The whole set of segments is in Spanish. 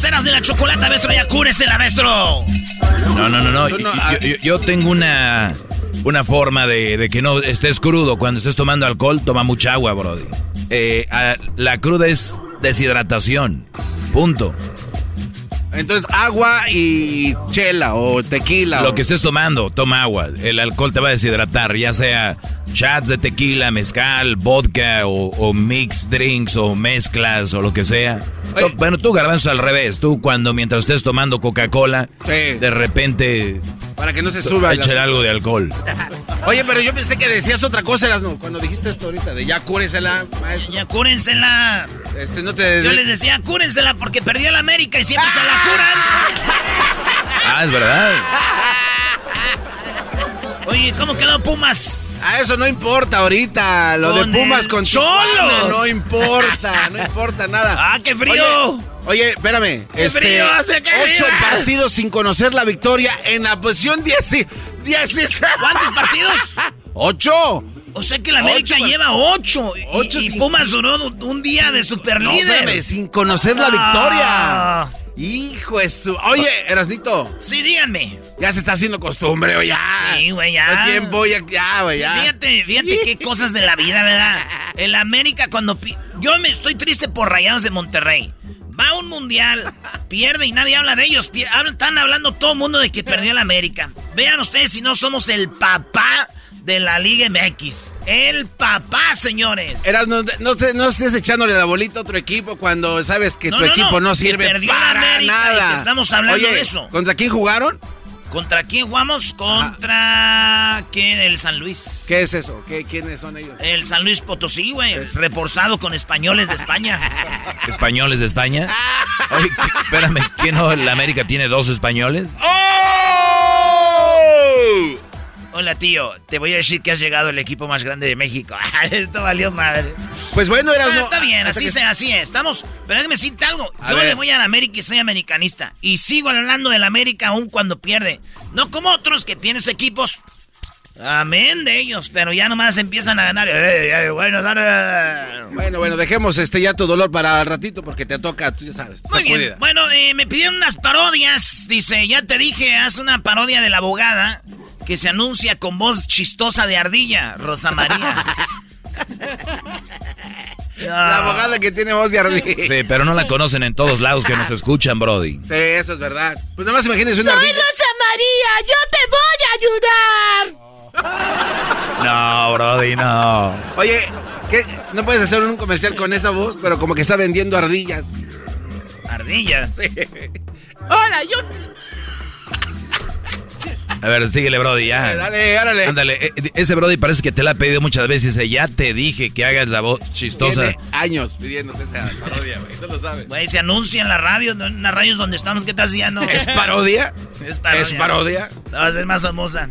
Tardes. Eras de la chocolata, maestro. Ya cúrensela, maestro. No, no, no, no. Yo, yo- yo tengo una, una forma de, de que no estés crudo. Cuando estés tomando alcohol, toma mucha agua, brody. Eh, a- la cruda es deshidratación. Punto. Entonces, agua y chela o tequila. Lo o- que estés tomando, toma agua. El alcohol te va a deshidratar, ya sea shots de tequila, mezcal, vodka o, o mix drinks o mezclas o lo que sea. Oye. Bueno, tú garbanzo al revés. Tú cuando mientras estés tomando Coca-Cola, Sí. de repente Para que no se suba. echar algo de alcohol. Oye, pero yo pensé que decías otra cosa, Erasmo, cuando dijiste esto ahorita, de ya cúresela, maestro. Ya cúrensela. Este, no te... Yo les decía, cúrensela porque perdió la América y siempre se la curan. Ah, es verdad. Oye, ¿cómo quedó Pumas? A eso no importa ahorita, lo Con de Pumas con Cholos. No importa, no importa nada. ¡Ah, qué frío! Oye, oye, espérame. ¡Qué este, frío hace, qué Ocho frío! partidos sin conocer la victoria en la posición 10. y- 10 ¿Cuántos partidos? ¡Ocho! O sea que la América Ocho, lleva ocho. Ocho y Pumas duró un día de No, superlíder. espérame, sin conocer la Ah. Hijo de su... Oye, Erasnito, Sí, díganme. ya se está haciendo costumbre, oye. Sí, güey, ya. No tiempo, ya, ya, güey, ya. Fíjate, fíjate qué cosas de la vida, ¿verdad? El América cuando... pi- Yo me estoy triste por Rayados de Monterrey. Va a un mundial, pierde y nadie habla de ellos. Pie- hablan- están hablando todo el mundo de que perdió el América. Vean ustedes si no somos el papá de la Liga MX. El papá, señores. Eras, no, no, te- no estés echándole la bolita a otro equipo cuando sabes que No, tu no, equipo no, sirve para nada. que estamos hablando Oye, de eso. ¿Contra quién jugaron? ¿Contra quién jugamos? Contra... ¿Qué? El San Luis. ¿Qué es eso? ¿Qué, ¿Quiénes son ellos? El San Luis Potosí, güey. Reforzado con españoles de España. ¿Españoles de España? Oye, ¿qué- espérame, ¿quién no? ¿La América tiene dos españoles? ¡Oh! Hola, tío. Te voy a decir que has llegado el equipo más grande de México. Esto valió madre. Pues bueno, eras Ah, no. está bien, así, que- se- así es. Estamos. Pero déjame decirte algo. A Yo ver. le voy a la América y soy americanista. Y sigo hablando del América aún cuando pierde. No como otros que pierden equipos. Amén de ellos. Pero ya nomás empiezan a ganar. Ey, ey, bueno, dale. Bueno, bueno, dejemos este ya tu dolor para ratito porque te toca, tú ya sabes. Muy bien. Bueno, eh, me pidieron unas parodias. Dice, ya te dije, haz una parodia de la abogada que se anuncia con voz chistosa de ardilla, Rosa María. La abogada que tiene voz de ardilla. Sí. Sí, pero no la conocen en todos lados que nos escuchan, Brody. eso es verdad. Pues nada más imagínense una ardilla. María, yo te voy a ayudar. No, Brody, no. Oye, ¿Qué? No puedes hacer un comercial con esa voz, pero como que está vendiendo ardillas. ¿Ardillas? Sí. Hola, yo... A ver, síguele, Brody, ya. Dale, dale. Ándale, eh, ese Brody parece que te la ha pedido muchas veces. Dice, ya te dije que hagas la voz chistosa. Tiene años pidiéndote esa parodia, güey. Tú lo sabes. Güey, se anuncia en la radio, en las radios donde estamos. ¿Qué ya no? ¿Es parodia? Es parodia. ¿Es parodia? No, ser más famosa.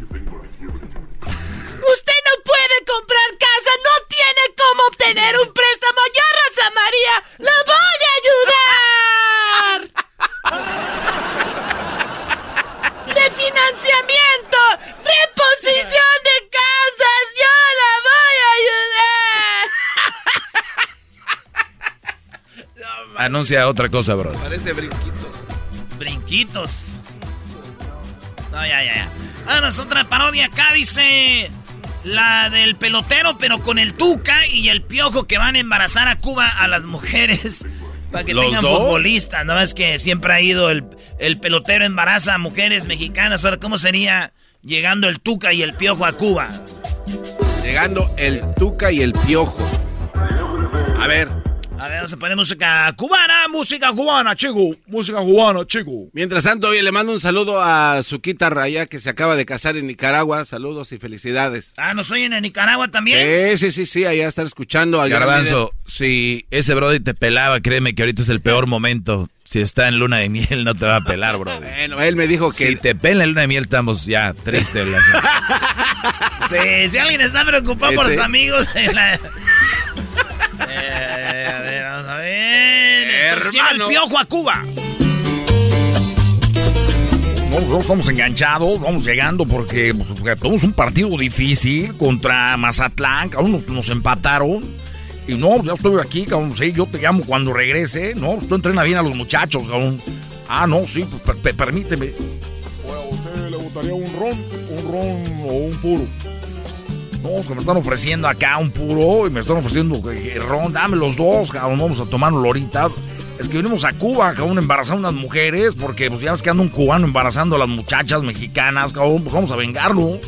Comprar casa, no tiene cómo obtener un préstamo. Yo, Rosa María, la voy a ayudar. Refinanciamiento, reposición de casas, yo la voy a ayudar. Anuncia otra cosa, bro. Parece brinquitos. Brinquitos. No, ya, ya, ya. Vámonos, otra parodia acá, dice... La del pelotero, pero con el Tuca y el Piojo que van a embarazar a Cuba a las mujeres. Para que tengan futbolistas. No es que siempre ha ido el, el pelotero embaraza a mujeres mexicanas. Ahora, ¿cómo sería llegando el Tuca y el Piojo a Cuba? Llegando el Tuca y el Piojo. A ver. A ver, vamos a poner música cubana, música cubana, chico. Música cubana, chico. Mientras tanto, oye, le mando un saludo a Suquita Raya, que se acaba de casar en Nicaragua. Saludos y felicidades. Ah, ¿nos oyen en Nicaragua también? Sí, sí, sí, sí, allá están escuchando. al Garbanzo, si ese Brody te pelaba, créeme que ahorita es el peor momento. Si está en luna de miel, no te va a pelar, Brody. Bueno, él me dijo que... Si te pela en luna de miel, estamos ya tristes. sí, si alguien está preocupado por sus amigos... En la... Eh, Hermano. el piojo a Cuba. Nosotros estamos enganchados, vamos llegando porque, pues, tenemos un partido difícil contra Mazatlán, aún nos, nos, empataron. Y no, ya estoy aquí, cabrón, sí, yo te llamo cuando regrese. No, tú entrena bien a los muchachos, cabrón. Ah, no, sí, pues, per, per, permíteme. ¿A usted le gustaría un ron, un ron o un puro? No, que me están ofreciendo acá un puro y me están ofreciendo ron. Dame los dos, cabrón. Vamos a tomarlo ahorita. Es que venimos a Cuba, cabrón, a embarazar a unas mujeres. Porque pues ya ves que anda un cubano embarazando a las muchachas mexicanas, cabrón. Pues vamos a vengarlo.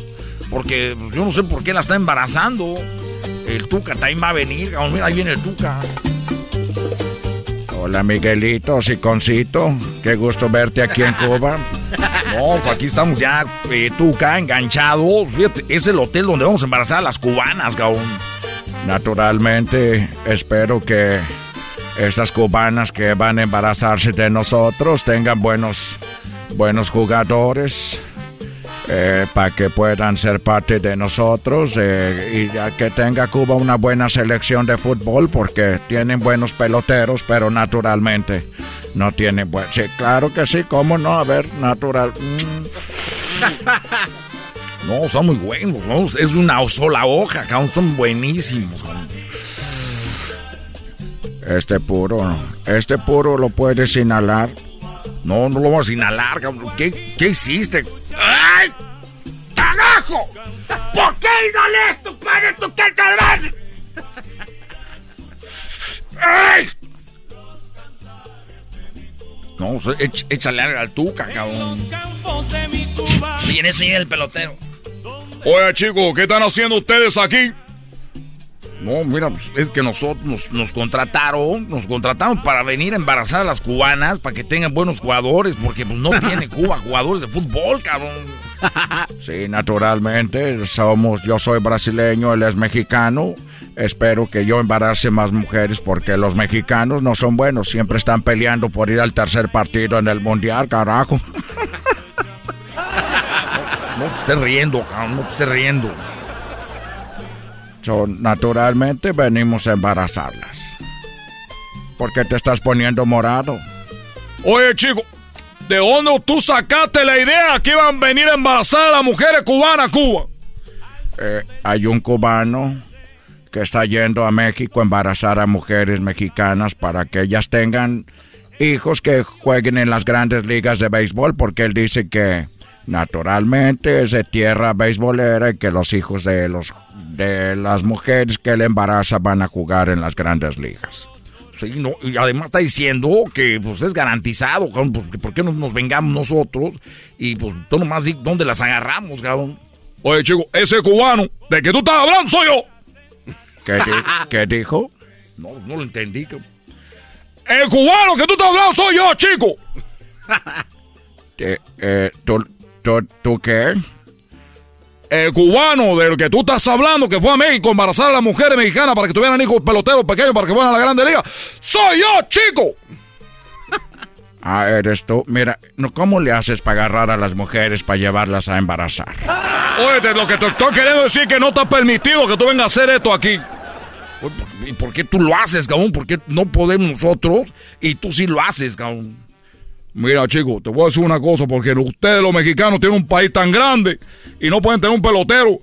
Porque pues, yo no sé por qué la está embarazando. El Tuca también va a venir, cabrón. Mira, ahí viene el Tuca. Hola, Miguelito, Siconcito. Qué gusto verte aquí en Cuba. No, pues aquí estamos ya, eh, Tuca, enganchados. Fíjate, es el hotel donde vamos a embarazar a las cubanas, cabrón. Naturalmente, espero que esas cubanas que van a embarazarse de nosotros tengan buenos, buenos jugadores. Eh, para que puedan ser parte de nosotros eh, y ya que tenga Cuba una buena selección de fútbol porque tienen buenos peloteros, pero naturalmente no tienen buen... Sí, claro que sí, ¿cómo no? A ver, natural. Mm. No, son muy buenos, ¿no? es una sola hoja, son buenísimos. Este puro, este puro lo puedes inhalar. No, no lo vamos a inhalar, cabrón. ¿Qué, qué hiciste? ¡Ay! ¡Carajo! ¿Por qué inhalé esto para tocar el ¡Ay! No, échale al tuca, cabrón. Y en ese el pelotero. Oye, chicos, ¿qué están haciendo ustedes aquí? No, mira, pues, es que nosotros nos, nos, contrataron, nos contrataron para venir a embarazar a las cubanas, para que tengan buenos jugadores, porque pues no tiene Cuba jugadores de fútbol, cabrón. Sí, naturalmente, somos, yo soy brasileño, él es mexicano. Espero que yo embarace más mujeres porque los mexicanos no son buenos, siempre están peleando por ir al tercer partido en el mundial, carajo. No, no te estés riendo, cabrón, no te estés riendo. So, naturalmente venimos a embarazarlas. ¿Por qué te estás poniendo morado? Oye, chico, ¿de dónde tú sacaste la idea que iban a venir a embarazar a las mujeres cubanas a Cuba? Eh, hay un cubano que está yendo a México a embarazar a mujeres mexicanas para que ellas tengan hijos que jueguen en las grandes ligas de béisbol, porque él dice que naturalmente es de tierra beisbolera y que los hijos de los de las mujeres que él embaraza van a jugar en las grandes ligas. Sí, no, y además está diciendo que pues es garantizado, cabrón, porque ¿por qué no nos vengamos nosotros? Y pues tú nomás di dónde las agarramos, cabrón. Oye, chico, ese cubano de que tú estás hablando soy yo. ¿Qué, dijo? No, no lo entendí. El cubano que tú estás hablando soy yo, chico. Eh, ¿tú, tú, qué? El cubano del que tú estás hablando, que fue a México a embarazar a las mujeres mexicanas para que tuvieran hijos peloteros pequeños para que fueran a la Grande Liga. ¡Soy yo, chico! Ah, eres tú. Mira, ¿cómo le haces para agarrar a las mujeres para llevarlas a embarazar? Oye, lo que te estoy queriendo decir que no está permitido que tú vengas a hacer esto aquí. ¿Y por qué tú lo haces, cabrón? ¿Por qué no podemos nosotros y tú sí lo haces, cabrón? Mira, chico, te voy a decir una cosa, porque ustedes los mexicanos tienen un país tan grande y no pueden tener un pelotero.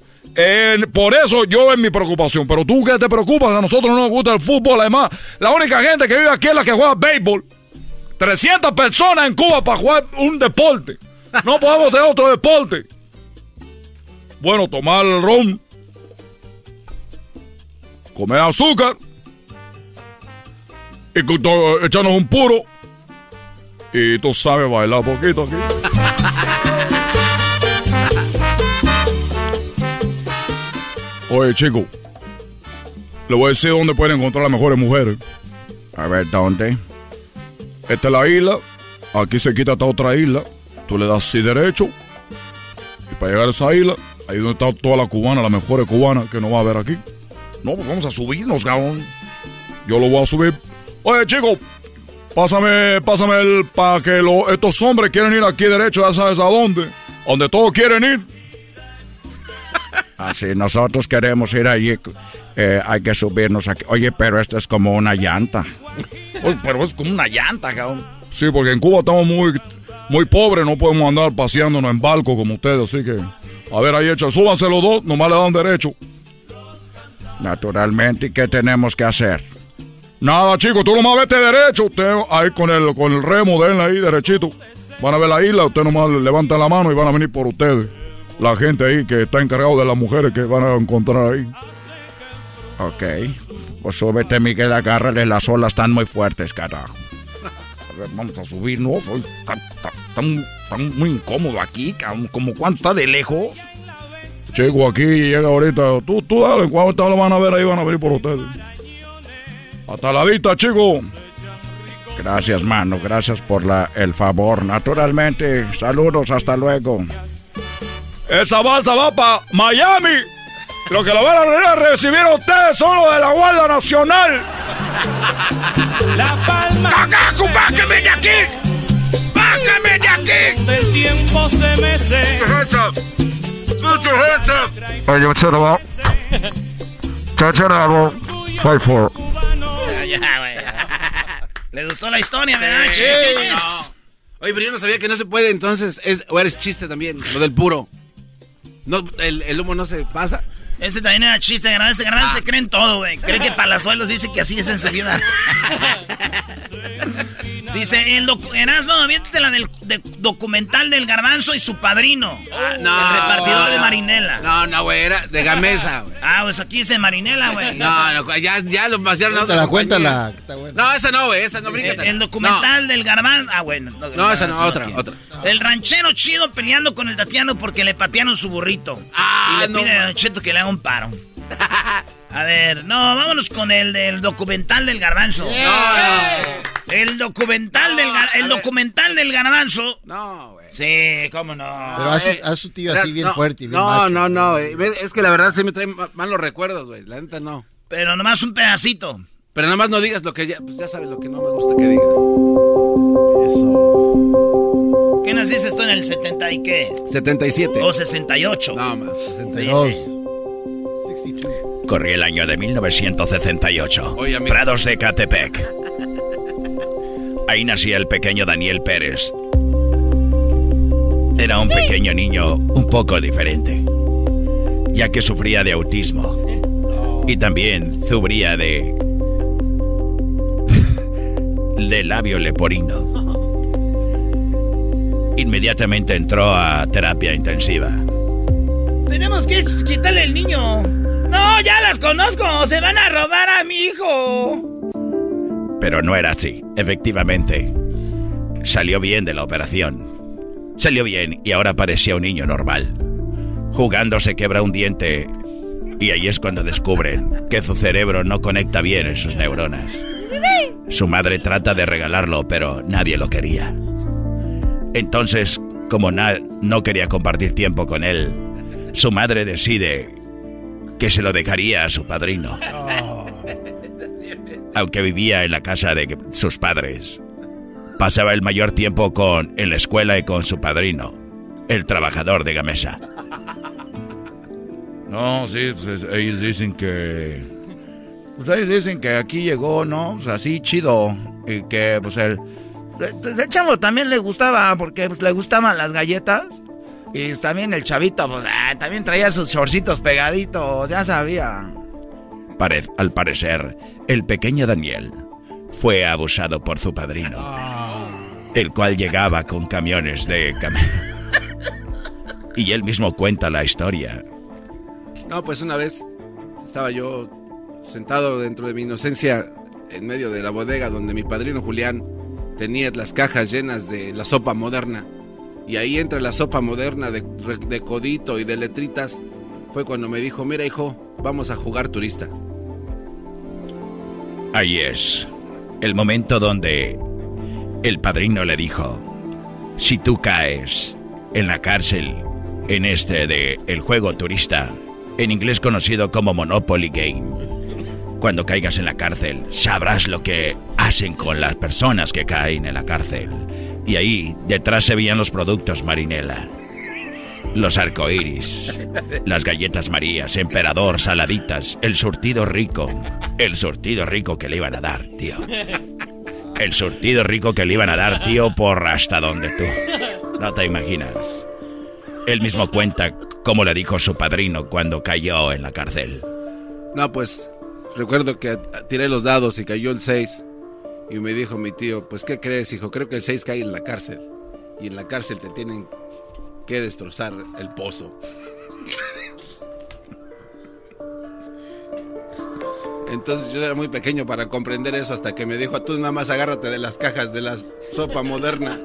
por eso yo es mi preocupación. Pero tú qué te preocupas, a nosotros no nos gusta el fútbol, además. La única gente que vive aquí es la que juega béisbol. 300 personas en Cuba para jugar un deporte. No podemos tener otro deporte. Bueno, tomar ron, comer azúcar y echarnos un puro. Y tú sabes bailar poquito aquí. Oye, chico, le voy a decir dónde pueden encontrar las mejores mujeres. A ver, ¿dónde? Esta es la isla. Aquí se quita esta otra isla. Tú le das así derecho. Y para llegar a esa isla, ahí donde está toda la cubana, la mejor cubana que no va a haber aquí. No, pues vamos a subirnos, cabrón. Yo lo voy a subir. Oye, chico, pásame, pásame el para que estos hombres quieren ir aquí derecho, ya sabes a dónde. Donde todos quieren ir. Así, nosotros queremos ir allí. Eh, hay que subirnos aquí. Oye, pero esto es como una llanta. pero es como una llanta, cabrón. Sí, porque en Cuba estamos muy, muy pobres, no podemos andar paseándonos en barco como ustedes, así que... A ver, ahí hecho, súbanse los dos, nomás le dan derecho. Naturalmente, ¿y qué tenemos que hacer? Nada, chicos, tú nomás vete derecho, usted ahí con el, con el remo, denle ahí derechito. Van a ver la isla, usted nomás levanta la mano y van a venir por ustedes. La gente ahí que está encargado de las mujeres que van a encontrar ahí. Ok. Pues súbete, Miguel, agárrale, las olas están muy fuertes, carajo. A ver, vamos a subir, ¿no? Soy tan, muy incómodo aquí, como cuánto está de lejos. Chico, aquí llega ahorita. Tú, tú dale, cuando lo van a ver ahí, van a venir por ustedes. Hasta la vista, chico. Gracias, mano. Gracias por la, el favor. Naturalmente, saludos, hasta luego. Esa balsa va para Miami. Lo que lo van a recibir a ustedes son los de la Guardia Nacional. La palma. ¡Cagaco, bájame de aquí! ¡Bájame de aquí! El tiempo se mece. Hands up. Put your hands up. Fight for. Ya, güey. Le gustó la historia, ¿verdad? Sí, Oye, pero yo no sabía que no se puede, entonces, es, o eres chiste también, lo del puro. No, el, el humo no se pasa. Ese también era chiste, Garbanzo. Ese Garbanzo se cree en todo, güey. Cree que Palazuelos dice que así es en su vida. Dice, el docu Erasmo, aviéntate la del documental del garbanzo y su padrino. Ah, no. El repartidor de Marinela. No, no, güey, era de Gamesa, güey. Ah, pues aquí dice Marinela, güey. No, no, ya, ya lo pasaron a otra la cuenta la... No, esa no, güey, esa no, bríncate. El, el documental del garbanzo... Ah, bueno. No, no esa no, otra, otra. El ranchero chido peleando con el Tatiano porque le patearon su burrito. Ah, y le pide a Don Cheto que le haga un paro. A ver, no, vámonos con el del documental del garbanzo. No, El documental del el documental del garbanzo. No, güey. Sí, cómo no. Pero haz, su tío así bien fuerte y bien No, no, no, Es que la verdad se me traen malos recuerdos, güey. La neta no. Pero nomás un pedacito. Pero nomás no digas lo que ya, pues ya sabes lo que no me gusta que diga. Eso. ¿Qué naciste esto en el 70 y qué? 77. O 68. No, más. 62. Corría el año de 1968. Prados de Catepec. Ahí nacía el pequeño Daniel Pérez. Era un pequeño niño un poco diferente, ya que sufría de autismo y también sufría de de labio leporino. Inmediatamente entró a terapia intensiva. Tenemos que quitarle el niño. No, ya las conozco. Se van a robar a mi hijo. Pero no era así. Efectivamente, salió bien de la operación. Salió bien y ahora parecía un niño normal. Jugando se quebra un diente Y ahí es cuando descubren que su cerebro no conecta bien en sus neuronas. Su madre trata de regalarlo, pero nadie lo quería. Entonces, como no quería compartir tiempo con él, su madre decide que se lo dejaría a su padrino. Aunque vivía en la casa de sus padres, pasaba el mayor tiempo con en la escuela y con su padrino, el trabajador de Gamesa. No, sí, pues, ellos dicen que pues ellos dicen que aquí llegó, ¿no? Pues así chido y que pues el pues, el chavo también le gustaba porque pues, le gustaban las galletas y también el chavito, pues, ah, también traía sus shortcitos pegaditos, ya sabía. al parecer, el pequeño Daniel fue abusado por su padrino, el cual llegaba con camiones de y él mismo cuenta la historia. No, pues una vez estaba yo sentado dentro de mi inocencia en medio de la bodega donde mi padrino Julián tenía las cajas llenas de la sopa moderna y ahí entra la sopa moderna de, codito y de letritas. Fue cuando me dijo, mira hijo, vamos a jugar turista. Ahí es, el momento donde el padrino le dijo, si tú caes en la cárcel, en este de el juego turista, en inglés conocido como Monopoly Game, cuando caigas en la cárcel, sabrás lo que hacen con las personas que caen en la cárcel. Y ahí detrás se veían los productos Marinela. Los arcoíris, las galletas Marías, Emperador, saladitas, el surtido rico. El surtido rico que le iban a dar, tío. El surtido rico que le iban a dar, tío, por hasta donde tú. No te imaginas. Él mismo cuenta cómo le dijo su padrino cuando cayó en la cárcel. No, pues recuerdo que tiré los dados y cayó el 6. Y me dijo mi tío, pues ¿qué crees, hijo? Creo que el 6 cae en la cárcel. Y en la cárcel te tienen que destrozar el pozo. Entonces yo era muy pequeño para comprender eso hasta que me dijo, tú nada más agárrate de las cajas de la sopa moderna.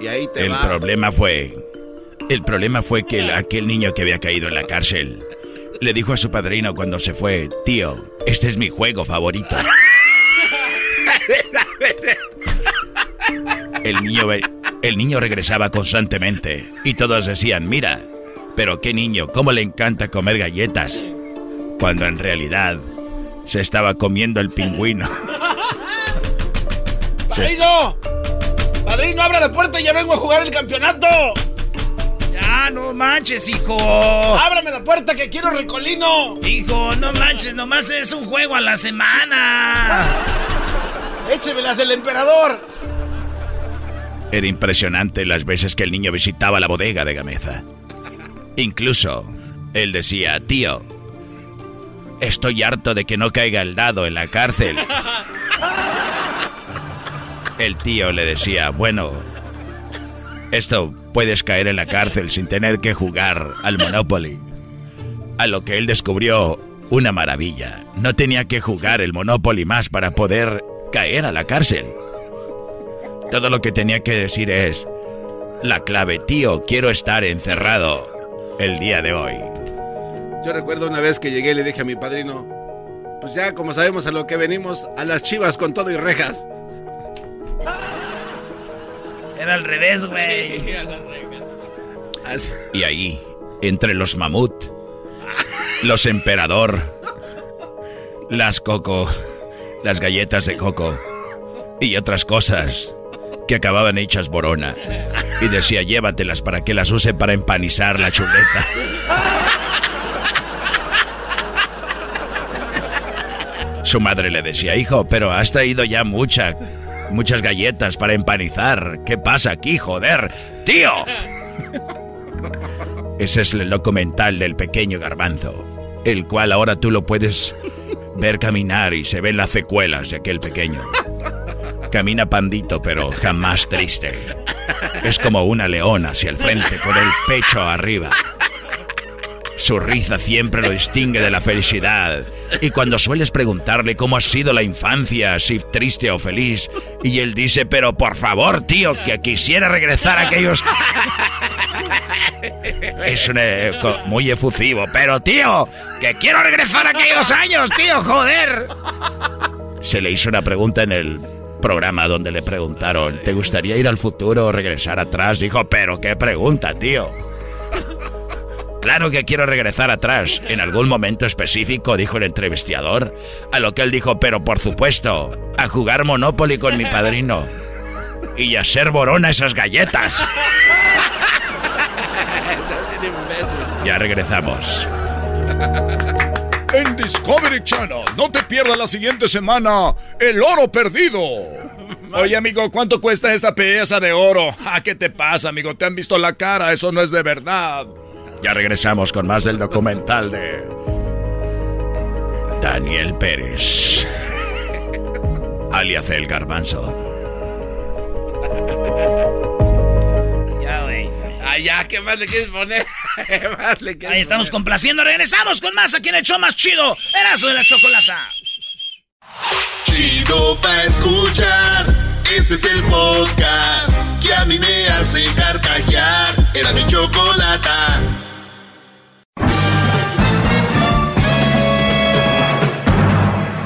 Y ahí te El problema fue, el problema fue que aquel niño que había caído en la cárcel le dijo a su padrino cuando se fue, tío, este es mi juego favorito. El niño, el niño regresaba constantemente y todos decían, mira, pero qué niño, cómo le encanta comer galletas. Cuando en realidad se estaba comiendo el pingüino. ¡Padrino! ¡Padrino, abra la puerta y ya vengo a jugar el campeonato! ¡Ya, no manches, hijo! ¡Ábrame la puerta que quiero recolino! Hijo, no manches, nomás es un juego a la semana. ¡Échemelas del emperador! Era impresionante las veces que el niño visitaba la bodega de Gameza. Incluso, él decía, tío, estoy harto de que no caiga el dado en la cárcel. El tío le decía, bueno, esto puedes caer en la cárcel sin tener que jugar al Monopoly. A lo que él descubrió una maravilla. No tenía que jugar el Monopoly más para poder caer a la cárcel. Todo lo que tenía que decir es, la clave, tío, quiero estar encerrado el día de hoy. Yo recuerdo una vez que llegué y le dije a mi padrino, pues ya como sabemos a lo que venimos, a las chivas con todo y rejas. Era al revés, güey. Y ahí, entre los mamut, los emperador, las coco las galletas de coco y otras cosas que acababan hechas borona. Y decía, llévatelas para que las use para empanizar la chuleta. Su madre le decía, hijo, pero has traído ya mucha, muchas galletas para empanizar. ¿Qué pasa aquí, joder? ¡Tío! Ese es el documental del pequeño garbanzo, el cual ahora tú lo puedes ver caminar y se ven las secuelas de aquel pequeño. Camina pandito, pero jamás triste. Es como una leona hacia el frente con el pecho arriba. Su risa siempre lo distingue de la felicidad. Y cuando sueles preguntarle cómo ha sido la infancia, si triste o feliz, y él dice, pero por favor, tío, que quisiera regresar a aquellos... Es eh, muy efusivo, pero tío, que quiero regresar a aquellos años, tío, joder. Se le hizo una pregunta en el programa donde le preguntaron, ¿te gustaría ir al futuro o regresar atrás? Dijo, pero qué pregunta, tío. Claro que quiero regresar atrás, en algún momento específico, dijo el entrevistador. A lo que él dijo, pero por supuesto, a jugar Monopoly con mi padrino. Y a hacer borona esas galletas. Ya regresamos. En Discovery Channel, no te pierdas la siguiente semana, El Oro Perdido. Oye, amigo, ¿cuánto cuesta esta pieza de oro? Ah, ¿qué te pasa, amigo? Te han visto la cara, eso no es de verdad. Ya regresamos con más del documental de Daniel Pérez, alias El Garbanzo. Ya, güey. ya, ¿qué más le quieres poner? ¿Qué más le Ahí estamos complaciendo. Regresamos con más aquí en el show más chido. Erazo de la chocolata. Chido pa' escuchar. Este es el podcast que a mí me hace carcajear. Era mi chocolata.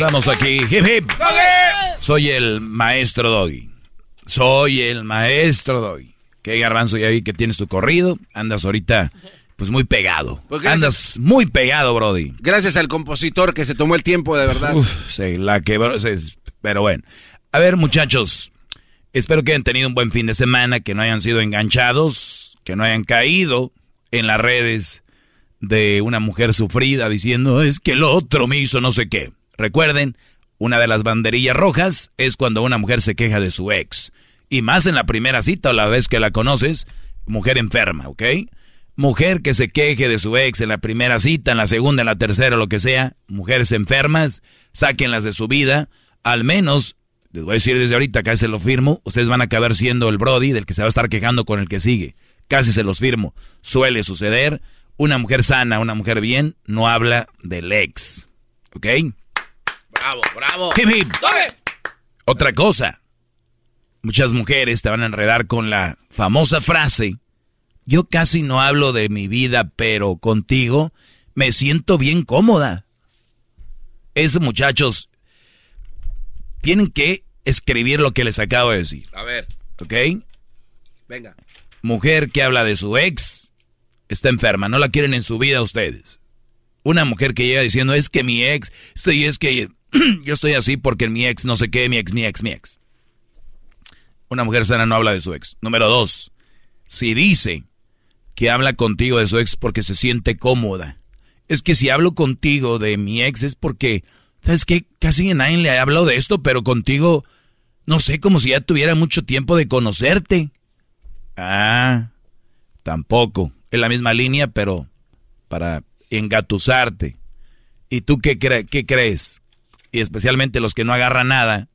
Estamos aquí. Hip hip. Soy el maestro Doggy. Soy el maestro Doggy. Que garbanzo ya vi que tienes tu corrido. Andas ahorita pues muy pegado. Pues. Andas muy pegado, Brody. Gracias al compositor que se tomó el tiempo de verdad. Uf, sí, la que... Pero bueno. A ver, muchachos. Espero que hayan tenido un buen fin de semana, que no hayan sido enganchados, que no hayan caído en las redes de una mujer sufrida diciendo, es que el otro me hizo no sé qué. Recuerden, una de las banderillas rojas es cuando una mujer se queja de su ex. Y más en la primera cita o la vez que la conoces, mujer enferma, ¿ok? Mujer que se queje de su ex en la primera cita, en la segunda, en la tercera, lo que sea. Mujeres enfermas, sáquenlas de su vida. Al menos, les voy a decir desde ahorita, casi se lo firmo, ustedes van a acabar siendo el Brody del que se va a estar quejando con el que sigue. Casi se los firmo. Suele suceder. Una mujer sana, una mujer bien, no habla del ex. ¿Ok? Bravo, bravo. Hip, hip. Otra cosa. Muchas mujeres te van a enredar con la famosa frase, yo casi no hablo de mi vida, pero contigo me siento bien cómoda. Esos muchachos tienen que escribir lo que les acabo de decir. A ver. ¿Ok? Venga. Mujer que habla de su ex está enferma, no la quieren en su vida ustedes. Una mujer que llega diciendo, es que mi ex, sí, es que yo estoy así porque mi ex no sé qué, mi ex, mi ex, mi ex. Una mujer sana no habla de su ex. Número dos, si dice que habla contigo de su ex porque se siente cómoda. Es que si hablo contigo de mi ex es porque, ¿sabes qué? Casi nadie le ha hablado de esto, pero contigo, no sé, como si ya tuviera mucho tiempo de conocerte. Ah, tampoco. Es la misma línea, pero para engatusarte. ¿Y tú qué, cre qué crees? Y especialmente los que no agarran nada,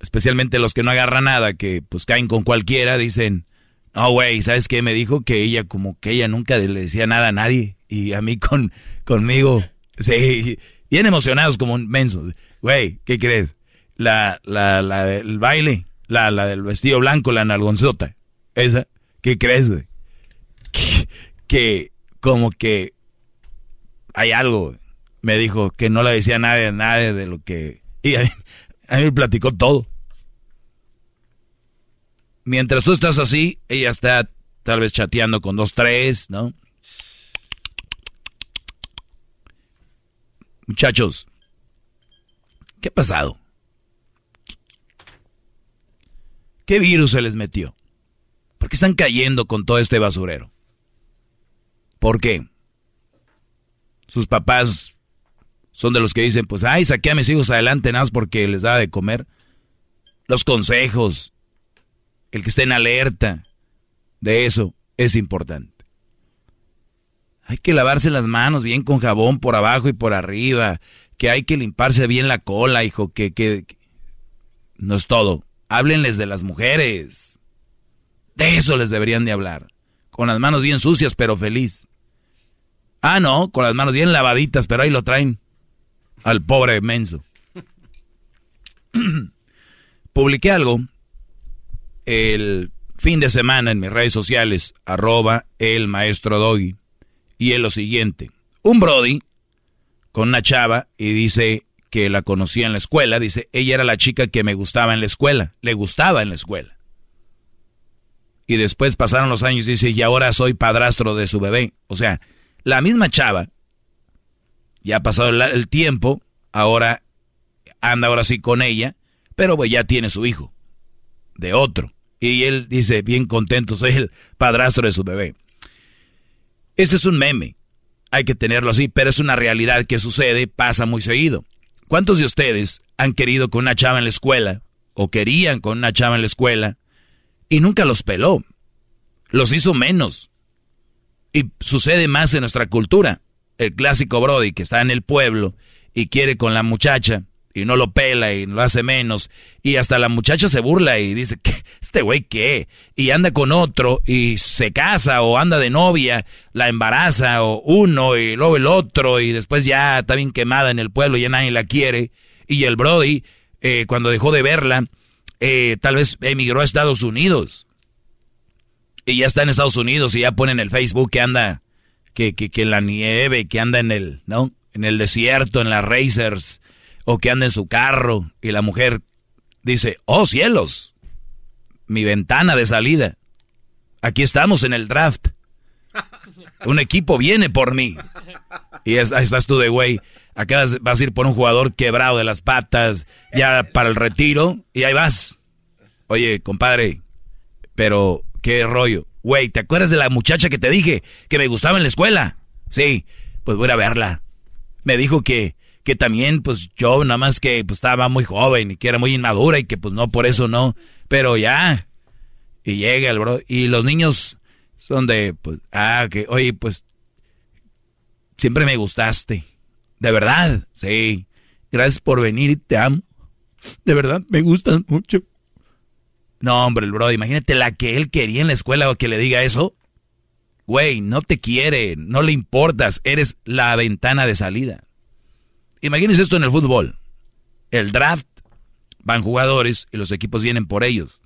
especialmente los que no agarran nada, que pues caen con cualquiera, dicen, no, güey, ¿sabes qué? Me dijo que ella, como que ella nunca le decía nada a nadie. Y a mí con, conmigo, sí, bien emocionados como un menso. Güey, ¿qué crees? La, la, la del baile, la, la del vestido blanco, la nalgonzota. Esa, ¿qué crees, que, como que hay algo. Me dijo que no le decía nada a nadie de lo que... Y a a mí me platicó todo. Mientras tú estás así, ella está tal vez chateando con dos, tres, ¿no? Muchachos, ¿qué ha pasado? ¿Qué virus se les metió? ¿Por qué están cayendo con todo este basurero? ¿Por qué? Sus papás son de los que dicen, pues, ay, saqué a mis hijos adelante nada más porque les da de comer. Los consejos, el que estén alerta de eso es importante. Hay que lavarse las manos bien con jabón por abajo y por arriba, que hay que limparse bien la cola, hijo, que, que, que... no es todo. Háblenles de las mujeres. De eso les deberían de hablar. Con las manos bien sucias, pero feliz. Ah, no, con las manos bien lavaditas, pero ahí lo traen. Al pobre menso. Publiqué algo el fin de semana en mis redes sociales, arroba el maestro Doggy. Y es lo siguiente. Un Brody con una chava y dice que la conocía en la escuela. Dice, ella era la chica que me gustaba en la escuela. Le gustaba en la escuela. Y después pasaron los años y dice, y ahora soy padrastro de su bebé. O sea, la misma chava, ya ha pasado el, tiempo, ahora anda ahora sí con ella, pero pues ya tiene su hijo, de otro. Y él dice, bien contento, soy el padrastro de su bebé. Ese es un meme, hay que tenerlo así, pero es una realidad que sucede, pasa muy seguido. ¿Cuántos de ustedes han querido con una chava en la escuela, o querían con una chava en la escuela, y nunca los peló? Los hizo menos, y sucede más en nuestra cultura. El clásico Brody que está en el pueblo y quiere con la muchacha y no lo pela y lo hace menos. Y hasta la muchacha se burla y dice, ¿qué? ¿este güey qué? Y anda con otro y se casa o anda de novia, la embaraza o uno y luego el otro y después ya está bien quemada en el pueblo y ya nadie la quiere. Y el Brody, eh, cuando dejó de verla, eh, tal vez emigró a Estados Unidos y ya está en Estados Unidos y ya pone en el Facebook que anda, que, que, que en la nieve, que anda en el, ¿no? En el desierto, en las racers, o que anda en su carro, y la mujer dice, oh cielos, mi ventana de salida. Aquí estamos en el draft. Un equipo viene por mí. Y ahí estás tú de güey. Acá vas a ir por un jugador quebrado de las patas, ya para el retiro, y ahí vas. Oye, compadre, pero ¿Qué rollo? Güey, ¿te acuerdas de la muchacha que te dije que me gustaba en la escuela? Sí, pues voy a verla. Me dijo que, que también, pues yo nada más que pues, estaba muy joven y que era muy inmadura y que pues no, por eso no. Pero ya. Y llega el bro. Y los niños son de, pues, ah, que, oye, pues, siempre me gustaste. De verdad, sí. Gracias por venir y te amo. De verdad, me gustas mucho. No, hombre, el bro, imagínate la que él quería en la escuela que le diga eso. Güey, no te quiere, no le importas, eres la ventana de salida. Imagínense esto en el fútbol. El draft, van jugadores y los equipos vienen por ellos.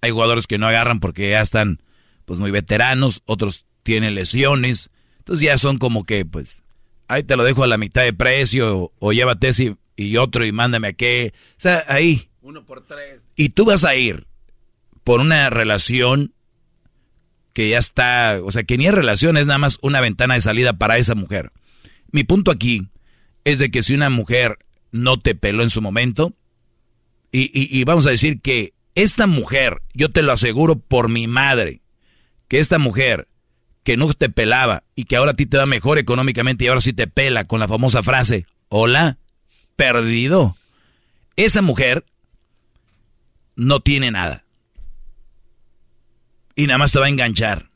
Hay jugadores que no agarran porque ya están pues muy veteranos, otros tienen lesiones, entonces ya son como que pues ahí te lo dejo a la mitad de precio o, llévate ese y otro y mándame a qué. O sea, ahí uno por tres. Y tú vas a ir por una relación que ya está, o sea, que ni es relación, es nada más una ventana de salida para esa mujer. Mi punto aquí es de que si una mujer no te peló en su momento, y, y, vamos a decir que esta mujer, yo te lo aseguro por mi madre, que esta mujer que no te pelaba y que ahora a ti te da mejor económicamente y ahora sí te pela con la famosa frase, hola, perdido. Esa mujer no tiene nada. Y nada más te va a enganchar.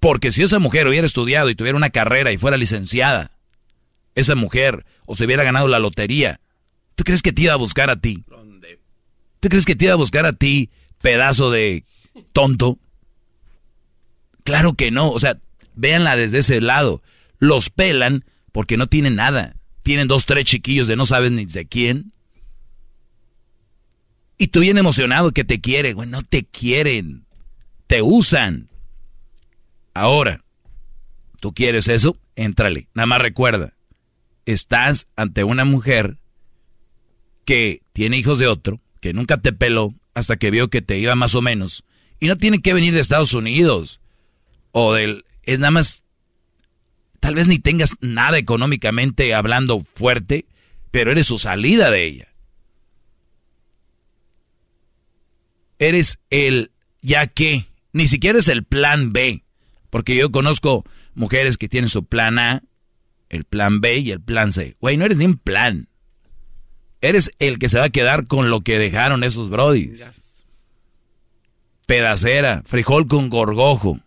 Porque si esa mujer hubiera estudiado y tuviera una carrera y fuera licenciada, esa mujer o se hubiera ganado la lotería, ¿tú crees que te iba a buscar a ti? ¿Tú crees que te iba a buscar a ti, pedazo de tonto? Claro que no. O sea, véanla desde ese lado. Los pelan porque no tienen nada. Tienen dos, tres chiquillos de no sabes ni de quién. Y tú bien emocionado que te quieren, güey, no te quieren. Te usan. Ahora, ¿tú quieres eso? Éntrale. Nada más recuerda, estás ante una mujer que tiene hijos de otro, que nunca te peló hasta que vio que te iba más o menos. Y no tiene que venir de Estados Unidos. O del... Es nada más... Tal vez ni tengas nada económicamente hablando fuerte, pero eres su salida de ella. Eres el ya que Ni siquiera es el plan B. Porque yo conozco mujeres que tienen su plan A, el plan B y el plan C. Güey, no eres ni un plan. Eres el que se va a quedar con lo que dejaron esos brodis. Pedacera, frijol con gorgojo.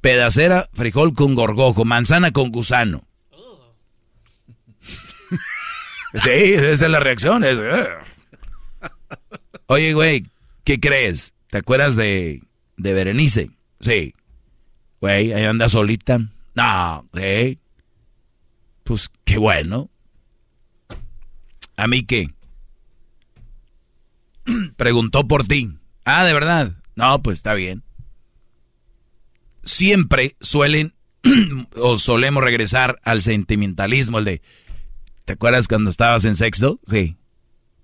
Pedacera, frijol con gorgojo, manzana con gusano. sí, esa es la reacción. Eh. Oye, güey, ¿qué crees? ¿Te acuerdas de, de Berenice? Sí. Güey, ahí anda solita. No, sí. Pues qué bueno. ¿A mí qué? Preguntó por ti. Ah, ¿de verdad? No, pues está bien. Siempre suelen o solemos regresar al sentimentalismo, el de, ¿te acuerdas cuando estabas en sexto? Sí.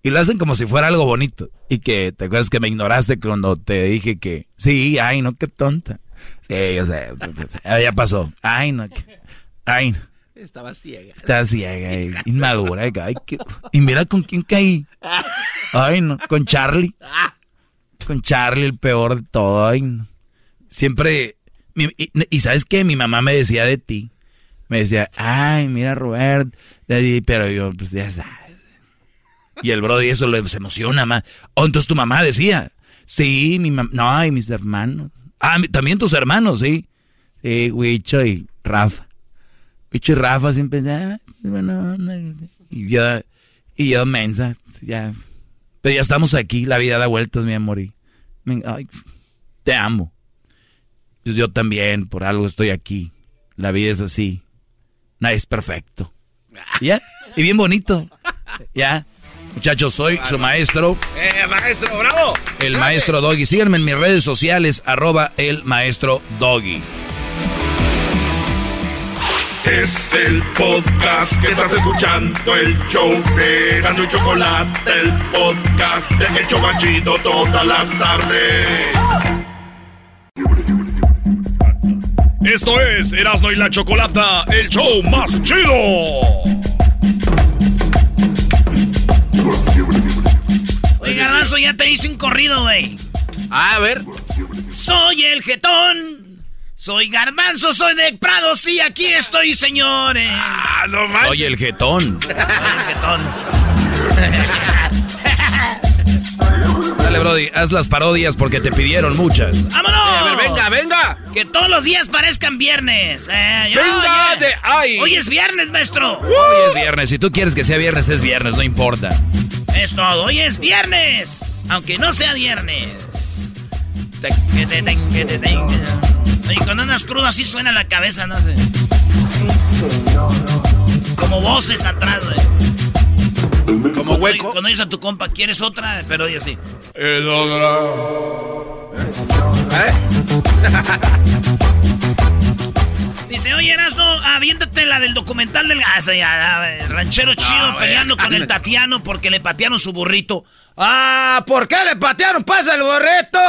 Y lo hacen como si fuera algo bonito. Y que, ¿te acuerdas que me ignoraste cuando te dije que, sí, ay, no, qué tonta. Sí, o sea, ya pasó. Ay, no, ay, no. Estaba ciega. Estaba ciega, inmadura. y mira con quién caí. Ay, no, con Charlie. Con Charlie, el peor de todo. Ay, no. Siempre. Y, sabes qué? Mi mamá me decía de ti. Me decía, ay, mira, Robert. Pero yo, pues ya sabes. Y el brother, y eso se emociona más. Oh, entonces tu mamá decía. Sí, mi mamá. No, y mis hermanos. Ah, también tus hermanos, sí. Sí, Huicho y Rafa. Huicho y Rafa siempre. Ah, y yo, y yo mensa. Ya. Pero ya estamos aquí, la vida da vueltas, mi amor. Y, ay, te amo. Yo también, por algo estoy aquí. La vida es así. Nadie es perfecto. ¿Ya? Y bien bonito. ¿Ya? Muchachos, soy su maestro. ¡Eh, maestro, bravo! El maestro Doggy. Síganme en mis redes sociales, arroba el maestro Doggy. Es el podcast que estás escuchando, el show de y Chocolate, el podcast de El Chobachito todas las tardes. Esto es Erasmo y la Chocolata, el show más chido. Garbanzo, ya te hice un corrido, güey. a ver. Soy el jetón soy garbanzo, soy de Prado, sí, aquí estoy, señores. Ah, no manches. Soy el jetón. Soy el jetón. Dale, Brody, haz las parodias porque te pidieron muchas. ¡Vámonos! a ver, venga, venga. Que todos los días parezcan viernes. Eh, venga de ahí. Hoy es viernes, maestro. Hoy es viernes. Si tú quieres que sea viernes, es viernes, no importa. Es todo. Hoy es viernes. Aunque no sea viernes. Y cuando andas crudo así suena la cabeza, no sé. Como voces atrás, güey. Como hueco. Cuando dices a tu compa, ¿quieres otra? Pero oye así. ¿Eh? Dice, oye, Erasno, aviéntate la del documental del ah, ranchero chido peleando con el Tatiano porque le patearon su burrito. Ah, ¿por qué le patearon? ¡Pasa el burrito!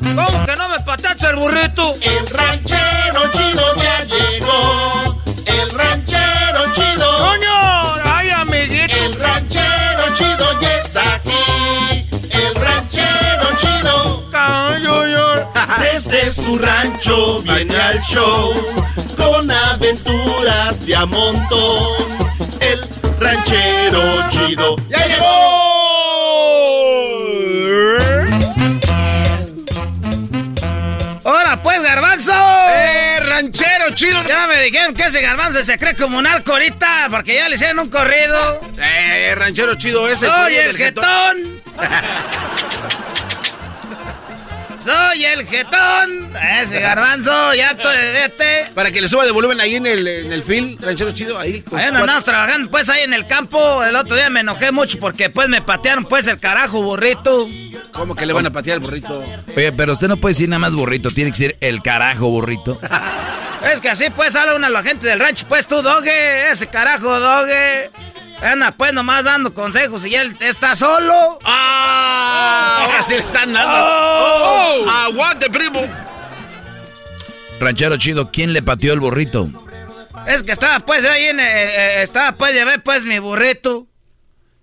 ¿Cómo que no me patacha el burrito? El ranchero chido ya llegó. El ranchero chido. ¡Coño! ¡Ay, amiguito! El ranchero chido ya Su rancho viene al show. Con aventuras de a montón. El ranchero chido ya llegó. ¡Ahora pues, garbanzo! ¡Eh, ranchero chido! Ya me dijeron que ese garbanzo se cree como un arco ahorita, porque ya le hicieron un corrido. ¡Eh, ranchero chido ese! ¡Soy el jetón! ¡Soy el jetón! Ese garbanzo, ya estoy este. Para que le suba de volumen ahí en el, en el film, ranchero chido, ahí. Ahí andamos trabajando, pues ahí en el campo. El otro día me enojé mucho porque pues me patearon pues el carajo burrito. ¿Cómo que le van a patear el burrito? Oye, pero usted no puede decir nada más burrito, tiene que decir el carajo burrito. es que así pues habla una la gente del rancho, pues tú, doge, ese carajo, doge. Anda, pues nomás dando consejos y él está solo. ¡Ah! Ahora sí le están dando. Oh. oh. ¡Aguante, primo! Ranchero chido, ¿quién le pateó el burrito? Es que estaba pues ahí en. Eh, eh, estaba pues, llevé pues mi burrito.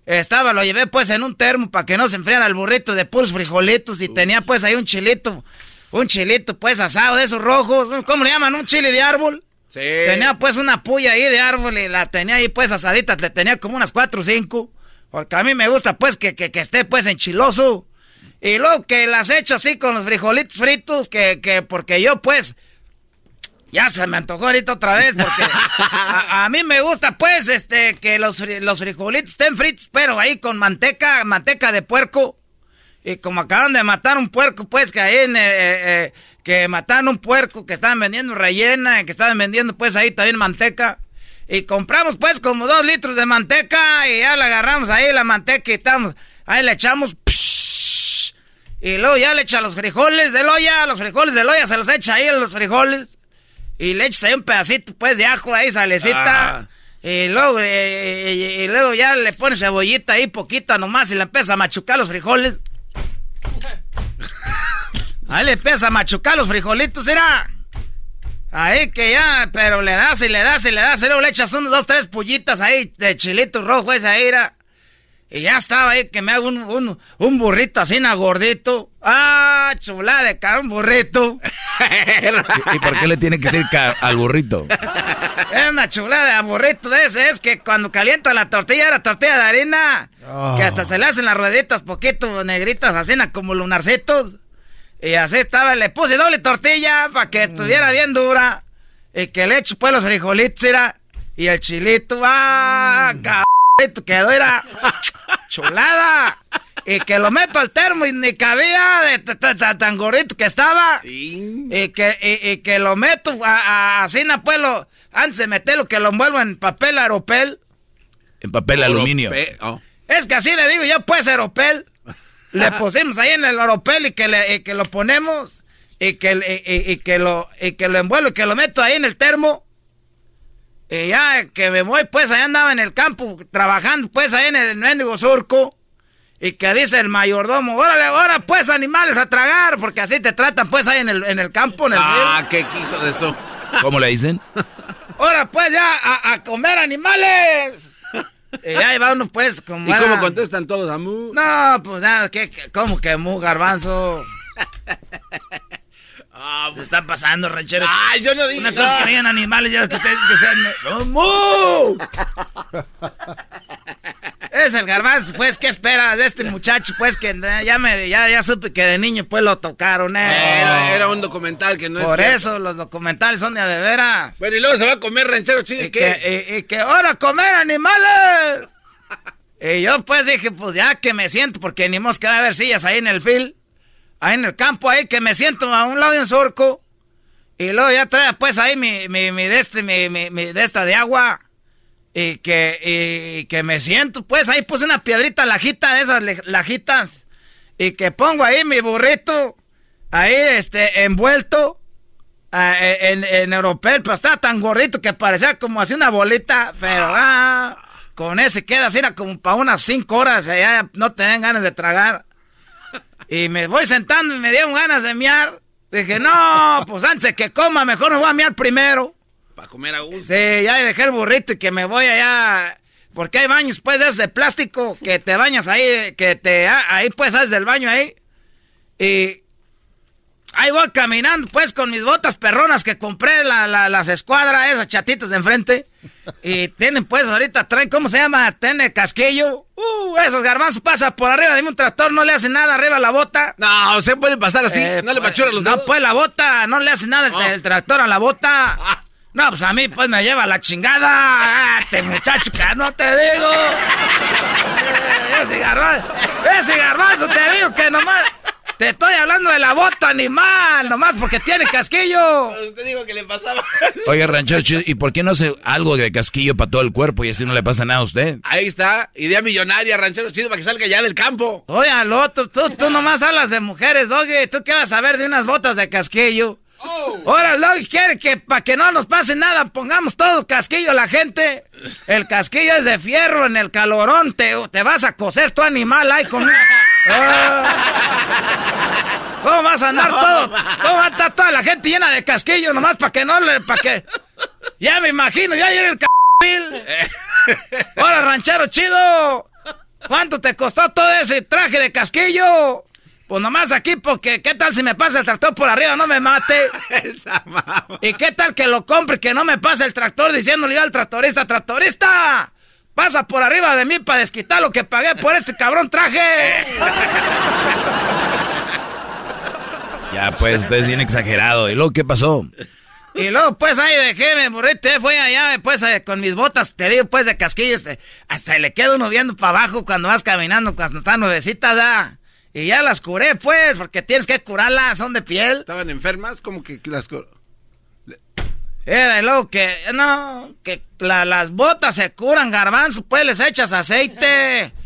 estaba, lo llevé pues en un termo para que no se enfriara el burrito de puros frijolitos y tenía pues ahí un chilito, un chilito pues asado de esos rojos, ¿cómo le llaman? Un chile de árbol. Sí. Tenía pues una puya ahí de árbol y la tenía ahí pues asadita, le tenía como unas cuatro o cinco. Porque a mí me gusta pues que, que, que esté pues enchiloso. Y luego que las echo así con los frijolitos fritos, que, que porque yo pues... Ya se me antojó ahorita otra vez porque a, a mí me gusta pues este que los, los frijolitos estén fritos, pero ahí con manteca, manteca de puerco. Y como acaban de matar un puerco, pues que ahí en, eh, eh, que mataron un puerco que estaban vendiendo rellena, que estaban vendiendo pues ahí también manteca. Y compramos pues como dos litros de manteca y ya le agarramos ahí la manteca y estamos, ahí le echamos, psh, y luego ya le echa los frijoles del olla, los frijoles del olla se los echa ahí los frijoles. Y le echas ahí un pedacito pues de ajo ahí, salecita. Ah. Y luego, eh, y, y luego ya le pones cebollita ahí poquita nomás y le empieza a machucar los frijoles. Ahí le empieza a machucar los frijolitos, era. Ahí que ya, pero le das y le das y le das, y luego le echas unos dos, tres pullitas ahí de chilito rojo, esa ahí era. Y ya estaba ahí que me hago un, un, un burrito así, na gordito. Ah, chulada de cara, un burrito. ¿Y, y por qué le tiene que decir al burrito? Es una chulada de burrito de ese. Es que cuando calienta la tortilla, era tortilla de harina. Que hasta se le hacen las rueditas poquito negritas, así na, como lunarcitos. Y así estaba, le puse doble tortilla para que estuviera bien dura. Y que le echo pues los frijolitos, era. Y el chilito, ah, cabrito, quedó, era. Chulada. Y que lo meto al termo y ni cabía de tan gordito que estaba. Y que, y, y que lo meto a, a- así, na, pues, lo, antes de meterlo, que lo envuelvo en papel aeropel. En papel aluminio. Oh. Es que así le digo yo, pues, aeropel. Le pusimos ahí en el aeropel y que, le, y que lo ponemos y que, y, y- y que lo, y que lo envuelvo y que lo meto ahí en el termo. Y ya que me voy, pues, allá andaba en el campo trabajando, pues, ahí en el mendigo surco. Y que dice el mayordomo, órale, ahora, pues, animales a tragar, porque así te tratan, pues, ahí en el, en el campo, en el Ah, río. qué hijo de eso. ¿Cómo le dicen? Ahora, pues, ya, a, a comer animales. Y ahí va uno, pues, como... ¿Y cómo contestan todos, Amu? No, pues nada, ¿qué, qué- cómo que mu garbanzo? Se está pasando, ranchero. Ay, yo no dije. Una cosa que no digan animales, ya que ustedes que sean. ¡No, mu! Es el garbanzo, pues, ¿qué esperas de este muchacho? Pues que ya me, ya, ya supe que de niño pues lo tocaron, eh. Era, era un documental que no es. Por cierto. eso los documentales son de de veras. Bueno, y luego se va a comer ranchero chido. Y que, y, y que ahora comer animales. y yo pues dije, pues ya que me siento, porque ni mosca va a haber sillas ahí en el fil, ahí en el campo, ahí que me siento a un lado de un surco. Y luego ya trae pues ahí mi, mi, mi de este, mi, mi, mi de esta de agua. Y que, y que me siento, pues ahí puse una piedrita lajita de esas lajitas. Y que pongo ahí mi burrito, ahí este, envuelto. ah, en, en europeo, pero estaba tan gordito que parecía como así una bolita, pero ah, con ese queda así, era como para unas cinco horas, ya no tenían ganas de tragar. Y me voy sentando y me dieron ganas de miar. Dije, no, pues antes que coma, mejor me voy a miar primero. Para comer a gusto. Sí, ya dejé el burrito y que me voy allá. Porque hay baños, pues, de plástico que te bañas ahí, que te. ah, Ahí, pues, haces del baño ahí. Y. Ahí voy caminando, pues, con mis botas perronas que compré, la, la- las escuadras, esas chatitas de enfrente. Y tienen, pues, ahorita traen, ¿cómo se llama? Tiene casquillo. Uh, esos garbanzos pasa por arriba de un tractor, no le hace nada arriba la bota. No, se puede pasar así. Eh, no le pues, pachura los No, dedos. pues la bota, no le hace nada el, Oh. el tractor a la bota. No, pues a mí pues me lleva la chingada. Ah, Este muchacho que no te digo. Eh, ese garbanzo, ese garbanzo te digo que nomás te estoy hablando de la bota animal, nomás porque tiene casquillo. Te digo que le pasaba. Oye, ranchero chido, ¿y por qué no hace algo de casquillo para todo el cuerpo y así no le pasa nada a usted? Ahí está. Idea millonaria, ranchero chido, para que salga ya del campo. Oye, al otro, tú, tú nomás hablas de mujeres, oye, ¿tú qué vas a ver de unas botas de casquillo? Ahora, Logi quiere que para que no nos pase nada, pongamos todo casquillo a la gente. El casquillo es de fierro en el calorón, te, te vas a coser tu animal ahí con... Ah. ¿Cómo vas a andar todo? ¿Cómo va a estar toda la gente llena de casquillo nomás para que no le... para que... Ya me imagino, ya ayer el c... Ahora, ranchero chido. ¿Cuánto te costó todo ese traje de casquillo? Pues nomás aquí, porque ¿qué tal si me pasa el tractor por arriba? No me mate. ¿Y qué tal que lo compre que no me pase el tractor diciéndole al tractorista, tractorista? Pasa por arriba de mí para desquitar lo que pagué por este cabrón traje. Ya, pues, es bien exagerado. ¿Y luego qué pasó? Y luego, pues, ahí dejé, me burrito, fui allá, pues, eh, con mis botas, te digo, pues, de casquillos, hasta le queda uno viendo para abajo cuando vas caminando, cuando están nuevecitas, ¿ah? Y ya las curé, pues, porque tienes que curarlas, son de piel. ¿Estaban enfermas? como que las curó? Era y luego que, no, que las botas se curan, garbanzo, pues les echas aceite.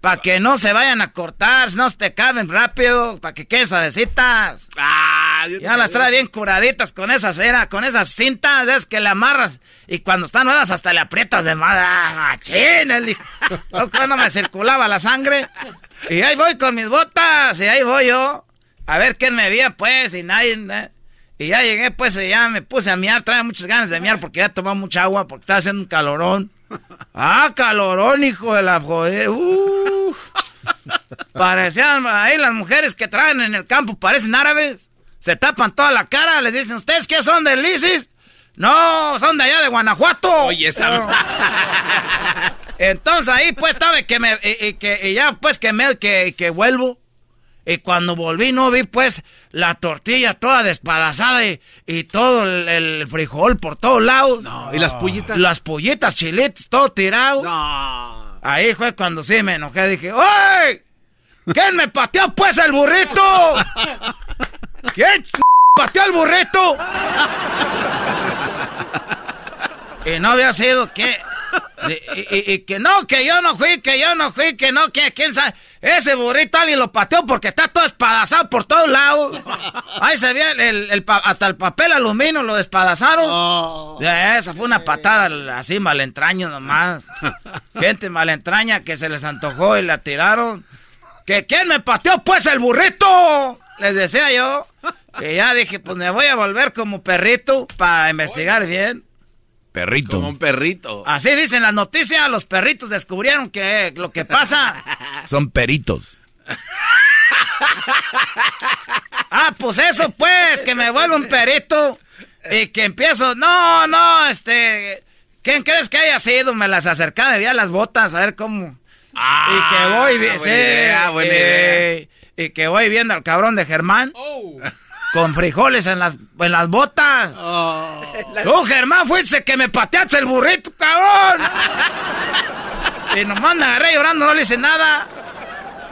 Para que no se vayan a cortar, no se te caben rápido, para que queden suavecitas. Ah, ya las trae bien curaditas con esa cera, con esas cintas, es que le amarras y cuando están nuevas hasta le aprietas de más. Ah, machín, él no me circulaba la sangre. Y ahí voy con mis botas, y ahí voy yo. A ver quién me veía, pues, y nadie. ¿eh? Y ya llegué, pues, y ya me puse a miar. Traía muchas ganas de miar porque ya tomaba mucha agua, porque estaba haciendo un calorón. Ah, calorón, hijo de la joder. Uh. Parecían ahí las mujeres que traen en el campo, parecen árabes. Se tapan toda la cara, les dicen, ¿ustedes qué son de Lisis? No, son de allá de Guanajuato. Oye, esa. Entonces ahí pues estaba que me y, que ya pues que me que, que vuelvo y cuando volví no vi pues la tortilla toda despedazada y, y todo el, frijol por todos lados. No, ¿y las pollitas? Las pollitas, chiletes, todo tirado. No. Ahí fue cuando sí me enojé, dije, ¡Oye! ¿Quién me pateó pues el burrito? ¿Quién pateó el burrito? y no había sido que y, que no, que yo no fui, que yo no fui, que no, que quién sabe. Ese burrito alguien lo pateó porque está todo espadazado por todos lados. Ahí se ve el, hasta el papel aluminio lo despadazaron. Oh. Esa fue una patada así malentraño nomás. Gente malentraña que se les antojó y la tiraron. ¿Que quién me pateó pues el burrito? Les decía yo. Y ya dije, pues me voy a volver como perrito para investigar bien. Perrito. Como un perrito. Así dicen las noticias, los perritos descubrieron que lo que pasa... Son peritos. ah, pues eso pues, que me vuelvo un perito y que empiezo, no, no, este, ¿quién crees que haya sido? Me las acercaba, me veía las botas, a ver cómo... Ah, y que voy, buena idea, buena idea. Y que voy viendo al cabrón de Germán. Oh con frijoles en las, en las botas. Oh. Tú, Germán, fuiste que me pateaste el burrito, cabrón. y nomás me agarré llorando, no le hice nada.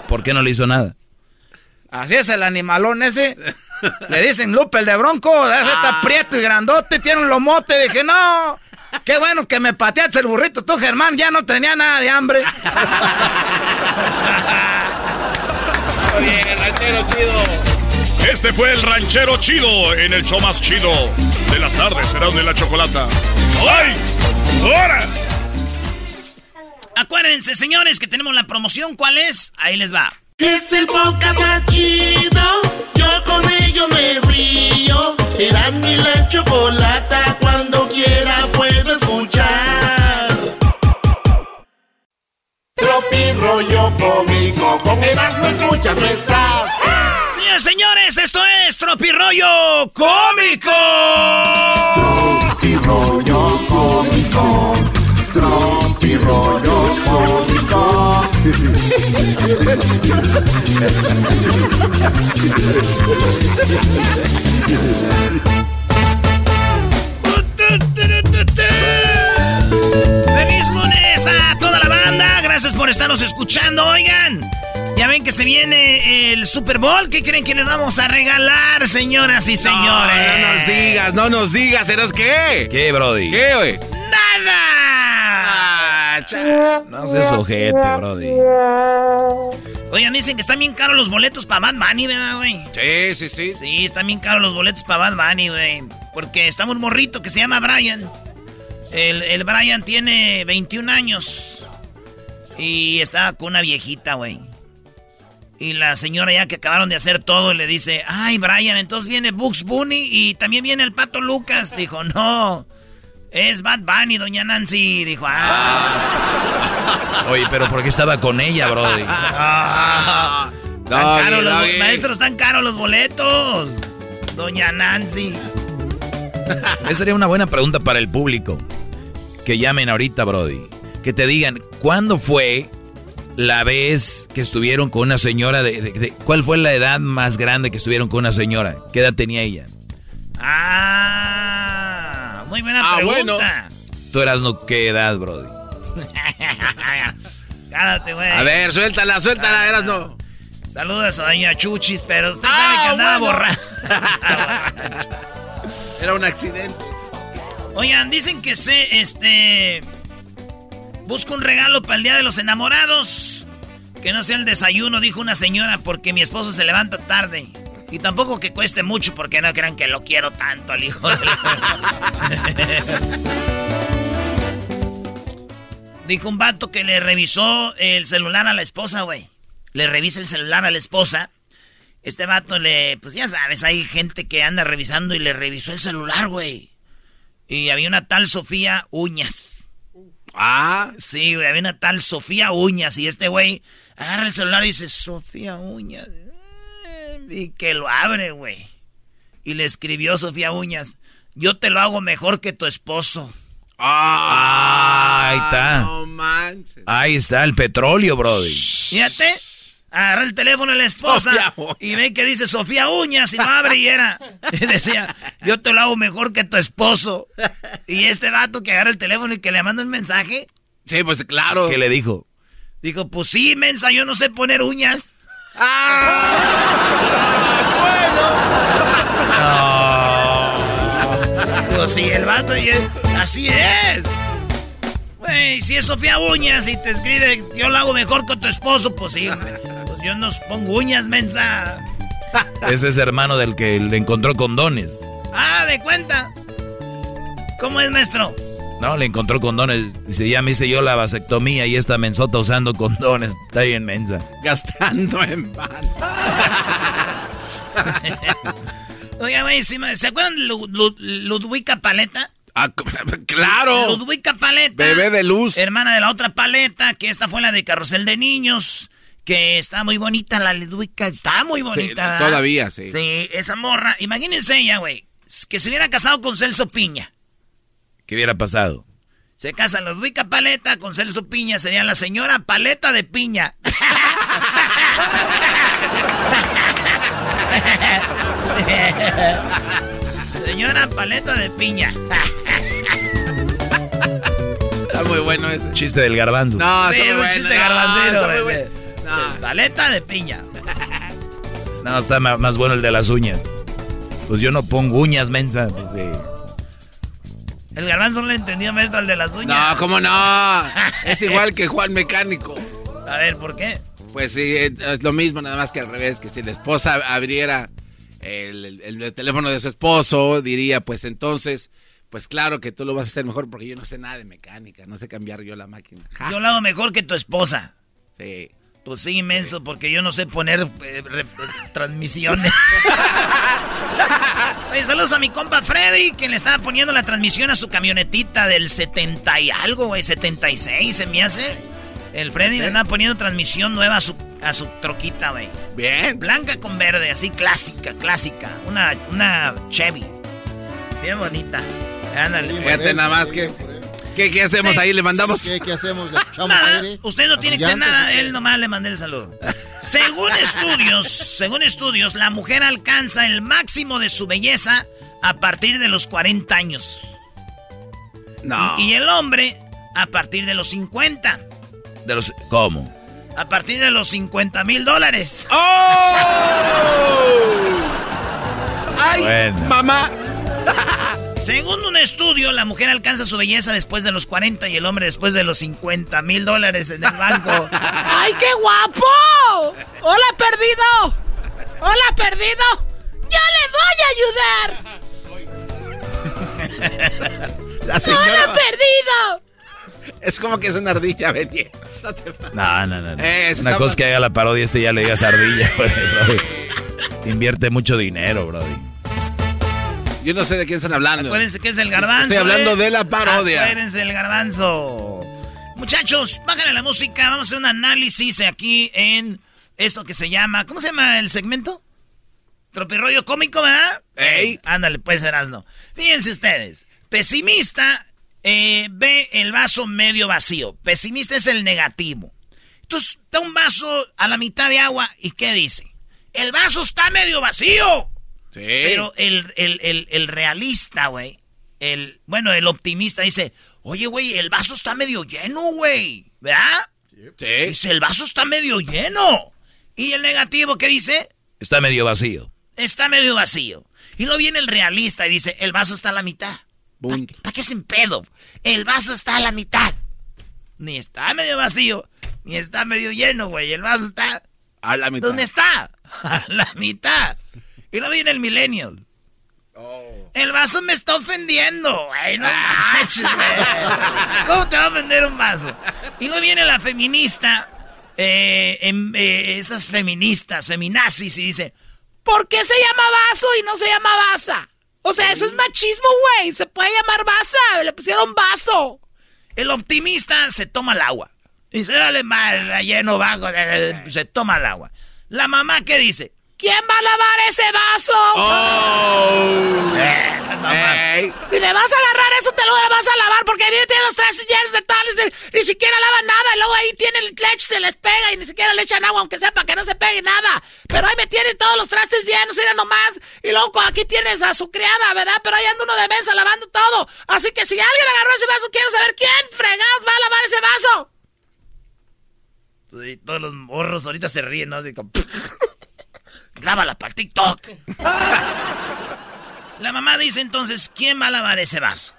¿Por qué no le hizo nada? Así es el animalón ese. Le dicen Lupe el de Bronco, ese está ah. prieto y grandote, tiene un lomote. Dije, no, qué bueno que me pateaste el burrito. Tú, Germán, ya no tenía nada de hambre. Muy bien, el ranchero chido. Este fue el ranchero chido en el show más chido de las tardes. Será de la chocolata. ¡Ay! ¡Ahora! Acuérdense, señores, que tenemos la promoción. ¿Cuál es? Ahí les va. Es el podcast más chido. Yo con ello me río. Eras mi la chocolata. Cuando quiera puedo escuchar. Tropi rollo cómico. Con Erasmo escuchas señores, esto es Tropirollo Cómico. Tropirollo Cómico. Tropirollo Cómico. ¡Feliz lunes a toda la banda! Gracias por estarnos escuchando, oigan. Ya ven que se viene el Super Bowl. ¿Qué creen que les vamos a regalar, señoras y señores? No, no nos digas, no nos digas, ¿eres qué? ¿Qué, Brody? ¿Qué, güey? ¡Nada! Ah, no seas ojete, Brody. Oigan, dicen que están bien caros los boletos para Bad Bunny, ¿verdad, güey? Sí, sí, sí. Sí, están bien caros los boletos para Bad Bunny, güey. Porque está un morrito que se llama Brian. El, el Brian tiene 21 años. Y está con una viejita, güey. Y la señora ya que acabaron de hacer todo le dice, ay Brian, entonces viene Bugs Bunny y también viene el pato Lucas. Dijo, no, Es Bad Bunny, doña Nancy. Dijo, ah. Oye, pero ¿por qué estaba con ella, Brody? Ah, tan caro los, maestros, están caros los boletos. Doña Nancy. Esa sería una buena pregunta para el público. Que llamen ahorita, Brody. Que te digan, ¿cuándo fue la vez que estuvieron con una señora de, ¿Cuál fue la edad más grande que estuvieron con una señora? ¿Qué edad tenía ella? Ah, muy buena ah, pregunta. Bueno. Tú eras no qué edad, Brody. Cállate, güey. A ver, suéltala, suéltala, eras no. Saludos a doña Chuchis, pero usted sabe que ah, andaba borracho. Era un accidente. Oigan, dicen que se, este... Busco un regalo para el Día de los Enamorados. Que no sea el desayuno, dijo una señora, porque mi esposo se levanta tarde. Y tampoco que cueste mucho, porque no crean que lo quiero tanto al hijo de Dijo un vato que le revisó el celular a la esposa, güey. Le revisa el celular a la esposa este vato le, pues ya sabes, hay gente que anda revisando y le revisó el celular, güey. Y había una tal Sofía Uñas. Ah. Sí, güey, había una tal Sofía Uñas. Y este güey agarra el celular y dice, Sofía Uñas. Y que lo abre, güey. Y le escribió Sofía Uñas, yo te lo hago mejor que tu esposo. Ah, ahí está. No manches. Ahí está el petróleo, brody. Fíjate agarra el teléfono de la esposa y ve que dice Sofía Uñas y no abre y era. Y decía, yo te lo hago mejor que tu esposo. Y este vato que agarra el teléfono y que le manda un mensaje. Sí, pues claro. ¿Qué le dijo? Dijo, pues sí, mensa, yo no sé poner uñas. ¡Ah! No. Pues sí, el vato y así es. Güey, si es Sofía Uñas y te escribe, yo lo hago mejor que tu esposo, pues sí. Yo no pongo uñas, mensa. Ese es hermano del que le encontró condones. Ah, de cuenta. ¿Cómo es, maestro? No, le encontró condones. Dice, ya me hice yo la vasectomía y esta mensota usando condones. Está bien mensa. Gastando en pan. Oiga, güey, ¿se acuerdan de Ludwika Paleta? Ah, claro. Ludwika Paleta. Bebé de luz. Hermana de la otra paleta, que esta fue la de Carrusel de Niños que está muy bonita la Ludwika, está muy bonita. todavía, sí. Sí, esa morra, imagínense ella, güey, que se hubiera casado con Celso Piña. ¿Qué hubiera pasado? Se casa Ludwika Paleta con Celso Piña, sería la señora Paleta de Piña. señora Paleta de Piña. Está muy bueno ese. Chiste del garbanzo. No, sí, es un chiste garbanzero, Paleta de piña. No, está más bueno el de las uñas. Pues yo no pongo uñas, mensa. Pues, el garbanzo no le entendió, maestro, el de las uñas. No, ¿cómo no? es igual que Juan Mecánico. A ver, ¿por qué? Pues sí, es lo mismo, nada más que al revés, que si la esposa abriera el, teléfono de su esposo, diría, pues entonces, pues claro que tú lo vas a hacer mejor porque yo no sé nada de mecánica, no sé cambiar yo la máquina. Yo lo hago mejor que tu esposa. Sí. Pues sí, inmenso, porque yo no sé poner eh, transmisiones. Oye, saludos a mi compa Freddy, que le estaba poniendo la transmisión a su camionetita del 70 y algo, güey, 76 se me hace. El Freddy le estaba poniendo transmisión nueva a su, a su troquita, güey. Bien. Blanca con verde, así clásica, clásica. Una, una Chevy. Bien bonita. Ándale. Fíjate nada más que... ¿Qué, hacemos ahí? ¿Le mandamos? ¿Qué, hacemos? Usted no tiene que hacer nada, él nomás le mandé el saludo. según estudios, según estudios, la mujer alcanza el máximo de su belleza a partir de los 40 años. No. Y, el hombre a partir de los 50. ¿De los cómo? A partir de los 50 mil dólares. ¡Oh! ¡Ay, mamá! Según un estudio, la mujer alcanza su belleza después de los 40 y el hombre después de los 50 mil dólares en el banco. ¡Ay, qué guapo! ¡Hola, perdido! ¡Hola, perdido! ¡Yo le voy a ayudar! La señora... ¡Hola, perdido! Es como que es una ardilla vendiendo. No, no, no. no. una cosa que haga la parodia este ya le digas ardilla, Invierte mucho dinero, brody. Yo no sé de quién están hablando. Acuérdense que es el garbanzo. Estoy hablando ¿eh? de la parodia. Acuérdense del garbanzo. Muchachos, bájale la música. Vamos a hacer un análisis aquí en esto que se llama. ¿Cómo se llama el segmento? Tropirroyo cómico, ¿verdad? Ey. Ándale, pues no. Fíjense ustedes. Pesimista eh, ve el vaso medio vacío. Pesimista es el negativo. Entonces, está un vaso a la mitad de agua y ¿qué dice? El vaso está medio vacío. Sí. Pero el, el, el, el realista, güey, el, bueno, el optimista dice, oye, güey, el vaso está medio lleno, güey, ¿verdad? Sí. Dice, el vaso está medio lleno. Y el negativo, ¿qué dice? Está medio vacío. Está medio vacío. Y luego viene el realista y dice, el vaso está a la mitad. ¿Para qué sin pedo? El vaso está a la mitad. Ni está medio vacío, ni está medio lleno, güey. El vaso está... A la mitad. ¿Dónde está? A la mitad. Y luego viene el millennial. El vaso me está ofendiendo, güey. No manches, güey. ¿Cómo te va a ofender un vaso? Y luego viene la feminista, eh, em- eh, esas feministas, feminazis, y dice, ¿por qué se llama vaso y no se llama basa? O sea, eso es machismo, güey. Se puede llamar basa. Le pusieron vaso. El optimista se toma el agua. Dice, dale mal, lleno vago. Se toma el agua. La mamá, ¿qué dice? ¿Quién va a lavar ese vaso? Oh. Eh. Ey. Si me vas a agarrar eso, te lo vas a lavar porque ahí tiene los trastes llenos de tales, de- ni siquiera lavan nada. Y luego ahí tiene el leche, se les pega y ni siquiera le echan agua, aunque sepa que no se pegue nada. Pero ahí me tienen todos los trastes llenos, mira nomás. Y luego aquí tienes a su criada, ¿verdad? Pero ahí anda uno de mesa lavando todo. Así que si alguien agarró ese vaso, quiero saber quién fregados va a lavar ese vaso. Y todos los morros ahorita se ríen, ¿no? Así como... Grábala para el TikTok. La mamá dice entonces, ¿quién va a lavar ese vaso?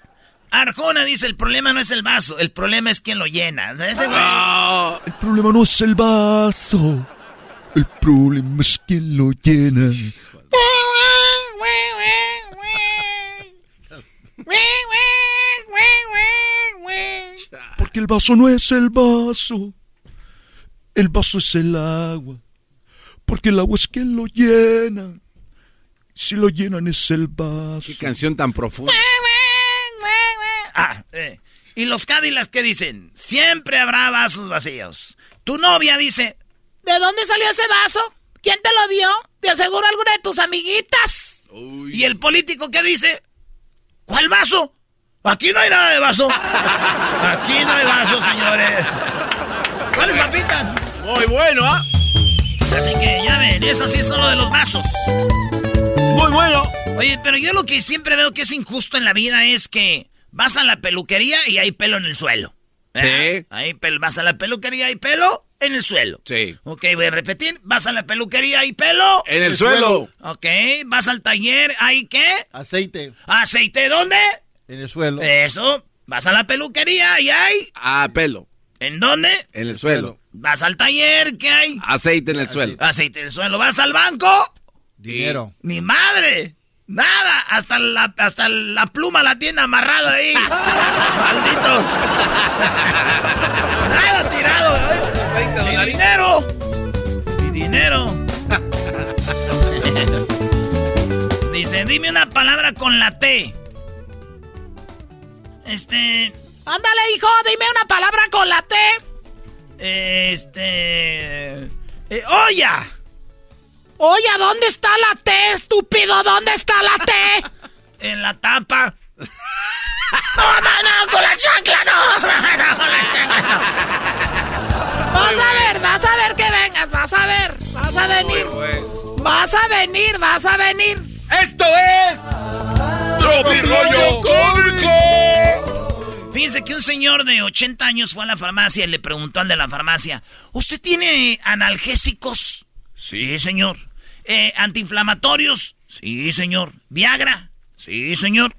Arjona dice, el problema no es el vaso, el problema es quién lo llena. Oh. El problema no es el vaso. El problema es quien lo llena. Porque el vaso no es el vaso. El vaso es el agua. Porque el agua es quien lo llena. Si lo llenan es el vaso. Qué canción tan profunda. Ah, eh. Y los Cadillacs, ¿qué dicen? Siempre habrá vasos vacíos. Tu novia dice, ¿de dónde salió ese vaso? ¿Quién te lo dio? De aseguro alguna de tus amiguitas. Y el político, ¿qué dice? ¿Cuál vaso? Aquí no hay nada de vaso. Aquí no hay vaso, señores. ¿Cuáles papitas? Muy bueno, ¿ah? Así que ya ven, eso sí es solo de los vasos. Muy bueno. Oye, pero yo lo que siempre veo que es injusto en la vida es que vas a la peluquería y hay pelo en el suelo. ¿Eh? Sí. Hay pel- vas a la peluquería y hay pelo en el suelo. Sí. Ok, voy a repetir. Vas a la peluquería y pelo. En el suelo. Ok, vas al taller, ¿hay qué? Aceite ¿Aceite dónde? en el suelo. Eso. Vas a la peluquería y hay. A pelo. ¿En dónde? En el suelo. Vas al taller, ¿qué hay? Aceite en el suelo. Aceite en el suelo. Vas al banco. Dinero. ¡Ni madre! Nada, hasta la, hasta la pluma la tiene amarrada ahí. Malditos. Nada tirado. ¿eh? Ni dinero. Ni dinero. Dice, dime una palabra con la T. Este. Ándale, hijo, dime una palabra con la T. Este. eh, olla. Olla, ¿dónde está la T, estúpido? ¿Dónde está la T? En la tapa. No, no, no, con la chancla, no. No, con la chancla, no. Vas a ver, vas a ver que vengas, vas a ver, vas a venir. Vas a venir, vas a venir. ¡Esto es! ¡Tropirollo cómico! Fíjense que un señor de 80 años fue a la farmacia y le preguntó al de la farmacia, ¿usted tiene analgésicos? Sí, señor. Eh, ¿Antiinflamatorios? Sí, señor. ¿Viagra? Sí, señor.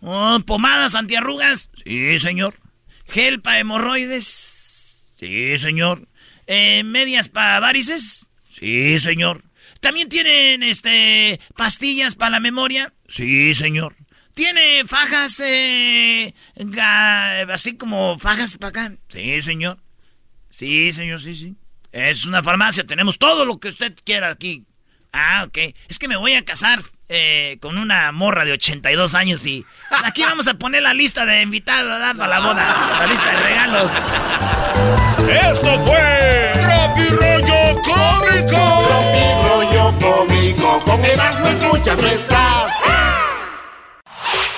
Oh, ¿Pomadas antiarrugas? Sí, señor. ¿Gel para hemorroides? Sí, señor. Eh, ¿Medias para varices? Sí, señor. ¿También tienen, este, pastillas para la memoria? Sí, señor. ¿Tiene fajas, eh, así como fajas para acá? Sí, señor. Sí, señor, sí, sí. Es una farmacia, tenemos todo lo que usted quiera aquí. Ah, ok. Es que me voy a casar. eh, con una morra de 82 años y aquí vamos a poner la lista de invitados para la boda, la lista de regalos. Esto fue Tropi Rollo Cómico. Tropi Rollo Cómico. Con Erasmo escuchas no estás.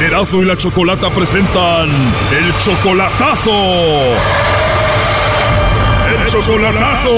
Erasmo y la Chocolata presentan el chocolatazo. El chocolatazo.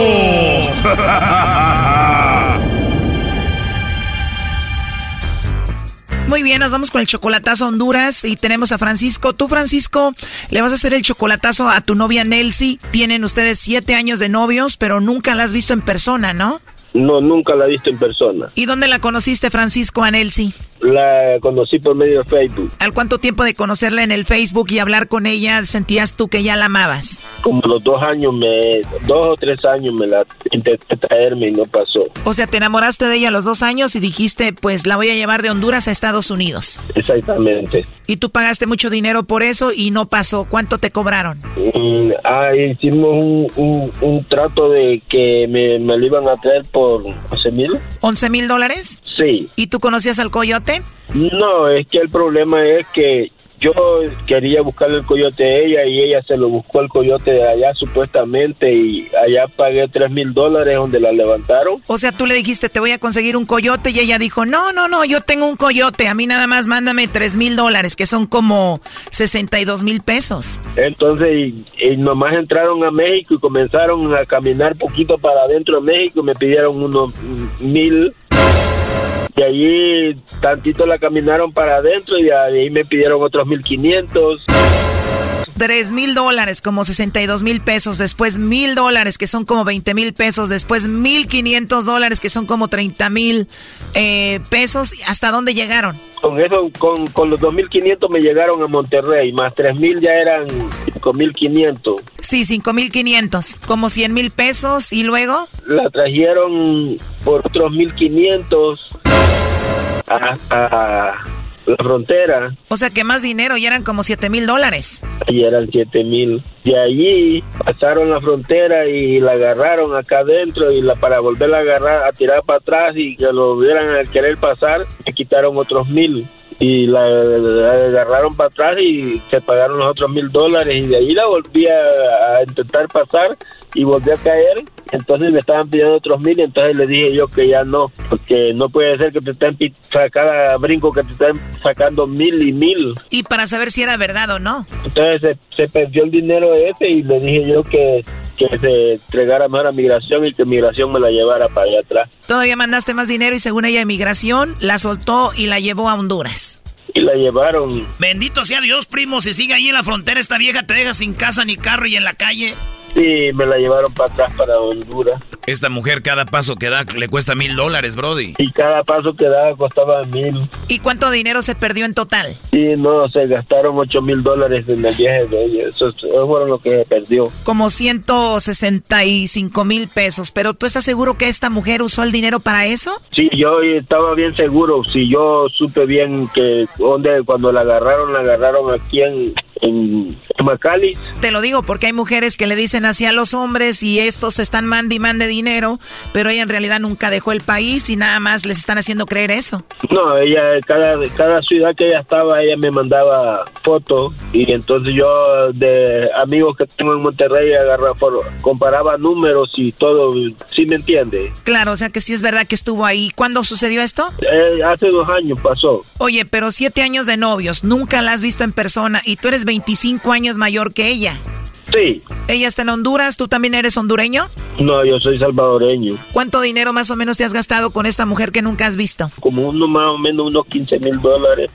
Muy bien, nos vamos con el chocolatazo a Honduras y tenemos a Francisco. Tú, Francisco, le vas a hacer el chocolatazo a tu novia Nelsie. Tienen ustedes siete años de novios, pero nunca la has visto en persona, ¿no? No, nunca la he visto en persona. ¿Y dónde la conociste, Francisco, a Nelsie? La conocí por medio de Facebook. ¿Al cuánto tiempo de conocerla en el Facebook y hablar con ella sentías tú que ya la amabas? Como los dos años, me, dos o tres años me la intenté traerme y no pasó. O sea, te enamoraste de ella a los dos años y dijiste, pues la voy a llevar de Honduras a Estados Unidos. Exactamente. Y tú pagaste mucho dinero por eso y no pasó. ¿Cuánto te cobraron? Mm, ah, hicimos un, un, un trato de que me, me lo iban a traer por 11 mil. ¿11 mil dólares? Sí. ¿Y tú conocías al coyote? No, es que el problema es que yo quería buscarle el coyote a ella y ella se lo buscó el coyote de allá supuestamente y allá pagué tres mil dólares donde la levantaron. O sea, tú le dijiste, te voy a conseguir un coyote y ella dijo, no, no, no, yo tengo un coyote, a mí nada más mándame tres mil dólares, que son como 62 mil pesos. Entonces, y, y nomás entraron a México y comenzaron a caminar poquito para adentro de México y me pidieron unos mil y allí tantito la caminaron para adentro y de ahí me pidieron otros 1500. Tres mil dólares, como 62 mil pesos, después mil dólares, que son como 20 mil pesos, después mil quinientos dólares, que son como 30 mil eh, pesos. ¿Hasta dónde llegaron? Con eso, con, con los 2.500 me llegaron a Monterrey, más 3.000 ya eran 5.500. Sí, 5.500, como 100 mil pesos, ¿y luego? La trajeron por otros 1.500 a, a la frontera. O sea que más dinero, ya eran como 7 mil dólares. Y eran 7 mil. De allí pasaron la frontera y la agarraron acá adentro y la para volverla a agarrar, a tirar para atrás y que lo hubieran a querer pasar, me quitaron otros mil. Y la, la agarraron para atrás y se pagaron los otros mil dólares y de ahí la volví a, a intentar pasar y volví a caer. Entonces me estaban pidiendo otros mil, entonces le dije yo que ya no, porque no puede ser que te estén cada brinco que te estén sacando mil y mil. Y para saber si era verdad o no. Entonces se, se perdió el dinero ese y le dije yo que, que se entregara mejor a migración y que migración me la llevara para allá atrás. Todavía mandaste más dinero y según ella, inmigración la soltó y la llevó a Honduras. Y la llevaron. Bendito sea Dios, primo. Si sigue ahí en la frontera, esta vieja te deja sin casa ni carro y en la calle. Sí, me la llevaron para atrás, para Honduras. Esta mujer cada paso que da le cuesta mil dólares, Brody. Y cada paso que daba costaba mil. ¿Y cuánto dinero se perdió en total? Y no, se gastaron ocho mil dólares en el viaje de ella. Eso, eso fueron lo que se perdió. Como 165 mil pesos. ¿Pero tú estás seguro que esta mujer usó el dinero para eso? Sí, yo estaba bien seguro. Si yo supe bien que donde cuando la agarraron, la agarraron aquí en, en Macali. Te lo digo porque hay mujeres que le dicen así a los hombres y estos están mande y mande dinero, pero ella en realidad nunca dejó el país y nada más les están haciendo creer eso. No, ella, cada, cada ciudad que ella estaba, ella me mandaba fotos y entonces yo de amigos que tengo en Monterrey agarraba, comparaba números y todo, ¿sí me entiende? Claro, o sea que sí es verdad que estuvo ahí. ¿Cuándo sucedió esto? Eh, hace dos años pasó. Oye, pero siete años de novios, nunca la has visto en persona y tú eres 25 años mayor que ella. Sí. Ella está en Honduras, ¿tú también eres hondureño? No, yo soy salvadoreño. ¿Cuánto dinero más o menos te has gastado con esta mujer que nunca has visto? Como uno más o menos unos 15 mil dólares.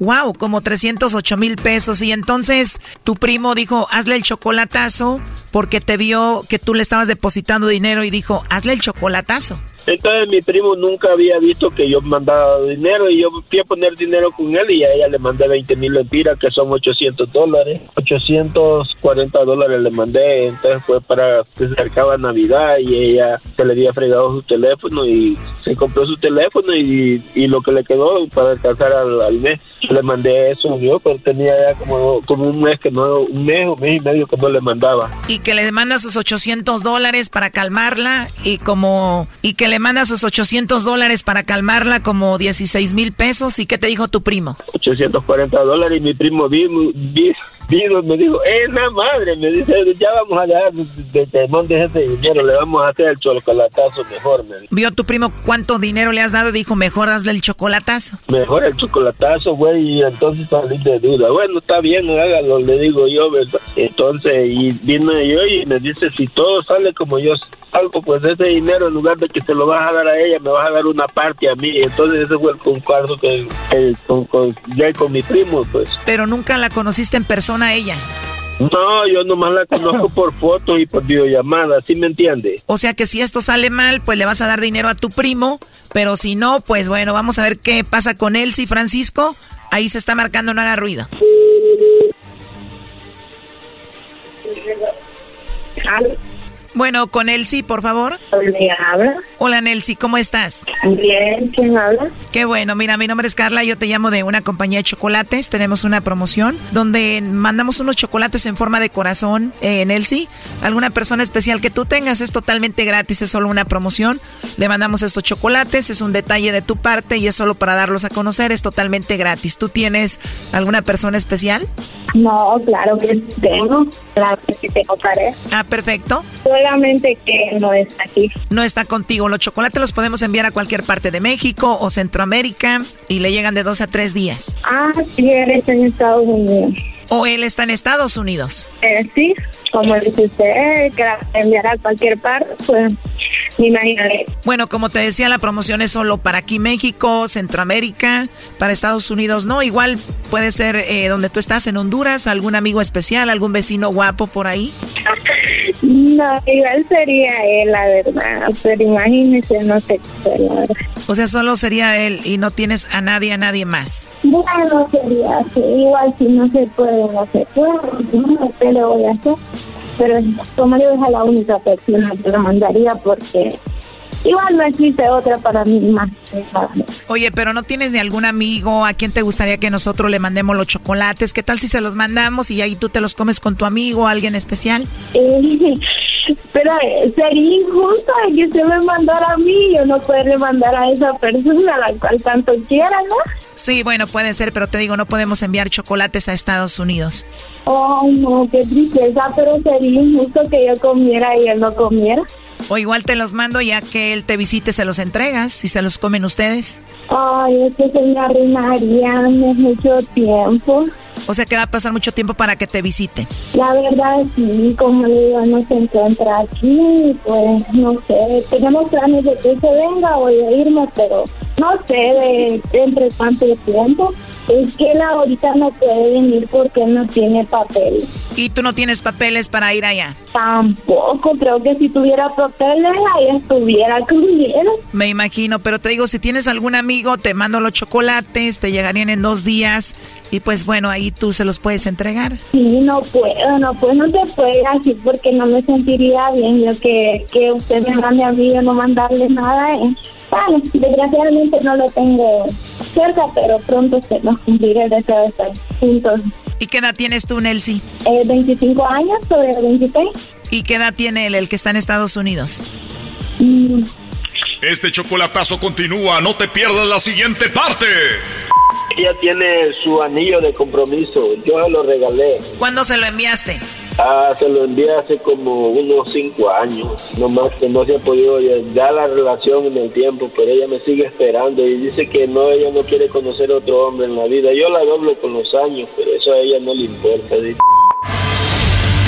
Wow, como 308 mil pesos. Y entonces tu primo dijo, hazle el chocolatazo porque te vio que tú le estabas depositando dinero y dijo, hazle el chocolatazo. Entonces mi primo nunca había visto que yo mandaba dinero y yo fui a poner dinero con él y a ella le mandé 20 mil lempiras que son 800 dólares. 840 dólares le mandé, entonces fue para que se acercaba Navidad y ella se le había fregado su teléfono y se compró su teléfono y, y lo que le quedó para alcanzar al, mes. Le mandé eso yo, pero tenía ya como, como un mes que no, un mes o mes y medio que no le mandaba. Y que le manda sus 800 dólares para calmarla y como, y que le manda sus 800 dólares para calmarla como 16 mil pesos. ¿Y qué te dijo tu primo? 840 dólares y mi primo vino, vino, me dijo, eh, la madre, me dice, ya vamos a dar de temón de ese dinero, le vamos a hacer el chocolatazo mejor. Me dijo. ¿Vio tu primo cuánto dinero le has dado? Dijo, mejor hazle el chocolatazo. Mejor el chocolatazo, güey, y entonces salir de duda. Bueno, está bien, hágalo, le digo yo, ¿verdad? Entonces, y vine yo y me dice, si todo sale como yo algo, pues ese dinero en lugar de que se lo vas a dar a ella, me vas a dar una parte a mí. Entonces ese fue el concuerdo que, que con, con, ya con mi primo, pues. Pero nunca la conociste en persona a ella. No, yo nomás la conozco por foto y por videollamada, ¿sí me entiende? O sea que si esto sale mal, pues le vas a dar dinero a tu primo, pero si no, pues bueno, vamos a ver qué pasa con él, si Francisco. Ahí se está marcando, no haga ruido. Bueno, con Elsie, por favor. ¿Me habla? Hola, Nelsie, ¿cómo estás? Bien, ¿quién habla? Qué bueno, mira, mi nombre es Carla, yo te llamo de una compañía de chocolates. Tenemos una promoción donde mandamos unos chocolates en forma de corazón, eh, Nelsie. Alguna persona especial que tú tengas es totalmente gratis, es solo una promoción. Le mandamos estos chocolates, es un detalle de tu parte y es solo para darlos a conocer, es totalmente gratis. ¿Tú tienes alguna persona especial? No, claro que tengo. Claro que sí tengo pareja. Ah, perfecto. Solamente que no está aquí. No está contigo. Los chocolates los podemos enviar a cualquier parte de México o Centroamérica y le llegan de dos a tres días. Ah, sí, en Estados Unidos. ¿O él está en Estados Unidos? Eh, sí, como dice usted, que la enviar a cualquier parte, pues me imaginaré. Bueno, como te decía, la promoción es solo para aquí México, Centroamérica, para Estados Unidos, ¿no? Igual puede ser eh, donde tú estás, en Honduras, algún amigo especial, algún vecino guapo por ahí. No, igual sería él, la verdad. Pero imagínese, no sé qué ser, la verdad. O sea, solo sería él y no tienes a nadie, a nadie más. Bueno, sería así. Igual si no se puede, puede. No sé qué le voy a hacer. Pero yo es la única persona que lo mandaría porque igual no existe otra para mí más. Oye, pero no tienes ni algún amigo a quien te gustaría que nosotros le mandemos los chocolates. ¿Qué tal si se los mandamos y ahí tú te los comes con tu amigo, alguien especial? Eh, pero sería injusto de que usted me mandara a mí, yo no poderle mandar a esa persona a la cual tanto quiera, ¿no? Sí, bueno, puede ser, pero te digo, no podemos enviar chocolates a Estados Unidos. Oh, no, qué tristeza, pero sería injusto que yo comiera y él no comiera. O igual te los mando ya que él te visite, se los entregas y se los comen ustedes. Ay, es que se me arruinaría mucho tiempo. O sea que va a pasar mucho tiempo para que te visite. La verdad, sí, como digo, no se encuentra aquí, pues no sé, tenemos planes de que se venga o de irme, pero no sé de, de entre cuánto tiempo. Es que él ahorita no puede venir porque no tiene papel. ¿Y tú no tienes papeles para ir allá? Tampoco, creo que si tuviera papeles ahí estuviera conmigo. Me imagino, pero te digo, si tienes algún amigo, te mando los chocolates, te llegarían en dos días y pues bueno, ahí tú se los puedes entregar. Sí, no puedo, no puedo, no te puedo así porque no me sentiría bien yo que, que usted me mande a mí y no mandarle nada. Eh. Bueno, desgraciadamente no lo tengo cerca, pero pronto se nos cumplirá el deseo de estar juntos. ¿Y qué edad tienes tú, Nelsie? Eh, 25 años, sobre 26. ¿Y qué edad tiene él, el que está en Estados Unidos? Mm, Este chocolatazo continúa, no te pierdas la siguiente parte. Ella tiene su anillo de compromiso, yo se lo regalé. ¿Cuándo se lo enviaste? Ah, se lo envié hace como unos cinco años, nomás que no se ha podido ya la relación en el tiempo, pero ella me sigue esperando y dice que no, ella no quiere conocer otro hombre en la vida. Yo la doblo con los años, pero eso a ella no le importa. dice.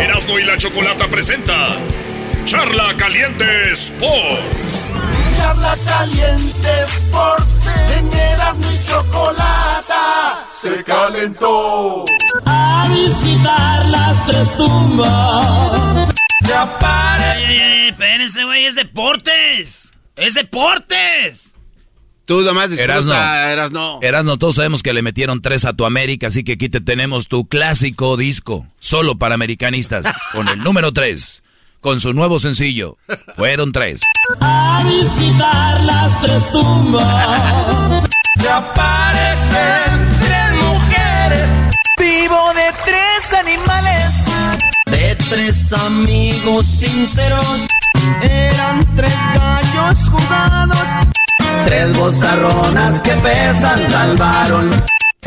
Erasmo y la Chocolata presenta Charla Caliente Sports. Charla Caliente Sports en Erasmo y Chocolata se calentó. A visitar las tres tumbas. Ya Ey, ey, ey, espérense, güey, es deportes. Es deportes. Tú nomás disfruta, Erasno. Erasno, todos sabemos que le metieron tres a tu América, así que aquí te tenemos tu clásico disco, solo para americanistas, con el número tres, con su nuevo sencillo. Fueron tres. A visitar las tres tumbas. Se aparecen tres mujeres. Vivo de tres animales. De tres amigos sinceros. Eran tres. Tres bozarronas que pesan salvaron.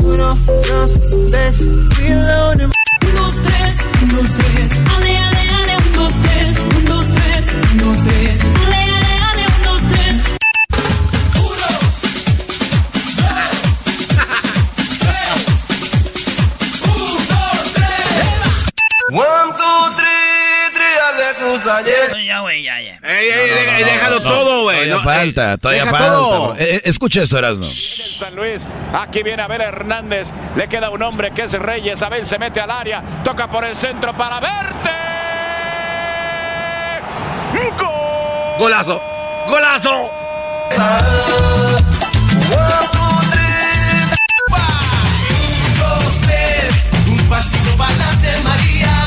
Uno, dos, tres, reload. Un, dos, tres, un, dos, tres. Ale, ale, ale, un, dos, tres. Un, dos, tres, un, dos, tres. Ale, Yes. Ya, güey, ya, ya. Ey, ey, No, no, déjalo no, todo, güey. Todavía No, falta, todavía falta. todo. Eh, eh, escucha esto, Erasno. San Luis. Aquí viene Abel Hernández. Le queda un hombre que es Reyes. Abel se mete al área. Toca por el centro para verte. ¡Gol! Golazo. Golazo. Un, dos, tres. Un pasito para adelante, María.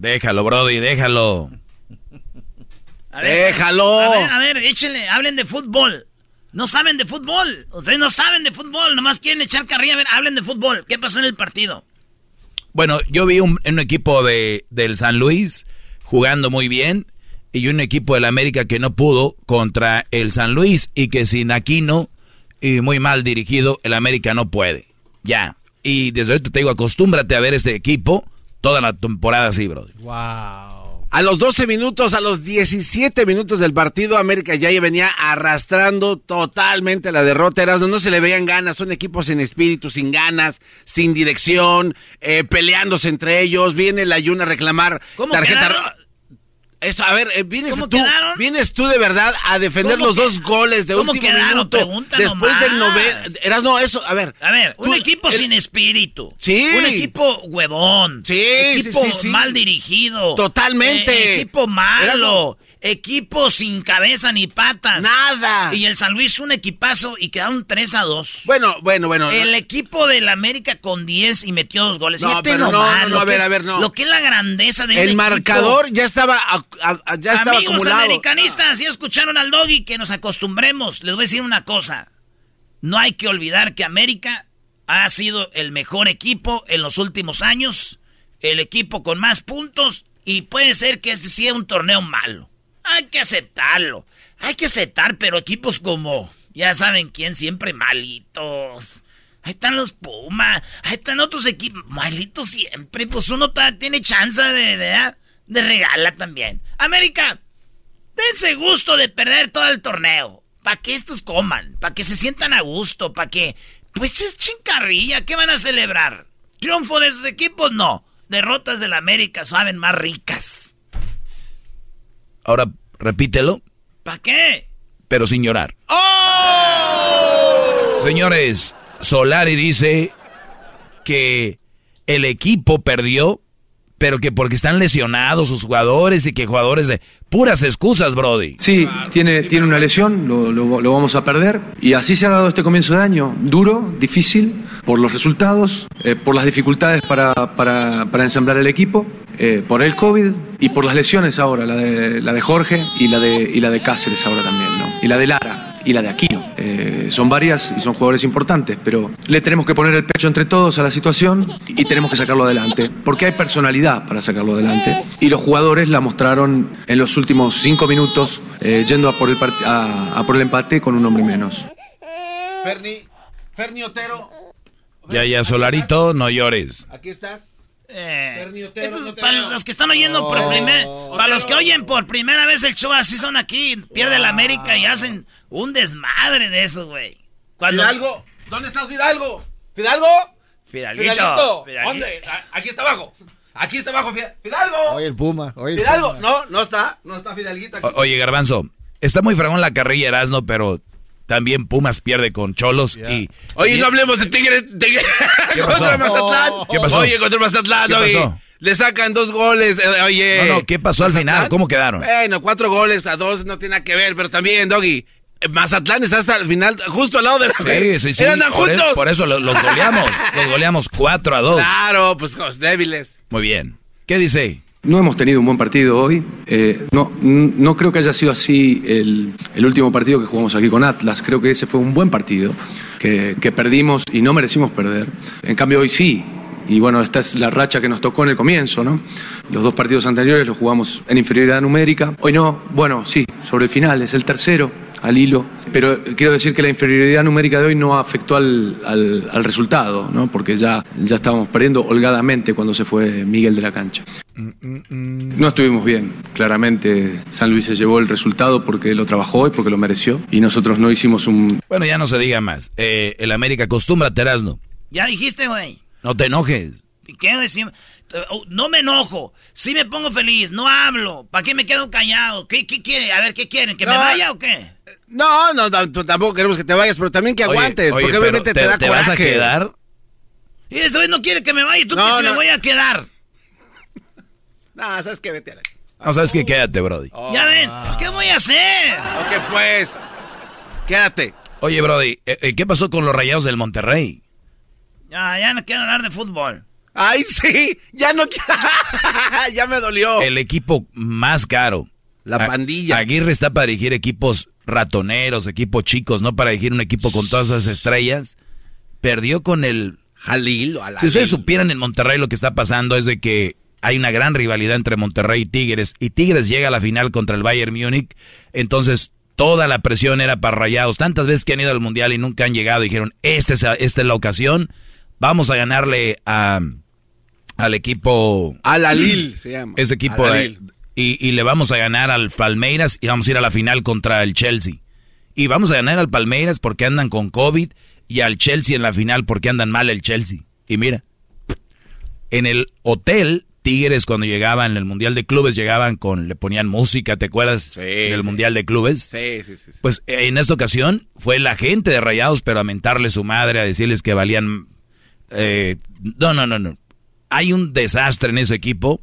Déjalo, Brody, déjalo. A ver, Déjalo. A ver, a ver, échenle, hablen de fútbol. No saben de fútbol. Ustedes no saben de fútbol, nomás quieren echar carrilla. A ver, hablen de fútbol. ¿Qué pasó en el partido? Bueno, yo vi un, un equipo de, del San Luis jugando muy bien y un equipo del América que no pudo contra el San Luis y que sin Aquino y muy mal dirigido, el América no puede. Ya. Y desde ahorita te digo, acostúmbrate a ver este equipo toda la temporada así, bro. A los 12 minutos, a los 17 minutos del partido, América ya venía arrastrando totalmente la derrota. Erasmo, no se le veían ganas, son equipos sin espíritu, sin ganas, sin dirección, eh, peleándose entre ellos. Viene la Yuna a reclamar ¿Cómo tarjeta roja. Eso, a ver, eh, vienes ¿Cómo tú, quedaron? vienes tú de verdad a defender ¿Cómo los que- dos goles de cómo último quedaron? minuto. Pregunta Después del nomás. noveno. Erasmo, eso, a ver. A ver, un Tú- equipo el- sin espíritu. Sí. Un equipo huevón. Sí, Equipo sí, sí, sí. mal dirigido. Totalmente. Eh, equipo malo. Erasmo. Equipo sin cabeza ni patas. Nada. Y el San Luis un equipazo y quedaron 3 a 2. Bueno, bueno, bueno. El equipo del América con 10 y metió dos goles. No, pero no, nomás no, no, a ver, es- a ver, no. Lo que es la grandeza de un El equipo. marcador ya estaba, a- a- ya estaba Amigos acumulado. americanistas, ya escucharon al doggy que nos acostumbremos. Les voy a decir una cosa. No hay que olvidar que América ha sido el mejor equipo en los últimos años, el equipo con más puntos y puede ser que este sea un torneo malo. Hay que aceptarlo. Hay que aceptar, pero equipos como, ya saben quién, siempre malitos. Ahí están los Pumas, ahí están otros equipos, malitos siempre. Pues uno tiene chance de, de, de regala también. América, dense gusto de perder todo el torneo. Para que estos coman, para que se sientan a gusto, para que... Pues es chincarrilla, ¿qué van a celebrar? ¿Triunfo de esos equipos? No. Derrotas del América saben más ricas. Ahora, repítelo, ¿Para qué? pero sin llorar. ¡Oh! Señores, Solari dice que el equipo perdió, pero que porque están lesionados sus jugadores y que jugadores de puras excusas, Brody. Sí, tiene, tiene una lesión, lo, lo- vamos a perder. Y así se ha dado este comienzo de año. Duro, difícil, por los resultados, eh, por las dificultades para, para, para ensamblar el equipo, eh, por el COVID y por las lesiones ahora, la de, la de Jorge y la de, y la de Cáceres ahora también, ¿no? Y la de Lara y la de Aquino. Eh, son varias y son jugadores importantes, pero le tenemos que poner el pecho entre todos a la situación y tenemos que sacarlo adelante, porque hay personalidad para sacarlo adelante y los jugadores la mostraron en los últimos cinco minutos eh, yendo a por, el part- a, a por el empate con un hombre menos. Ferni, Ferni Otero, Ya, ya, Solarito, no llores. aquí estás. Eh, Otero, estos- para los que están oyendo por Oh. primer, para los que oyen por primera vez el show, así son aquí, pierde la América y hacen un desmadre de eso, güey. Cuando Fidalgo, ¿dónde estás, Fidalgo? ¿Fidalgo? Fidalguito, Fidalguito, Fidalguito. ¿dónde? Aquí está abajo. Aquí está abajo, Fida- Fidalgo. Oye, el Puma. Oye, el Fidalgo, Puma. no, no está, no está Fidalguito aquí. O- oye, Garbanzo, está muy fregón la carrilla Erasno, pero también Pumas pierde con Cholos y... Oye, no hablemos de Tigres, contra Mazatlán. ¿Qué pasó? Oye, contra Mazatlán, ¿Qué oye, pasó? Le sacan dos goles, eh, oye. No, no, ¿qué pasó al final? ¿Cómo quedaron? Bueno, cuatro goles a dos no tiene nada que ver, pero también, Doggy. Mazatlán está hasta el final, justo al lado de la. Sí, sí, sí. Andan por, juntos. eso, por eso lo- los goleamos. Los goleamos 4 a 2. Claro, pues los débiles. Muy bien. ¿Qué dice? No hemos tenido un buen partido hoy. Eh, no, no creo que haya sido así el, último partido que jugamos aquí con Atlas. Creo que ese fue un buen partido que, que perdimos y no merecimos perder. En cambio hoy sí. Y bueno, esta es la racha que nos tocó en el comienzo, ¿no? Los dos partidos anteriores los jugamos en inferioridad numérica. Hoy no, bueno, sí, sobre el final, es el tercero, al hilo. Pero quiero decir que la inferioridad numérica de hoy no afectó al, al- al resultado, ¿no? Porque ya, ya estábamos perdiendo holgadamente cuando se fue Miguel de la cancha. No estuvimos bien, claramente San Luis se llevó el resultado porque lo trabajó y porque lo mereció y nosotros no hicimos un... Bueno, ya no se diga más. Eh, el América acostumbra Erasno. Ya dijiste, güey. No te enojes. ¿Y ¿Qué decir? Oh, No me enojo. Sí me pongo feliz. No hablo. ¿Para qué me quedo callado? ¿Qué, qué quiere? A ver, ¿qué quieren? ¿Que me vaya o qué? No, no, tampoco queremos que te vayas, pero también que Oye, aguantes, oye, porque pero obviamente te, te- da te coraje. vas a quedar. Y esta vez no quiere que me vaya. ¿Tú No, que si no. me voy a quedar? No, sabes que vete a la... No, sabes que quédate, Brody. Ya ven. ¿Qué voy a hacer? Ok, pues. Quédate. Oye, Brody, eh, eh, ¿qué pasó con los rayados del Monterrey? Ya, ya no quiero hablar de fútbol. Ay, sí, ya no quiero. ya me dolió. El equipo más caro. La A- pandilla. Aguirre está para dirigir equipos ratoneros, equipos chicos, no para dirigir un equipo con todas esas estrellas. Perdió con el Jalil o Alalil. Si ustedes supieran en Monterrey lo que está pasando es de que hay una gran rivalidad entre Monterrey y Tigres y Tigres llega a la final contra el Bayern Múnich, entonces toda la presión era para Rayados. Tantas veces que han ido al Mundial y nunca han llegado, dijeron, esta es, esta es la ocasión, vamos a ganarle a, al equipo... Alalil se llama. Ese equipo de- y, y le vamos a ganar al Palmeiras y vamos a ir a la final contra el Chelsea. Y vamos a ganar al Palmeiras porque andan con COVID y al Chelsea en la final porque andan mal el Chelsea. Y mira, en el hotel Tigres cuando llegaban en el Mundial de Clubes llegaban con, le ponían música, ¿te acuerdas? del Mundial de Clubes. Sí, sí, sí. sí. Pues eh, en esta ocasión fue la gente de Rayados, pero a mentarle su madre, a decirles que valían... eh, no, no, no, no. Hay un desastre en ese equipo.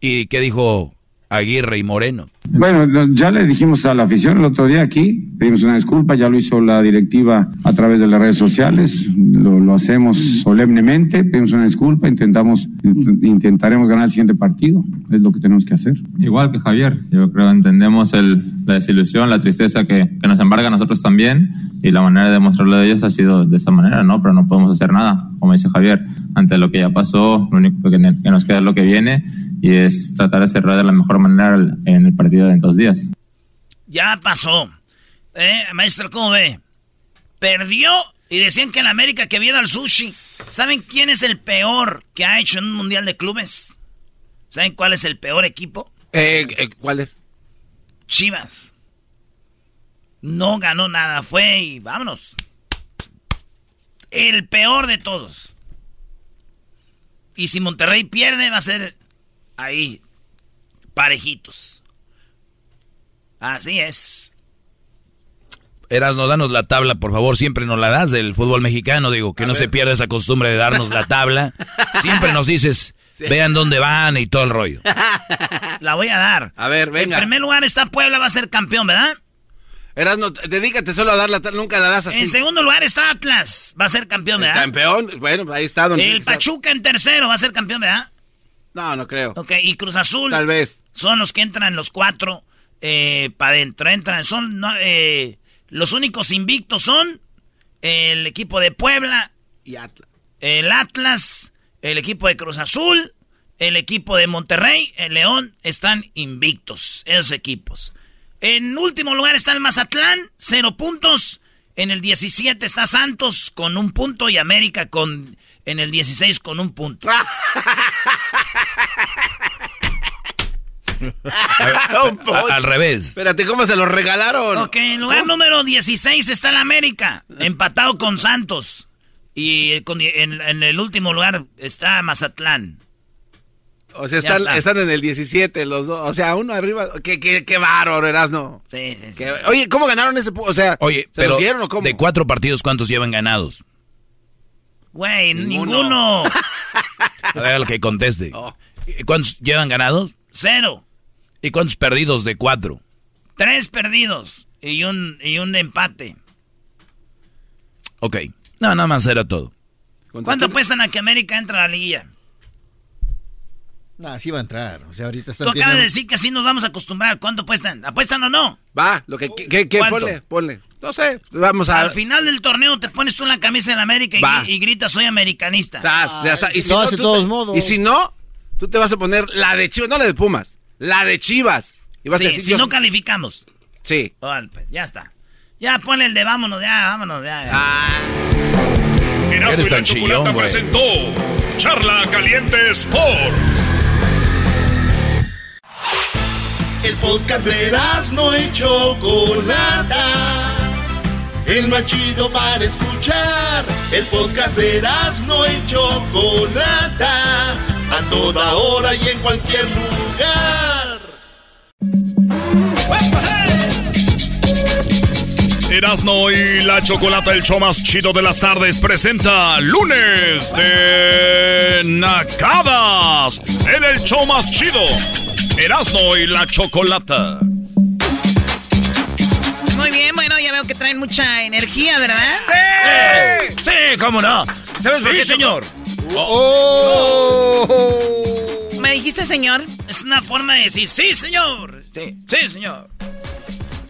¿Y qué dijo Aguirre y Moreno? Bueno, no, ya le dijimos a la afición el otro día aquí, pedimos una disculpa, ya lo hizo la directiva a través de las redes sociales, lo, lo hacemos solemnemente, pedimos una disculpa, intentamos, int- intentaremos ganar el siguiente partido, es lo que tenemos que hacer. Igual que Javier, yo creo entendemos el, la desilusión, la tristeza que, que nos embarga a nosotros también y la manera de demostrarlo de ellos ha sido de esa manera, ¿no? Pero no podemos hacer nada, como dice Javier, ante lo que ya pasó, lo único que, que nos queda es lo que viene y es tratar de cerrar de la mejor manera en el partido de en dos días. Ya pasó. ¿Eh, maestro, cómo ve? Perdió y decían que en América que había ido al sushi. ¿Saben quién es el peor que ha hecho en un mundial de clubes? ¿Saben cuál es el peor equipo? Eh, eh, ¿Cuál es? Chivas. No ganó nada, fue y vámonos. El peor de todos. Y si Monterrey pierde, va a ser ahí, parejitos. Así es. Erasno, danos la tabla, por favor. Siempre nos la das del fútbol mexicano. Digo, que no se pierda esa costumbre de darnos la tabla. Siempre nos dices, vean dónde van y todo el rollo. La voy a dar. A ver, venga. En primer lugar está Puebla, va a ser campeón, ¿verdad? Erasno, dedícate solo a dar la tabla, nunca la das así. En segundo lugar está Atlas, va a ser campeón, ¿verdad? Campeón, bueno, ahí está. Don El Pachuca en tercero va a ser campeón, ¿verdad? No, no creo. Ok, y Cruz Azul. Tal vez. Son los que entran los cuatro eh, para adentro. Entran, son no, eh, los únicos invictos son el equipo de Puebla, Y Atlas. el Atlas, el equipo de Cruz Azul, el equipo de Monterrey, el León, están invictos, esos equipos. En último lugar está el Mazatlán, cero puntos. En el 17 está Santos con un punto y América con en el 16 con un punto. A- al revés. Espérate, ¿cómo se lo regalaron? Ok, en lugar número 16 está el América, empatado con Santos. Y con- en, en el último lugar está Mazatlán. O sea, están, está. están en el 17 los dos. O sea, uno arriba. Qué, qué, qué bárbaro, Erasno. Sí, sí, sí. Qué- Oye, ¿cómo ganaron ese O sea, Oye, ¿se pero los dieron o cómo? de cuatro partidos, ¿cuántos llevan ganados? Güey, Ninguno. ninguno. A ver, al que conteste. Oh. ¿Y ¿Cuántos llevan ganados? Cero. ¿Y cuántos perdidos de cuatro? Tres perdidos y un, y un empate. Ok. No, nada más era todo. ¿Cuánto apuestan a que América entra a la liguilla? Nah, sí va a entrar. O sea, ahorita Tú están acabas de decir que así nos vamos a acostumbrar. ¿Cuánto apuestan? ¿Apuestan o no? Va, lo que, que, que- ponle, ponle. No sé, vamos a... Al final del torneo te pones tú en la camisa de la América y, gritas soy americanista. Y si no, tú todos te- modos. Y si no, tú te vas a poner la de Chivas, no la de Pumas, la de Chivas. Y vas Sí, a decir, si Dios- no calificamos. Sí. Pues, ya está. Ya ponle el de vámonos, ya, vámonos, ya. ya. Ah. Erasmo y la tan chillón, Chocolata presentó Charla Caliente Sports. El podcast de no y Chocolata. El más chido para escuchar. El podcast de no y Chocolata. A toda hora y en cualquier lugar. Erasmo y la Chocolata, el show más chido de las tardes, presenta lunes de Nacadas en el show más chido. Erasmo y la Chocolata. Traen mucha energía, ¿verdad? ¡Sí! ¡Sí, cómo no! ¿Sabes por Sí, qué, señor? ¡Oh! ¿Me dijiste, señor? Es una forma de decir sí, señor. Sí, sí, señor.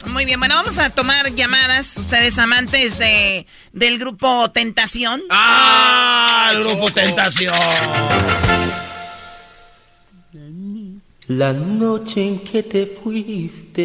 Muy bien, bueno, vamos a tomar llamadas. Ustedes amantes de, del grupo Tentación. ¡Ah! El grupo Tentación. La noche en que te fuiste.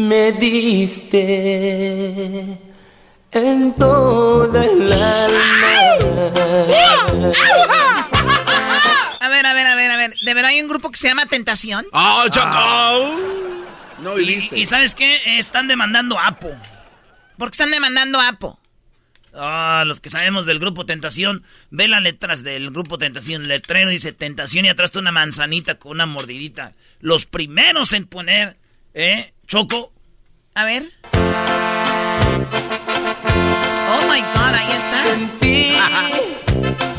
Me diste en toda el alma. A ver, a ver, a ver, a ver. ¿De verdad hay un grupo que se llama Tentación? ¡Oh, Choco! Ah. No Y, viviste. y ¿sabes qué? Están demandando a Apo. ¿Por qué están demandando a Apo? Ah, los que sabemos del grupo Tentación, ve las letras del grupo Tentación. El letrero dice Tentación y atrás está una manzanita con una mordidita. Los primeros en poner, ¿eh? Choco. A ver. Oh my god, ahí está.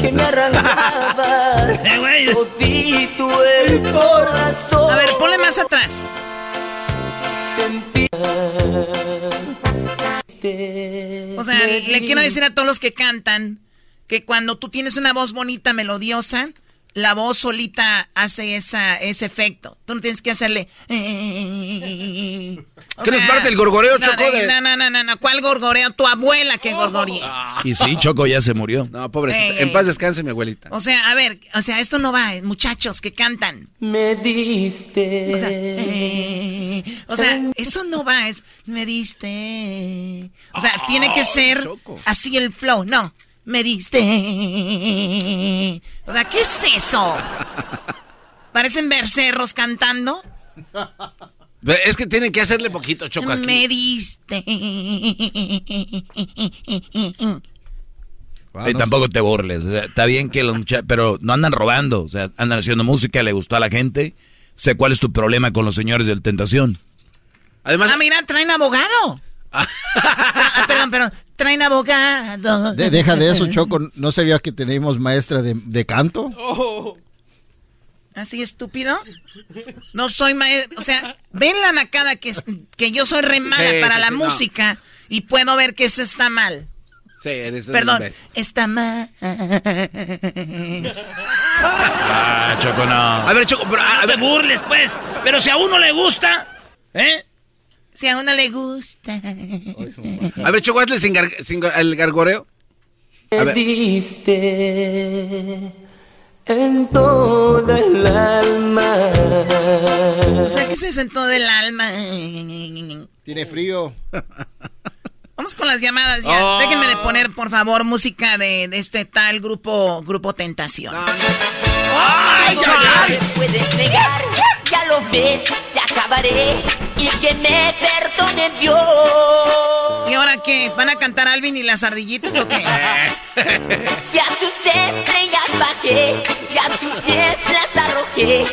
que me arrancabas todito el corazón. A ver, ponle más atrás. O sea, le quiero decir a todos los que cantan que cuando tú tienes una voz bonita, melodiosa, la voz solita hace esa, ese efecto. Tú no tienes que hacerle. O ¿Qué no es sea, parte del gorgoreo, no, Choco? de- No, no, no, no, no. ¿Cuál gorgoreo? Tu abuela que gorgorea. Y sí, Choco ya se murió. No, pobrecita. Ey, En paz descanse mi abuelita. O sea, a ver, o sea, esto no va, eh, muchachos que cantan. Me diste. O sea, eh, o sea, eso no va, es me diste. O sea, tiene que ser así el flow, no. Me diste. O sea, ¿qué es eso? ¿Parecen bercerros cantando? Es que tienen que hacerle poquito, Choco, aquí. Me diste. Ey, tampoco te burles. sea, Está bien que los muchachos, pero no andan robando. O sea, andan haciendo música, le gustó a la gente. Sé cuál es tu problema con los señores del Tentación. Además, Ah, mira, traen abogado. Ah, perdón, perdón. Traen abogado. De- deja de eso, Choco. ¿No sabía que tenemos maestra de, de canto? ¿Así estúpido? No soy maestro. O sea, ven la nacada que, es- que yo soy re mala Sí, para sí, la sí, no. música y puedo ver que eso está mal. Sí, eres Perdón, está mal. Ah, Choco, no. A ver, Choco, pero, a ver, burles, pues. Pero si a uno le gusta, ¿eh? Si a uno le gusta. a ver, Choco, hazle sin gar- sin el gargoreo. A ver. diste en toda el alma. O sea, que se sentó del alma. Tiene frío. Vamos con las llamadas ya. Oh. Déjenme de poner, por favor, música de, de este tal grupo, grupo Tentación. ¡Ay, ay, ay! puedes negar, ya lo ves, ya acabaré y que me perdone Dios. ¿Y ahora qué? ¿Van a cantar Alvin y las ardillitas o qué? Si a sus estrellas bajé y a tus pies las arrojé.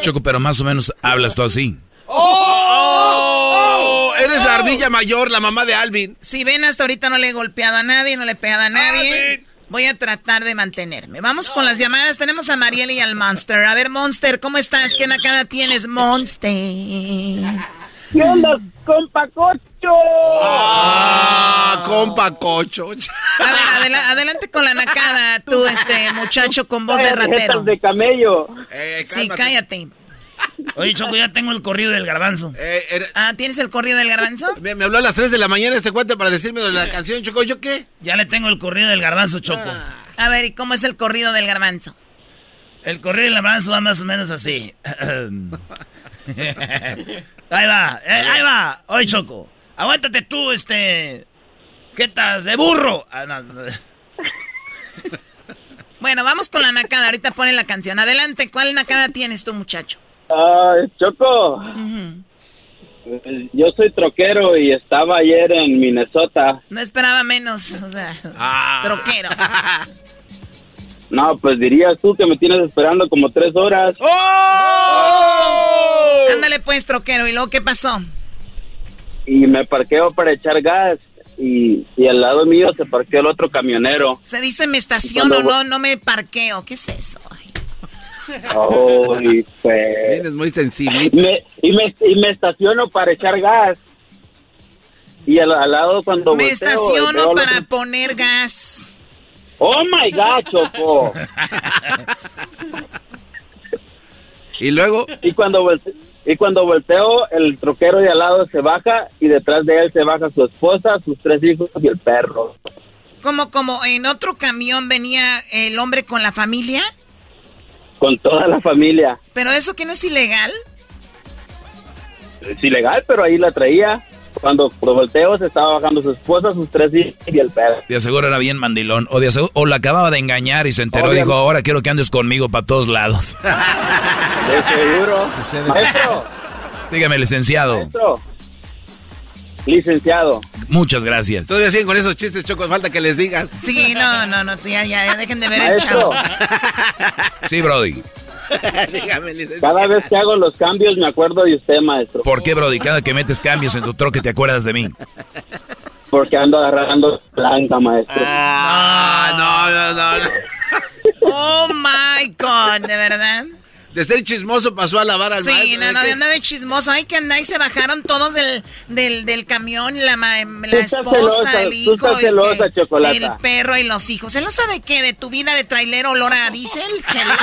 Choco, pero más o menos hablas tú así. ¡Oh! Eres la ardilla mayor, la mamá de Alvin. Si ven, hasta ahorita no le he golpeado a nadie, no le he pegado a nadie. Voy a tratar de mantenerme. Vamos con las llamadas. Tenemos a Mariel y al Monster. A ver, Monster, ¿cómo estás? ¿Qué nacada tienes, Monster? ¿Qué onda, compa Cocho? Ah, compa cocho. A ver, adela- adelante con la nacada, tú, este muchacho con voz de ratero. de camello. Eh, Sí, cállate. Oye, Choco, ya tengo el corrido del garbanzo. Eh, era- Ah, ¿tienes el corrido del garbanzo? me, me habló a las 3 de la mañana este cuate para decirme de la canción, Choco. ¿Yo qué? Ya le tengo el corrido del garbanzo, Choco. A ver, ¿y cómo es el corrido del garbanzo? El corrido del garbanzo va más o menos así. ahí va, eh, ahí va. Oye, Choco, aguántate tú, este... ¿Qué estás? ¡De burro! Ah, no, no. Bueno, vamos con la nacada. Ahorita ponen la canción. Adelante, ¿cuál nacada tienes tú, muchacho? Ah, Choco, yo soy troquero y estaba ayer en Minnesota. No esperaba menos, o sea, Ah. troquero. No, pues dirías tú que me tienes esperando como tres horas. ¡Oh! Ándale pues, troquero. ¿Y luego qué pasó? Y me parqueo para echar gas. Y, y al lado mío se parqueó el otro camionero. Se dice me estaciono, Cuando- no, no me parqueo. ¿Qué es eso? Ay. Ay, pues. Vienes muy sensible. Y me, y, me, y me estaciono para echar gas. Y al, al lado cuando Me volteo, estaciono para los- poner gas. Oh my God, Choco. y luego. Y cuando volte- y cuando volteo, el troquero de al lado se baja y detrás de él se baja su esposa, sus tres hijos y el perro. Como, como en otro camión venía el hombre con la familia. Con toda la familia. Pero eso que no es ilegal. Es ilegal, pero ahí la traía. Cuando volteo se estaba bajando su esposa, sus tres hijos y el perro. De aseguro era bien mandilón. O, de aseguro- o la acababa de engañar y se enteró y Obviamente. dijo, ahora quiero que andes conmigo para todos lados. De seguro. Maestro, Dígame, licenciado. maestro. Licenciado. Muchas gracias. Todavía siguen con esos chistes, Choco. Falta que les digas. Sí, no, no, no, ya, ya, ya dejen de ver el Maestro. chavo. Sí, Brody. Dígame, licenciado. Cada vez que hago los cambios me acuerdo de usted, maestro. ¿Por qué, Brody? Cada que metes cambios en tu troque te acuerdas de mí. Porque ando agarrando blanca, maestro. Ah, no, no, no, no. Oh my God, ¿de verdad? De ser chismoso pasó a lavar al Sí, maestro. no, ¿de no, de anda de chismoso. Ay, que anda y se bajaron todos del, del, del camión, la, esposa, celosa, el hijo, el, celosa, que- Chocolata. el perro y los hijos. ¿Celosa de qué? ¿De tu vida de trailero olor a diésel? Hello.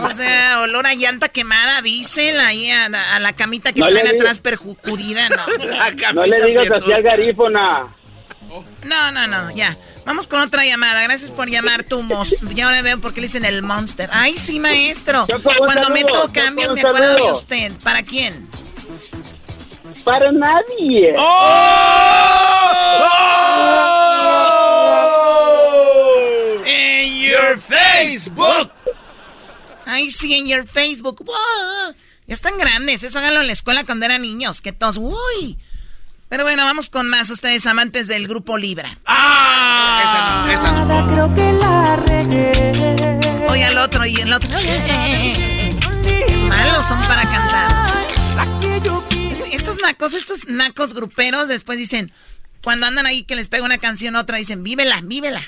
o sea, olor a llanta quemada, diésel, ahí a, a la camita que No traen atrás perjudida, no. No le digas así al garífona. No, no, no, ya. Vamos con otra llamada. Gracias por llamar tu monstruo. Ya ahora veo por qué le dicen el monster. Ay, sí, maestro. Cuando meto cambios me acuerdo de usted. ¿Para quién? Para nadie. En your Facebook. Ay, sí, en your Facebook. Wow. Ya están grandes. Eso háganlo en la escuela cuando eran niños. Que todos, uy. Pero bueno, vamos con más. Ustedes amantes del grupo Libra. ¡Ah! Esa no, esa no. Creo que la regué. Oye al otro y el otro. Malos son para cantar. Est- Estos nacos, estos nacos gruperos después dicen, cuando andan ahí que les pega una canción otra, dicen, vívela, vívela.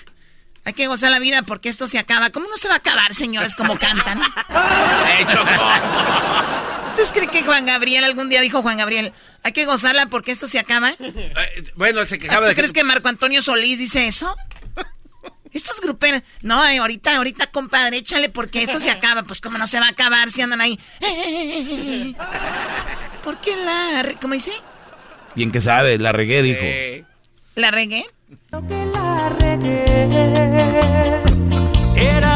Hay que gozar la vida porque esto se acaba. ¿Cómo no se va a acabar, señores, como cantan? ¿Ustedes creen que Juan Gabriel algún día dijo Juan Gabriel, hay que gozarla porque esto se acaba? Eh, Bueno, se ¿Tú quejaba de crees que Marco Antonio Solís dice eso? Estos gruperos, no, eh, ahorita, ahorita, compadre, échale porque esto se acaba. Pues cómo no se va a acabar si andan ahí. ¿Por qué la, re- cómo dice? Bien que sabe, la regué, dijo. ¿La regué? La regué. Era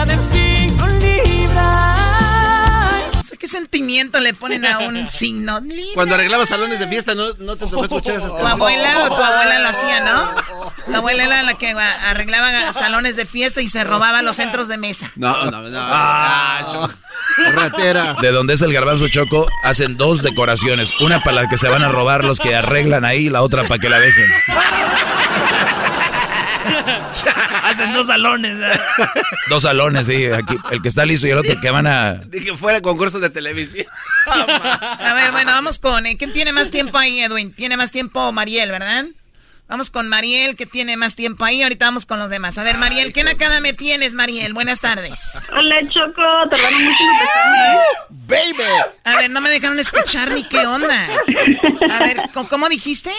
qué sentimiento le ponen a un signo. Cuando arreglaba salones de fiesta, no, no te tocó escuchar esas Tu canciones. abuela o tu abuela lo hacía, ¿no? La abuela era la que arreglaba salones de fiesta y se robaba los centros de mesa. No, no, no. Ah, Ratera. De donde es el garbanzo choco, hacen dos decoraciones. Una para la que se van a robar los que arreglan ahí, la otra para que la dejen. Hacen dos salones. ¿eh? Dos salones, sí. Aquí, el que está listo y el otro que van a... Dije fuera concursos de televisión. A ver, bueno, vamos con. eh, ¿Quién tiene más tiempo ahí, Edwin? Tiene más tiempo Mariel, ¿verdad? Vamos con Mariel, que tiene más tiempo ahí. Ahorita vamos con los demás. A ver, Mariel, ¿qué nakada me tienes, Mariel? Buenas tardes. Hola, Choco. Tardaron mucho en contestarme, ¿eh? ¡Baby! A ver, no me dejaron escuchar ni qué onda. A ver, ¿cómo, cómo dijiste?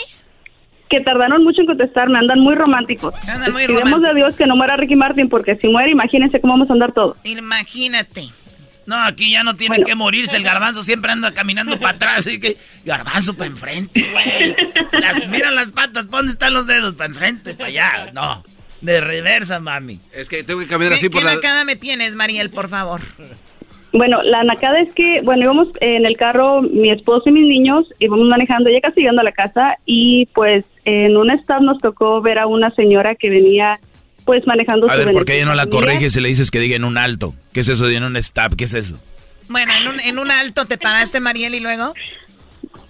Que tardaron mucho en contestarme. Andan muy románticos. Andan muy románticos. a Dios que no muera Ricky Martin, porque si muere, imagínense cómo vamos a andar todos. Imagínate. No, aquí ya no tiene que morirse. El garbanzo siempre anda caminando para atrás. Así que, garbanzo para enfrente, güey. Las- mira las patas, ¿pa' ¿dónde están los dedos? Para enfrente, para allá. No, de reversa, mami. Es que tengo que caminar ¿Qué, así por qué la... nakada me tienes, Mariel, por favor? Bueno, la nacada es que, bueno, íbamos en el carro, mi esposo y mis niños, íbamos manejando, ya casi llegando a la casa, y pues en un stop nos tocó ver a una señora que venía, pues manejando A su ver, ¿por qué ella no la corriges y le dices que diga en un alto? ¿Qué es eso de en un stop? ¿Qué es eso? Bueno, en un, en un alto te paraste, Mariel, y luego.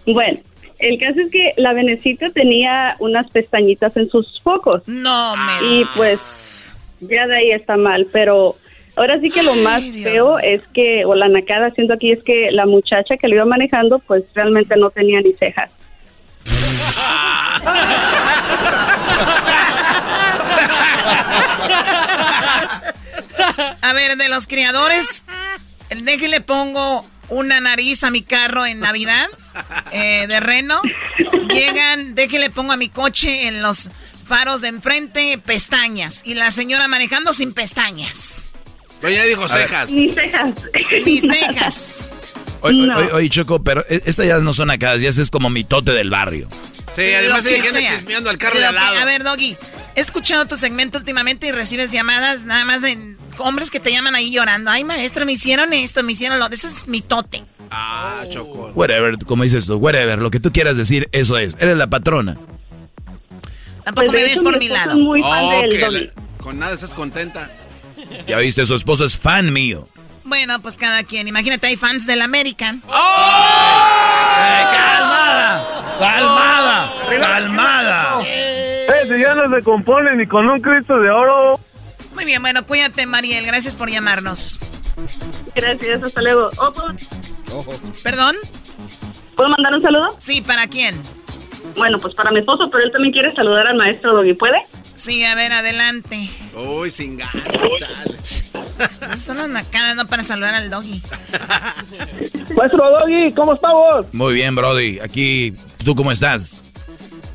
Bueno, el caso es que la venecita tenía unas pestañitas en sus focos. No, me Y pues ya de ahí está mal, pero ahora sí que lo más feo es que, o la nacada haciendo aquí es que la muchacha que lo iba manejando pues realmente no tenía ni cejas. A ver, de los criadores, déjele pongo una nariz a mi carro en Navidad eh, de reno. Llegan, déjele pongo a mi coche en los faros de enfrente pestañas. Y la señora manejando sin pestañas. Pero ya dijo cejas. Ni cejas. Ni cejas. Oye, oye, oye, Choco, pero e- estas ya no son acá, ya este es como mi tote del barrio. Sí, además ella anda chismeando al carro Lo de al que- lado. A ver, Doggy, he escuchado tu segmento últimamente y recibes llamadas nada más de hombres que te llaman ahí llorando. Ay, maestra, me hicieron esto, me hicieron lo... Ese es mi tote. Ah, Choco. Whatever, como dices tú, whatever, lo que tú quieras decir, eso es. Eres la patrona. Tampoco Pues, me ves por mi lado. muy fan Oh, la- con nada estás contenta. Ya viste, su esposo es fan mío. Bueno, pues cada quien. Imagínate, hay fans del American. ¡Calmada! ¡Calmada! ¡Calmada! Ese ya no se compone ni con un Cristo de oro. Muy bien, bueno, cuídate, Mariel. Gracias por llamarnos. Gracias, hasta luego. Oh, ¿puedo, ¿Perdón? ¿Puedo mandar un saludo? Sí, ¿para quién? Bueno, pues para mi esposo, pero él también quiere saludar al maestro Doggy. ¿Puede? Sí, a ver, adelante. Uy, sin ganas, chale. Son las nacadas, no para saludar al doggy. Maestro Doggy, ¿cómo estamos? Muy bien, Brody. Aquí, ¿tú cómo estás?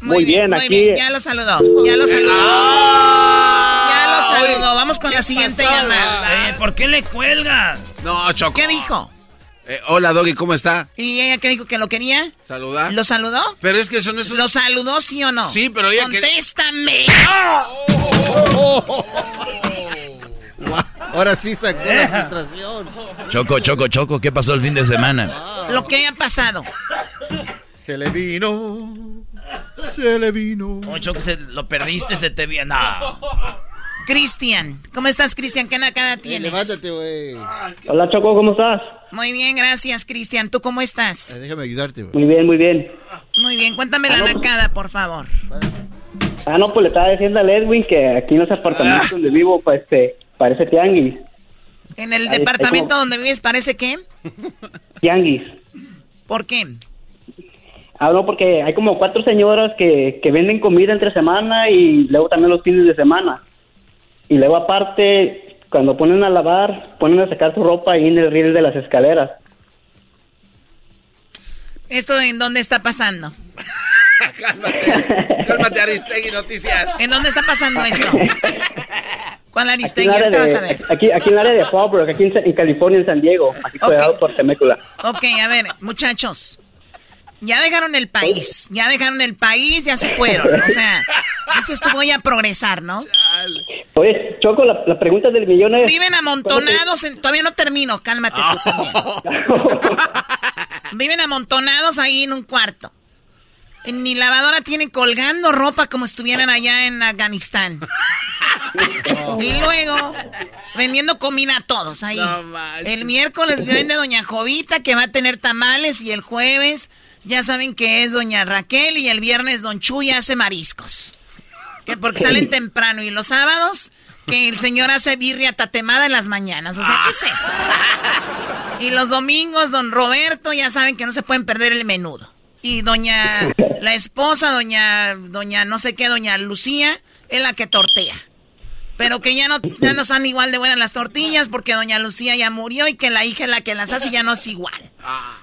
Muy bien, muy aquí- bien, ya lo saludó. Ya lo saludó. Ah. Ya lo saludó. Vamos con la siguiente llamada. Eh, ¿Por qué le cuelgas? No, Choco. ¿Qué dijo? Eh, hola, Doggy, ¿cómo está? ¿Y ella qué dijo que lo quería? ¿Saludar? ¿Lo saludó? Pero es que eso no es un... ¿Lo saludó, sí o no? Sí, pero ella que- ¡Contéstame! Ahora sí sacó la frustración. Choco, Choco, Choco, ¿qué pasó el fin de semana? Lo que haya pasado. Se le vino. Se le vino. Ocho, que se, lo perdiste, se te viene. No. Cristian. ¿Cómo estás, Cristian? ¿Qué nacada Eh, tienes? levántate, güey. Hola, Choco, ¿cómo estás? Muy bien, gracias, Cristian. ¿Tú cómo estás? Eh, déjame ayudarte, güey. Muy bien, muy bien. Muy bien, cuéntame la nacada, por favor. Ah, no, pues le estaba diciendo a Edwin que aquí en los apartamentos donde vivo, pues, este, parece tianguis. En el Ahí- departamento ahí como- donde vives, ¿parece qué? Tianguis. ¿Por qué? Ah, no, porque hay como cuatro señoras que, que venden comida entre semana y luego también los fines de semana. Y luego aparte, cuando ponen a lavar, ponen a sacar su ropa ahí en el riel de las escaleras. ¿Esto en dónde está pasando? Cálmate, cálmate, Aristegui Noticias. ¿En dónde está pasando esto? ¿Cuál Aquí en, Aristegui? el área Ahorita vas a de, ver. aquí, aquí en el área de Fallbrook, aquí en, en California, en San Diego. Aquí cuidado por Temécula. Ok, a ver, muchachos. Ya dejaron el país, ya dejaron el país, ya se fueron. O sea, dices tú voy a progresar, ¿no? Oye, Choco, la, la pregunta del millón es... Viven amontonados, en- todavía no termino, cálmate tú también. Viven amontonados ahí en un cuarto. Ni lavadora tienen colgando ropa como estuvieran allá en Afganistán. Y luego vendiendo comida a todos ahí. el miércoles vende Doña Jovita que va a tener tamales y el jueves ya saben que es Doña Raquel y el viernes Don Chuy hace mariscos. Que porque salen temprano y los sábados que el señor hace birria tatemada en las mañanas. O sea, ¿qué es eso? Y los domingos, don Roberto, ya saben que no se pueden perder el menudo. Y doña, la esposa, doña, doña no sé qué, doña Lucía, es la que tortea. Pero que ya no, ya no son igual de buenas las tortillas porque doña Lucía ya murió y que la hija es la que las hace y ya no es igual.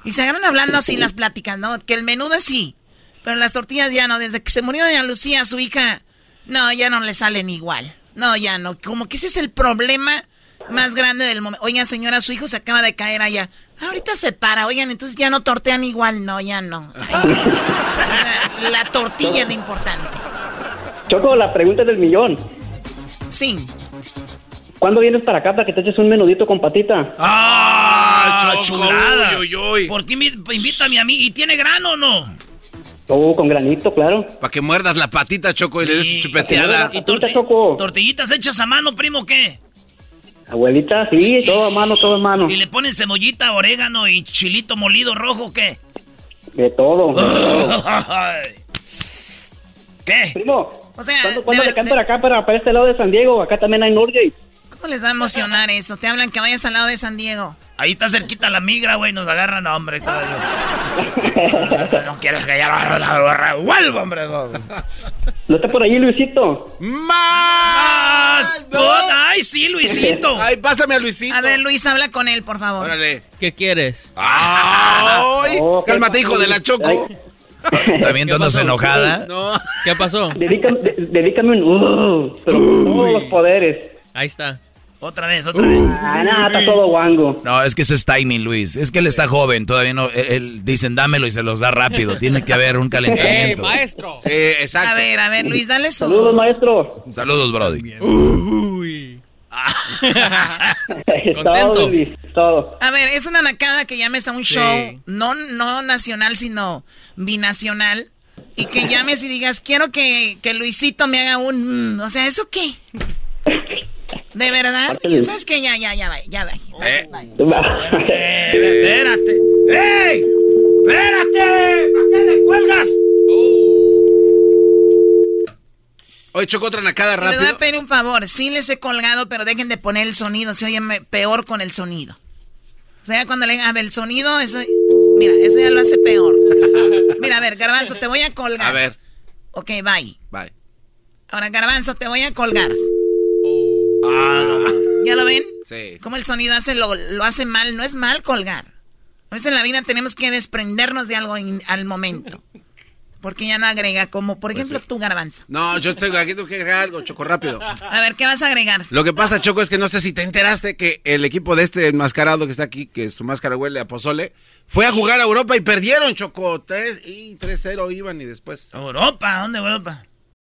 Y se agarran hablando así las pláticas, ¿no? Que el menudo sí, pero las tortillas ya no. Desde que se murió doña Lucía, su hija, no, ya no le salen igual. No, ya no. Como que ese es el problema más grande del momento. Oigan, señora, su hijo se acaba de caer allá. Ahorita se para, oigan, entonces ya no tortean igual. No, ya no. Ay, o sea, la tortilla es lo importante. Choco, la pregunta del millón. Sí. ¿Cuándo vienes para acá para que te eches un menudito con patita? ¡Ah, Choco, chulada! uy, uy, uy. ¿Por qué invítame a mí? ¿Y tiene grano o no? Oh, con granito, claro. Para que muerdas la patita, Choco, y le des chupeteada. ¿Y torti- tortillitas hechas a mano, primo, qué? Abuelita, sí, todo a mano, todo a mano. ¿Y le ponen cebollita, orégano y chilito molido rojo, qué? De todo. ¿Qué? Primo, O sea, ¿cuándo, cuándo de le cantan acá para, para este lado de San Diego? Acá también hay Norgate. ¿Cómo les va a emocionar eso? Te hablan que vayas al lado de San Diego. Ahí está cerquita la migra, güey, nos agarran, hombre. Todo no quieres que ya lo vuelvo, hombre. No. está por ahí, Luisito? ¡Más! ¡Ay, sí, Luisito! ¡Ay, pásame a Luisito! A ver, Luis, habla con él, por favor. Órale. ¿Qué quieres? ¡Ay! Cálmate, hijo de la Choco. También tonos enojada. No. ¿Qué pasó? Dedícame, dedícame un... Uh, pero todos los poderes. Ahí está. Otra vez, otra vez. Ah, nada, está todo guango. No, es que eso es timing, Luis. Es que él está joven, todavía no. Él, él- dicen dámelo y se los da rápido. Tiene que haber un calentamiento. maestro! Sí, exacto. A ver, a ver, Luis, dale su... Saludos, maestro. Saludos, Brody. Todo, Luis, todo. A ver, es una nacada que llames a un Sí. show, no, no nacional, sino binacional, y que llames y digas, quiero que, que Luisito me haga un... mm", o sea, ¿eso qué? ¿De verdad? ¿Sabes qué? Ya, ya, ya, va, ya, va. Eh, espérate. ¡Ey! ¡Espérate! ¿Para qué le cuelgas? Oye, Choco, otra nacada Les voy a rápido. pedir un favor, sí les he colgado, pero dejen de poner el sonido, se oye peor con el sonido. O sea, cuando le digan, a ver, el sonido, eso... Mira, eso ya lo hace peor. Mira, a ver, Garbanzo, te voy a colgar. A ver, Ok, bye. bye. Ahora, Garbanzo, te voy a colgar. Ah, ¿Ya lo ven? sí. Cómo el sonido hace lo, lo hace mal. No es mal colgar. A veces en la vida tenemos que desprendernos de algo in- al momento. Porque ya no agrega, como por ejemplo tú, Garbanzo. No, yo tengo aquí tengo que agregar algo, Choco, rápido. A ver, ¿qué vas a agregar? Lo que pasa, Choco, es que no sé si te enteraste que el equipo de este enmascarado que está aquí, que su máscara huele a pozole, fue a jugar a Europa y perdieron, Choco. 3 y 3-0 iban y después. Europa, ¿dónde Europa?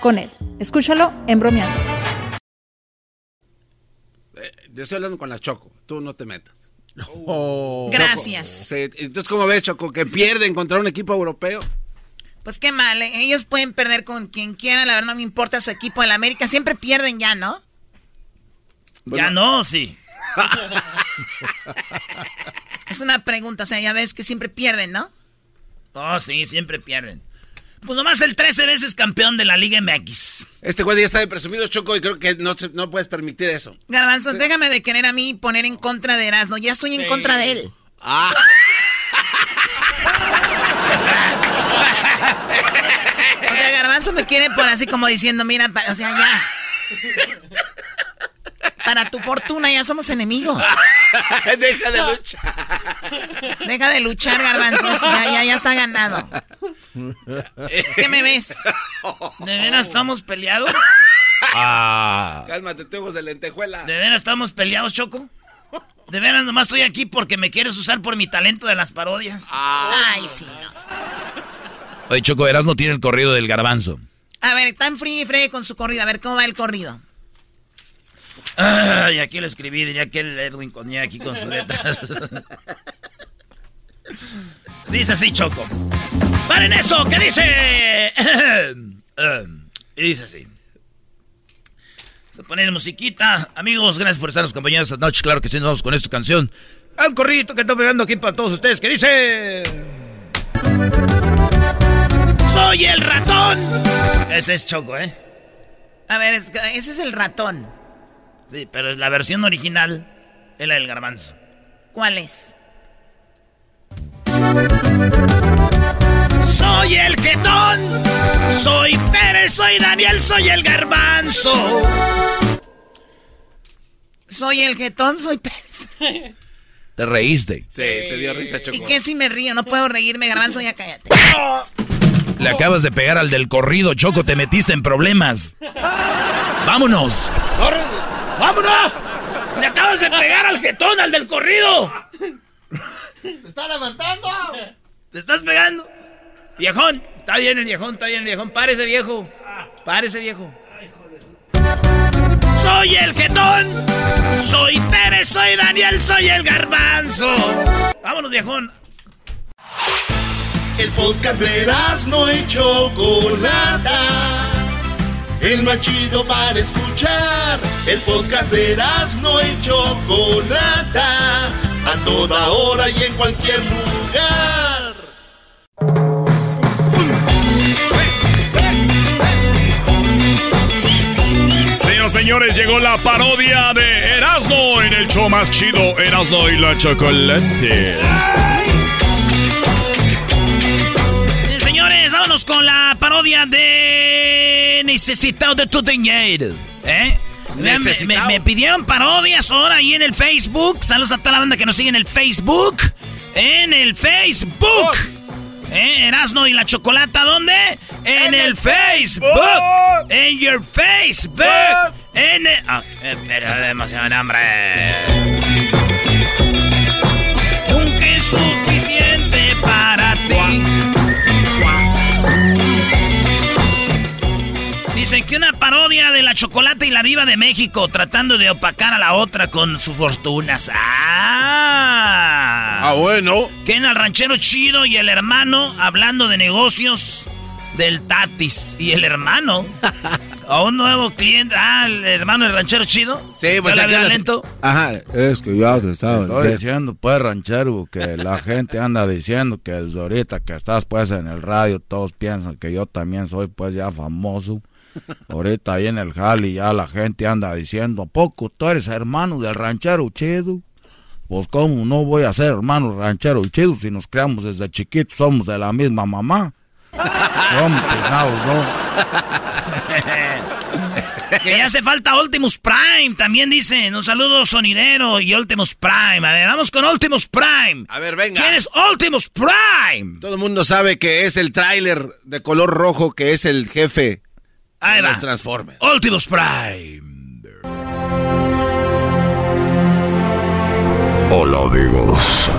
con él. Escúchalo en bromeando. Te estoy hablando con la Choco. Tú no te metas. Gracias. Sí, entonces, ¿cómo ves, Choco? Que pierden contra un equipo europeo. Pues qué mal, ¿eh? ellos pueden perder con quien quieran, la verdad no me importa su equipo en la América, siempre pierden ya, ¿no? Ya no, sí. Es una pregunta, o sea, ya ves que siempre pierden, ¿no? Oh, sí, siempre pierden. Pues nomás el 13 veces campeón de la Liga MX. Este güey ya está de presumido, Choco, y creo que no, no puedes permitir eso. Garbanzo, déjame de querer a mí poner en contra de Erasmo, ya estoy en contra de él. Ah. O sea, Garbanzo me quiere por así como diciendo, mira, o sea, ya. Para tu fortuna ya somos enemigos. Deja de luchar. Deja de luchar, Garbanzo, eso ya, ya, ya está ganado. ¿Qué me ves? ¿De veras estamos peleados? Ah. Cálmate, te ojos de lentejuela. ¿De veras estamos peleados, Choco? ¿De veras nomás estoy aquí porque me quieres usar por mi talento de las parodias? Ay, sí. Oye, Choco, Eras no tiene el corrido del garbanzo. A ver, tan frío y fregue con su corrido. A ver, ¿cómo va el corrido? Ay, aquí le escribí, diría que el Edwin Coña aquí con sus letras. dice así, Choco. ¡Paren eso! ¿Qué dice? y dice así. Se pone musiquita. Amigos, gracias por estarnos acompañando esta noche. Claro que sí, nos vamos con esta canción. Al corrido que estoy pegando aquí para todos ustedes. ¿Qué dice? ¡Soy el ratón! Ese es Choco, ¿eh? A ver, es- ese es el ratón. Sí, pero es la versión original es la del garbanzo. ¿Cuál es? Soy el jetón, soy Pérez, soy Daniel, soy el garbanzo. Soy el jetón, soy Pérez. Te reíste. Sí, te dio risa, Choco. ¿Y qué si me río? No puedo reírme, garbanzo, ya cállate. Le acabas de pegar al del corrido, Choco, te metiste en problemas. ¡Vámonos! ¡Vámonos! ¡Le acabas de pegar al jetón, al del corrido! ¡Se está levantando! ¡Te estás pegando! Viejón, está bien el viejón, está bien el viejón. Párese, viejo. Párese, viejo. Soy el jetón. Soy Pérez, soy Daniel, soy el garbanzo. Vámonos, viejón. El podcast de no y Chocolata. El más chido para escuchar. El podcast de no y Chocolata. A toda hora y en cualquier lugar. Señoras señores, llegó la parodia de Erasmo en el show más chido, Erasmo y la Chocolate. Señores, vámonos con la parodia de Necesitado de tu dinero. ¿Eh? Me, me- pidieron parodias ahora ahí en el Facebook. Saludos a toda la banda que nos sigue en el Facebook. En el Facebook. ¿Eh? Erasno y la chocolata, ¿dónde? En, el, Facebook. En your Facebook. En el... Ah, eh, pero demasiado hambre. Nunca es Dicen que una parodia de la chocolate y la diva de México tratando de opacar a la otra con sus fortunas. ¡Ah! Ah, bueno. Que en el ranchero chido y el hermano hablando de negocios del Tatis. Y el hermano a un nuevo cliente. Ah, el hermano del ranchero chido. Sí, pues ¿Que aquí las- lento? Ajá. Es que ya te estaba Estoy diciendo, pues, ranchero, que la gente anda diciendo que desde ahorita que estás, pues, en el radio, todos piensan que yo también soy, pues, ya famoso. Ahorita ahí en el jali ya la gente anda diciendo, ¿a poco tú eres hermano del ranchero chido? Pues, ¿cómo no voy a ser hermano ranchero chido si nos creamos desde chiquitos, somos de la misma mamá? ¿Cómo pesados, no? Que ya hace falta Ultimus Prime, también dicen. Un saludo sonidero y Ultimus Prime. A ver, vamos con Ultimus Prime. A ver, venga. ¿Quién es Ultimus Prime? Todo el mundo sabe que es el tráiler de color rojo que es el jefe Ahí va. los Transformers. Ultimus Prime. Hola amigos,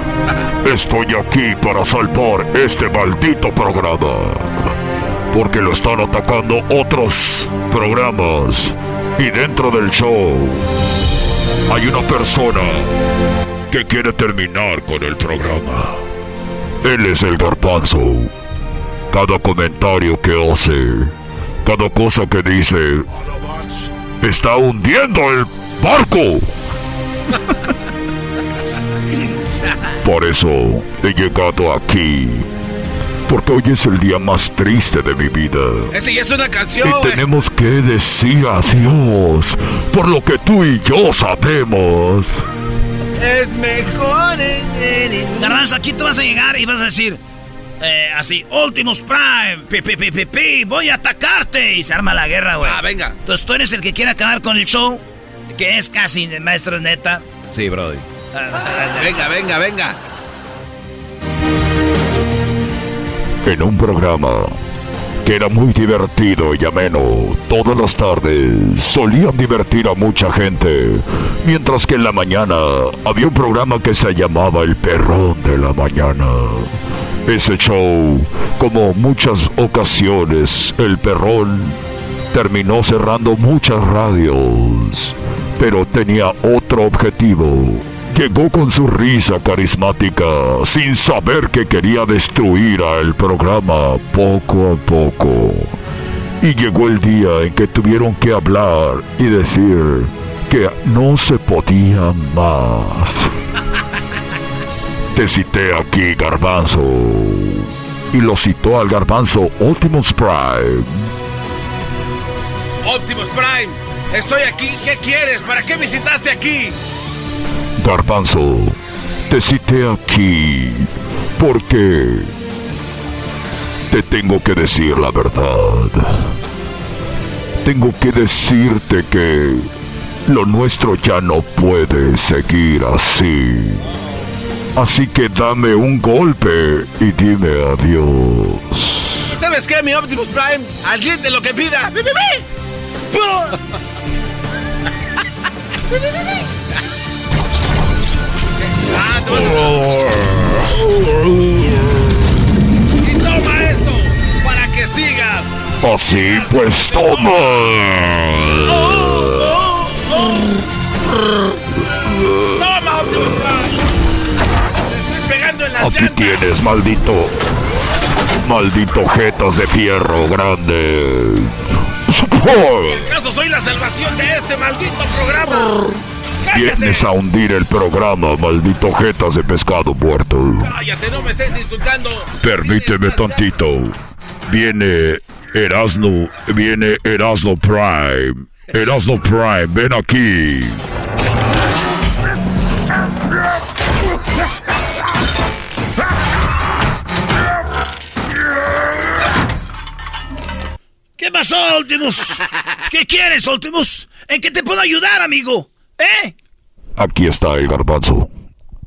estoy aquí para salvar este maldito programa, porque lo están atacando otros programas y dentro del show hay una persona que quiere terminar con el programa. Él es el garbanzo. Cada comentario que hace, cada cosa que dice, está hundiendo el barco. Por eso he llegado aquí. Porque hoy es el día más triste de mi vida. Ese ya es una canción, Y tenemos que decir adiós. Por lo que tú y yo sabemos. Es mejor. Garbanzo, aquí tú vas a llegar y vas a decir eh, así, Ultimus Prime, pi, pi, pi, pi, pi, voy a atacarte. Y se arma la guerra, güey. Ah, venga. Entonces tú eres el que quiere acabar con el show, que es casi de maestro neta. Sí, Brody. Venga, venga, venga. En un programa era muy divertido y ameno, todas las tardes solían divertir a mucha gente, mientras que en la mañana había un programa que se llamaba El Perrón de la Mañana. Ese show, como muchas ocasiones, El Perrón terminó cerrando muchas radios, pero tenía otro objetivo. Llegó con su risa carismática, sin saber que quería destruir al programa poco a poco. Y llegó el día en que tuvieron que hablar y decir que no se podía más. Te cité aquí, Garbanzo. Y lo citó al Garbanzo Optimus Prime. Optimus Prime. Estoy aquí. ¿Qué quieres? ¿Para qué visitaste aquí? Garbanzo, te cité aquí porque te tengo que decir la verdad. Tengo que decirte que Lo nuestro ya no puede seguir así. Así que dame un golpe y dime adiós. ¿Sabes qué, mi Optimus Prime? Alguien de lo que pida. ¡Bi, bi, bi! ¡Pu! Ah, te vas a- Y toma esto para que sigas. Así pues toma. Toma, Optimus Prime. Te estoy pegando en las Aquí llantas. tienes, maldito. Maldito jetas de fierro grande. ¿Acaso soy la salvación de este maldito programa? Vienes a hundir el programa, maldito jetas de pescado muerto. Cállate, no me estés insultando. Permíteme tantito. Viene Erasno, viene Erasno Prime. Erasno Prime, ven aquí. ¿Qué pasó, Ultimus? ¿Qué quieres, Ultimus? ¿En qué te puedo ayudar, amigo? ¿Eh? Aquí está el garbanzo.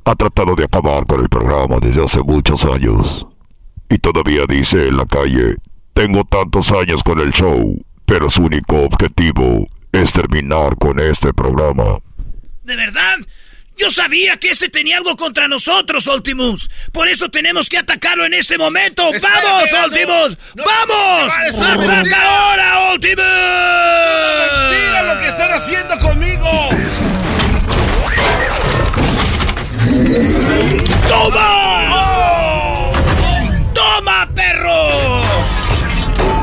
Ha tratado de acabar con el programa desde hace muchos años. Y todavía dice en la calle, tengo tantos años con el show, pero su único objetivo es terminar con este programa. ¿De verdad? Yo sabía que ese tenía algo contra nosotros, Ultimus. Por eso tenemos que atacarlo en este momento. ¡Vamos! No, ¡Vamos! no, ¡Ataca mentira. ahora, Ultimus! ¡Mentira lo que están haciendo conmigo! ¡Toma! ¡Toma, perro!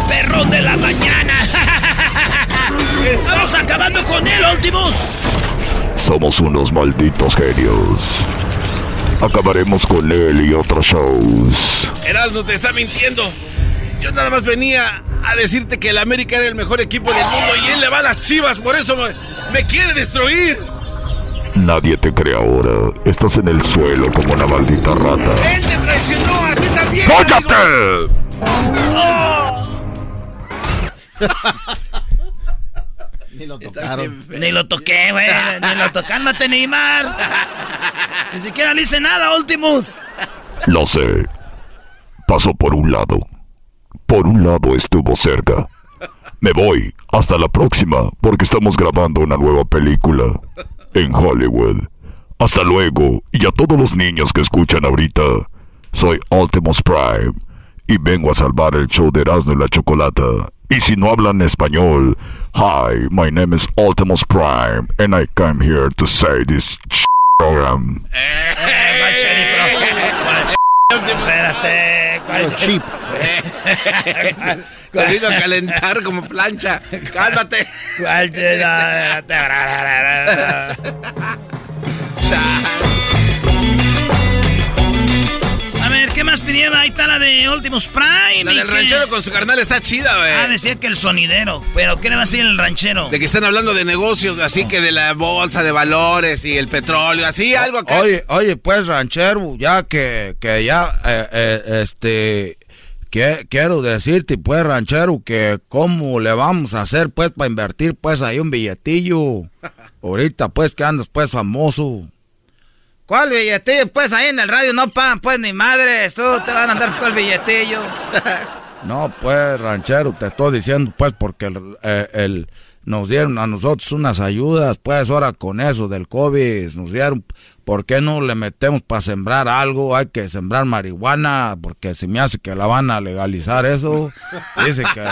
¡Perro de la mañana! ¡Estamos acabando con él, Ultimus! Somos unos malditos genios. Acabaremos con él y otros shows. Erasmo te está mintiendo. Yo nada más venía a decirte que el América era el mejor equipo del mundo y él le va a las chivas, por eso me, me quiere destruir. Nadie te cree ahora. Estás en el suelo como una maldita rata. Él te traicionó, a ti también. ¡Cállate! Ni lo tocaron. Ni lo toqué, güey. Ni lo toqué. Cálmate, Neymar. Ni siquiera le hice nada, Ultimus. Lo sé. Pasó por un lado. Por un lado estuvo cerca. Me voy. Hasta la próxima, porque estamos grabando una nueva película en Hollywood. Hasta luego. Y a todos los niños que escuchan ahorita, soy Ultimus Prime y vengo a salvar el show de Erasmo y la Chocolata. Y si no hablan español, hi, my name is Ultimus Prime and I come here to say this program. Espérate. ¿cuál- chip. Te vino a calentar como plancha. Cálmate. ¿Cuál ver, ¿qué más pidieron? Ahí está la de Ultimus Prime. La ¿y del ranchero con su carnal está chida, güey. Ah, decía que el sonidero. ¿Pero qué le va a decir el ranchero? De que están hablando de negocios, así que de la bolsa de valores y el petróleo, así, algo acá. Oye, oye, pues ranchero, ya que, que ya, eh, eh, este, que, quiero decirte, pues ranchero, que cómo le vamos a hacer, pues, para invertir, pues, ahí un billetillo. Ahorita, pues, que andas, pues, famoso. ¿Cuál billetillo? Pues ahí en el radio no pagan, pues ni madres. Tú te van a andar con el billetillo. No, pues, ranchero, te estoy diciendo, pues, porque el, eh, el- nos dieron a nosotros unas ayudas, pues, ahora con eso del COVID, nos dieron, ¿por qué no le metemos para sembrar algo? Hay que sembrar marihuana, porque se me hace que la van a legalizar eso. Dice que,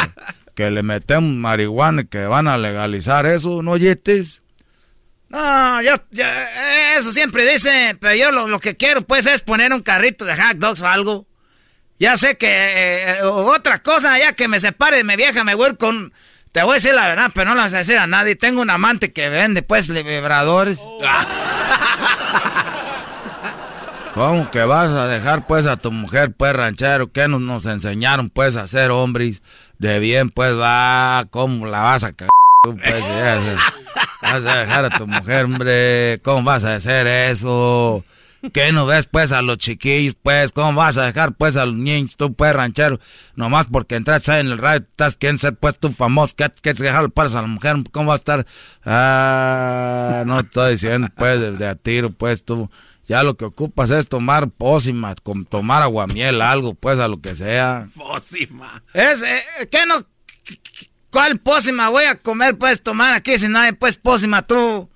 que le metemos marihuana y que van a legalizar eso, ¿no, Yetis? No, yo, yo- eso siempre dice, pero yo lo, lo que quiero pues es poner un carrito de hot dogs o algo. Ya sé que eh, eh, otra cosa, ya que me separe de mi vieja, me voy con... Te voy a decir la verdad, pero no la vas a decir a nadie. Tengo un amante que vende pues vibradores. ¿Cómo que vas a dejar pues a tu mujer pues ranchero? ¿Qué nos, nos enseñaron pues a ser hombres de bien pues va? ¿Cómo la vas a cagar pues? vas a dejar a tu mujer hombre, ¿cómo vas a hacer eso? ¿Qué no ves pues a los chiquillos? Pues, ¿cómo vas a dejar pues a los niños? Tú pues ranchero, nomás porque entraste ahí en el radio, estás queriendo ser pues tú famoso, ¿qué quieres dejar pues a la mujer? ¿Cómo vas a estar? Ah, no estoy diciendo pues de, de a tiro pues tú. Ya lo que ocupas es tomar pócima, con, tomar aguamiel, algo pues a lo que sea. Pócima. Es, eh, ¿qué no? ¿Cuál pócima voy a comer pues tomar aquí si no hay pues pócima tú?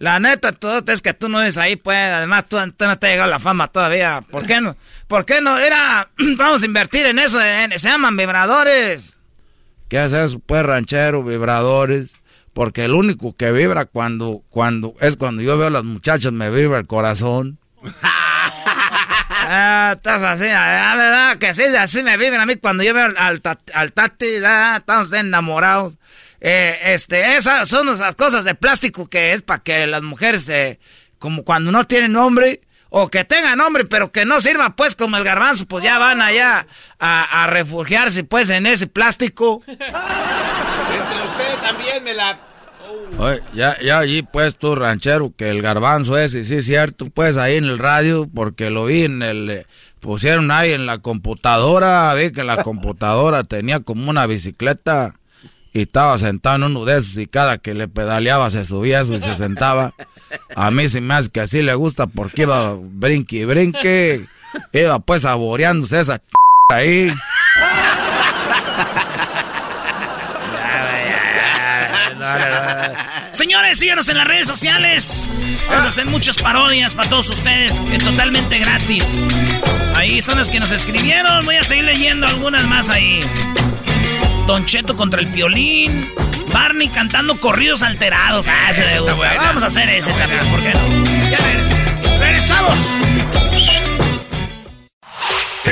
La neta, todo es que tú no eres ahí, pues. Además, tú, tú no te ha llegado la fama todavía. ¿Por qué no? ¿Por qué no? Era. Vamos a invertir en eso. en- se llaman vibradores. ¿Qué haces pues ranchero, vibradores? Porque el único que vibra cuando, cuando, es cuando yo veo a las muchachas me vibra el corazón. Ah, estás así, la verdad que sí, así me viven a mí cuando yo veo al, al, tat- al Tati, ah, estamos enamorados. Eh, este, esas son esas cosas de plástico que es para que las mujeres, eh, como cuando no tienen nombre, o que tengan nombre, pero que no sirva pues como el garbanzo, pues ya van allá a, a refugiarse pues en ese plástico. Entre usted también me la... Oye, ya, ya allí pues tú ranchero, que el garbanzo es, y sí es cierto, pues ahí en el radio, porque lo vi en el, eh, pusieron ahí en la computadora, vi que la computadora tenía como una bicicleta y estaba sentado en uno de esos y cada que le pedaleaba se subía eso y se sentaba. A mí se me hace que así le gusta porque iba brinque y brinque, iba pues saboreándose esa ahí. Señores, síganos en las redes sociales. Vamos a hacer muchas parodias para todos ustedes, eh, totalmente gratis. Ahí son las que nos escribieron. Voy a seguir leyendo algunas más ahí. Don Cheto contra el violín. Barney cantando corridos alterados. Ah, ese me gusta. Vamos a hacer ese también, ¿por qué no? Ya regres- regresamos.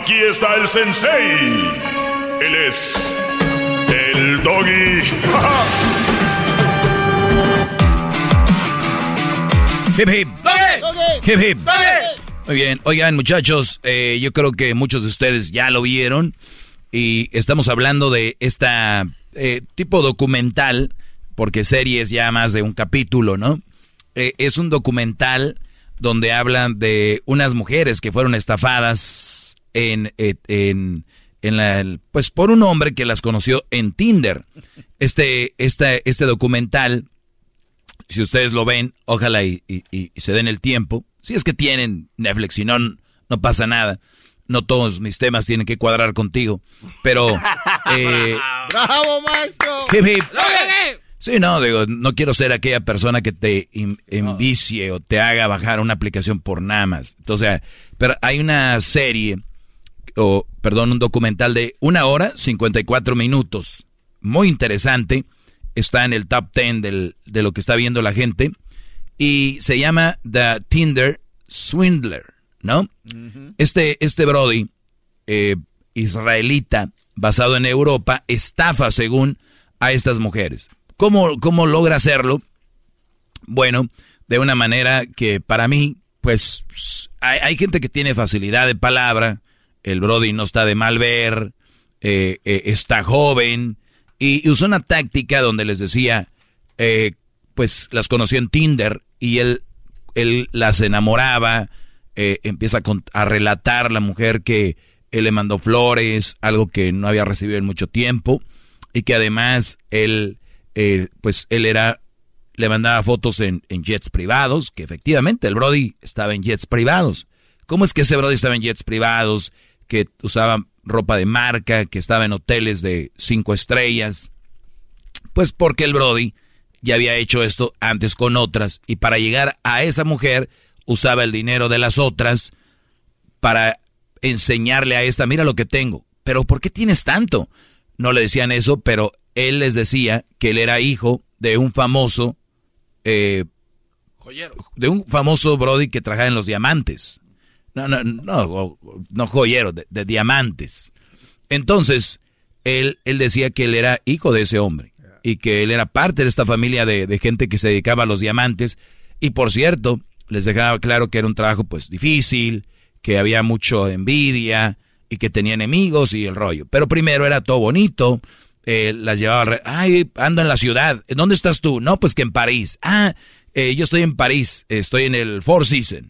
Aquí está el sensei. Él es el doggy. Hip hip. Hip hip. Muy bien, oigan muchachos, eh, yo creo que muchos de ustedes ya lo vieron y estamos hablando de esta eh, tipo documental, porque serie es ya más de un capítulo, ¿no? Eh, es un documental donde hablan de unas mujeres que fueron estafadas en, eh, en, en la, pues por un hombre que las conoció en Tinder. Este, este, este documental si ustedes lo ven, ojalá y, y- y se den el tiempo. Si es que tienen Netflix, si no, no pasa nada. No todos mis temas tienen que cuadrar contigo. Pero, eh, ¡Bravo, maestro! Hip, hip. ¡Lógrale! sí, no, digo, no quiero ser aquella persona que te envicie o te haga bajar una aplicación por nada más. Entonces, pero hay una serie, o perdón, un documental de una hora, 54 minutos. Muy interesante. Está en el top 10 del- de lo que está viendo la gente. Y se llama The Tinder Swindler, ¿no? Este, este Brody, eh, israelita, basado en Europa, estafa según a estas mujeres. ¿Cómo, cómo logra hacerlo? Bueno, de una manera que para mí, pues, hay, hay gente que tiene facilidad de palabra, el Brody no está de mal ver, eh, eh, está joven, y, usó una táctica donde les decía, eh, pues las conoció en Tinder y él, él las enamoraba, eh, empieza a, cont- a relatar la mujer que él le mandó flores, algo que no había recibido en mucho tiempo, y que además él, pues él era, le mandaba fotos en, en jets privados, que efectivamente el Brody estaba en jets privados. ¿Cómo es que ese Brody estaba en jets privados, que usaba ropa de marca, que estaba en hoteles de cinco estrellas? Pues porque el Brody ya había hecho esto antes con otras y para llegar a esa mujer usaba el dinero de las otras para enseñarle a esta, mira lo que tengo. Pero ¿por qué tienes tanto? No le decían eso, pero él les decía que él era hijo de un famoso, eh, de un famoso Brody que trabajaba en los diamantes. No, no, no, no joyero, de, de diamantes. Entonces, él, él decía que él era hijo de ese hombre y que él era parte de esta familia de, de, gente que se dedicaba a los diamantes. Y por cierto, les dejaba claro que era un trabajo pues difícil, que había mucho envidia y que tenía enemigos y el rollo. Pero primero era todo bonito, eh, las llevaba, ay, ando en la ciudad, ¿dónde estás tú? No, pues que en París. Ah, eh, yo estoy en París, estoy en el Four Seasons.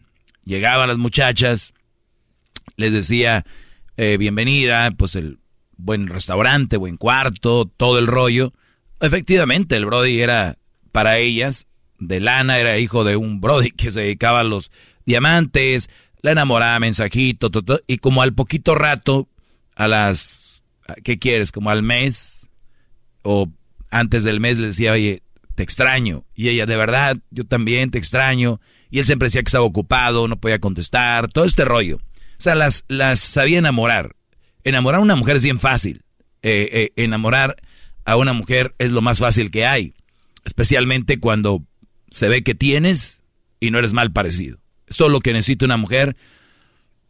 Llegaban las muchachas, les decía, eh, bienvenida, pues el buen restaurante, buen cuarto, todo el rollo. Efectivamente, el Brody era para ellas, de lana, era hijo de un Brody que se dedicaba a los diamantes, la enamoraba, mensajito, y como al poquito rato, a las, ¿qué quieres? Como al mes, o antes del mes le decía, oye, te extraño. Y ella, de verdad, yo también te extraño. Y él siempre decía que estaba ocupado, no podía contestar, todo este rollo. O sea, las, las sabía enamorar. Enamorar a una mujer es bien fácil. Eh, eh, enamorar a una mujer es lo más fácil que hay. Especialmente cuando se ve que tienes y no eres mal parecido. Eso es lo que necesita una mujer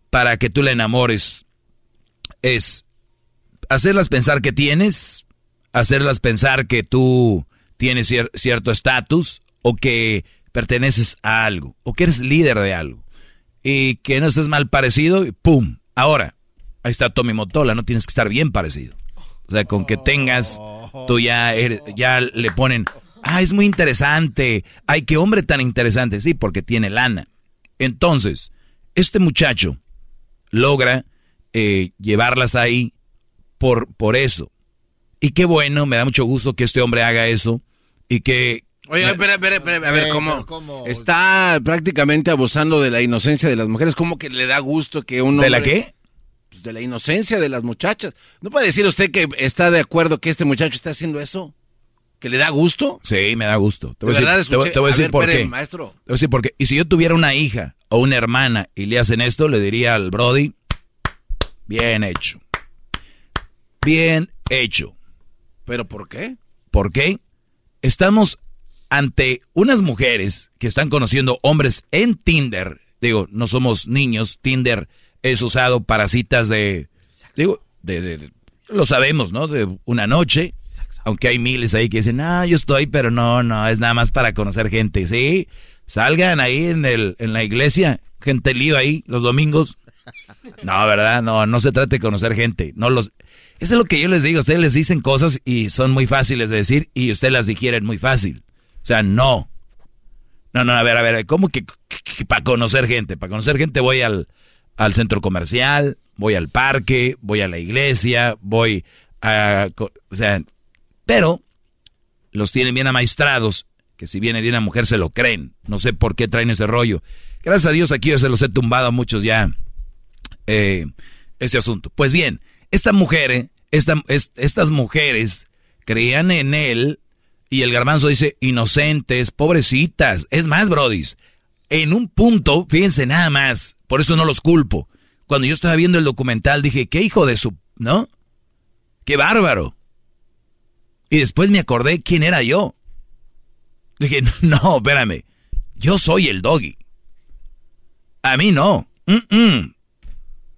para que tú la enamores. Es hacerlas pensar que tienes, hacerlas pensar que tú tienes cier cierto estatus o que perteneces a algo o que eres líder de algo y que no estés mal parecido y ¡pum! Ahora, ahí está Tommy Motola, no tienes que estar bien parecido. O sea, con que tengas, tú ya, ya le ponen, ah, es muy interesante, ay, qué hombre tan interesante, sí, porque tiene lana. Entonces, este muchacho logra eh, llevarlas ahí por, por eso. Y qué bueno, me da mucho gusto que este hombre haga eso y que... Oye, espera, espera, espera, a ver, ¿cómo? ¿cómo? Está prácticamente abusando de la inocencia de las mujeres. ¿Cómo que le da gusto que uno... ¿De la qué? Pues de la inocencia de las muchachas. ¿No puede decir usted que está de acuerdo que este muchacho está haciendo eso? ¿Que le da gusto? Sí, me da gusto. Te voy a decir, te, te voy a decir ver, por espere, qué. Maestro. Te voy a decir por qué. Y si yo tuviera una hija o una hermana y le hacen esto, le diría al Brody, bien hecho. Bien hecho. ¿Pero por qué? ¿Por qué? Estamos ante unas mujeres que están conociendo hombres en Tinder. Digo, no somos niños. Tinder es usado para citas de... Digo, de, de, lo sabemos, ¿no? De una noche. Aunque hay miles ahí que dicen, ah, yo estoy, pero no, no, es nada más para conocer gente. Sí, salgan ahí en, el, en la iglesia, gente lío ahí los domingos. No, ¿verdad? No, no se trate de conocer gente. No los... Eso es lo que yo les digo. Ustedes les dicen cosas y son muy fáciles de decir y ustedes las digieren muy fácil. O sea, no. No, no, a ver, a ver, ¿cómo que, para conocer gente? Para conocer gente voy al, al centro comercial, voy al parque, voy a la iglesia, voy a... O sea, pero los tienen bien amaestrados, que si viene de una mujer se lo creen. No sé por qué traen ese rollo. Gracias a Dios aquí yo se los he tumbado a muchos ya eh, ese asunto. Pues bien, esta mujer, esta, es, estas mujeres creían en él y el garbanzo dice inocentes, pobrecitas. Es más, brodis, en un punto, fíjense nada más, por eso no los culpo. Cuando yo estaba viendo el documental dije, qué hijo de su... ¿No? Qué bárbaro. Y después me acordé quién era yo. Dije, no, espérame. Yo soy el doggy. A mí no.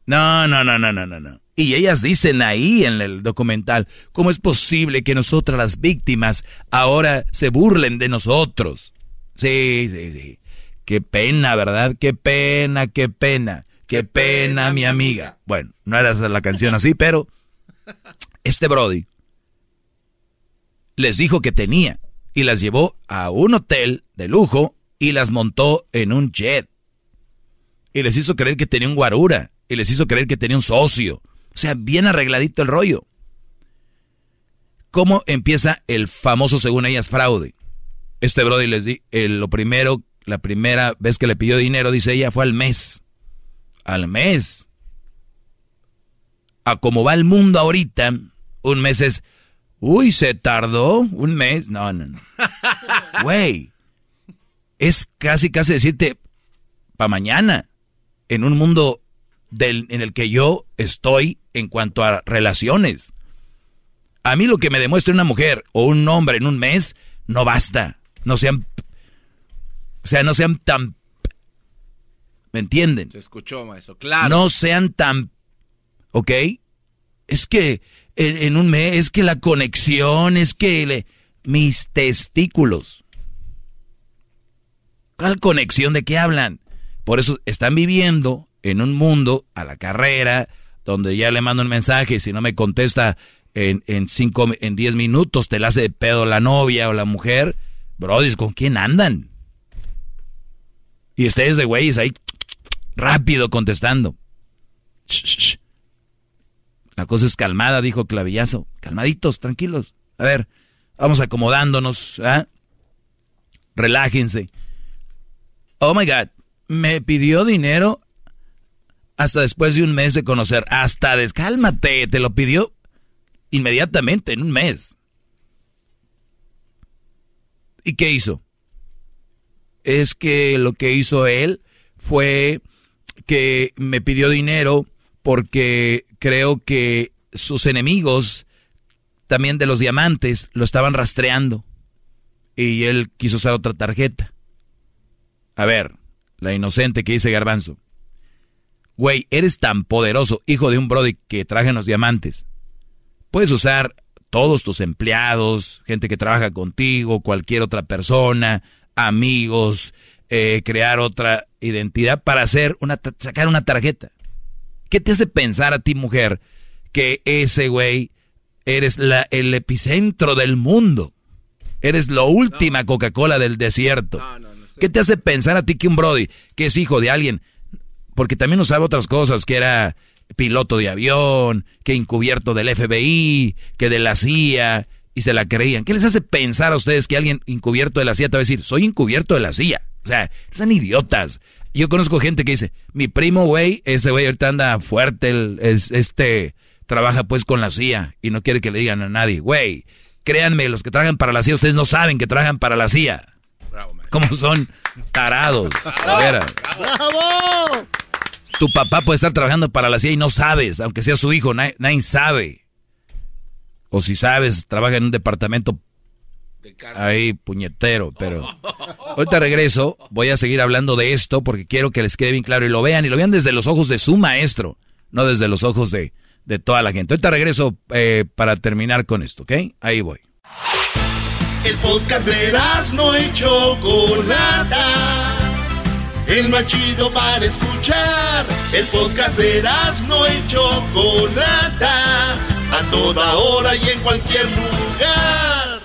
No, no, no, no, no, no, no. Y ellas dicen ahí en el documental, ¿cómo es posible que nosotras las víctimas ahora se burlen de nosotros? Sí, sí, sí. Qué pena, ¿verdad? Qué pena, qué pena. Qué pena, mi amiga. Bueno, no era la canción así, pero este Brody les dijo que tenía y las llevó a un hotel de lujo y las montó en un jet. Y les hizo creer que tenía un guarura y les hizo creer que tenía un socio. O sea, bien arregladito el rollo. ¿Cómo empieza el famoso, según ellas, fraude? Este Brody les di, eh, lo primero, la primera vez que le pidió dinero, dice ella, fue al mes. Al mes. A como va el mundo ahorita, un mes es, uy, se tardó un mes. No, no, no. Güey, es casi, casi decirte, para mañana, en un mundo del, en el que yo estoy en cuanto a relaciones. A mí lo que me demuestre una mujer o un hombre en un mes no basta. No sean, o sea, no sean tan ¿Me entienden? Se escuchó, maestro, claro. No sean tan... ¿Ok? Es que en, en un mes, es que la conexión, es que le- mis testículos. ¿Cuál conexión de qué hablan? Por eso están viviendo en un mundo a la carrera, donde ya le mando un mensaje y si no me contesta en, en cinco, en diez minutos te la hace de pedo la novia o la mujer. Brody, ¿con quién andan? Y ustedes de güeyes ahí rápido contestando. La cosa es calmada, dijo Clavillazo. Calmaditos, tranquilos. A ver, vamos acomodándonos. ¿ah? Relájense. Oh my God, me pidió dinero hasta después de un mes de conocer. Hasta des... Cálmate, te lo pidió inmediatamente, en un mes. ¿Y qué hizo? Es que lo que hizo él fue que me pidió dinero porque creo que sus enemigos, también de los diamantes, lo estaban rastreando. Y él quiso usar otra tarjeta. A ver, la inocente que dice Garbanzo. Güey, eres tan poderoso, hijo de un brody que traje en los diamantes. Puedes usar todos tus empleados, gente que trabaja contigo, cualquier otra persona, amigos, eh, crear otra identidad para hacer una sacar una tarjeta. ¿Qué te hace pensar a ti, mujer, que ese güey eres la, el epicentro del mundo? Eres la última Coca-Cola del desierto. ¿Qué te hace pensar a ti que un Brody, que es hijo de alguien, porque también no sabe otras cosas, que era piloto de avión, que encubierto del FBI, que de la CIA, y se la creían? ¿Qué les hace pensar a ustedes que alguien encubierto de la CIA te va a decir, soy encubierto de la CIA? O sea, son idiotas. Yo conozco gente que dice, mi primo, güey, ese güey ahorita anda fuerte, el, es- este, trabaja pues con la CIA y no quiere que le digan a nadie, güey, créanme, los que trabajan para la CIA, ustedes no saben que trabajan para la CIA. ¿Cómo son tarados? Veras. ¡Bravo! Tu papá puede estar trabajando para la CIA y no sabes, aunque sea su hijo, nadie, nadie sabe. O si sabes, trabaja en un departamento ahí puñetero, pero ahorita regreso, voy a seguir hablando de esto porque quiero que les quede bien claro y lo vean y lo vean desde los ojos de su maestro, no desde los ojos de, de toda la gente. Ahorita regreso eh, para terminar con esto, ¿ok? Ahí voy. El podcast de no y Chocolata. El más chido para escuchar. El podcast de no y Chocolata. A toda hora y en cualquier lugar.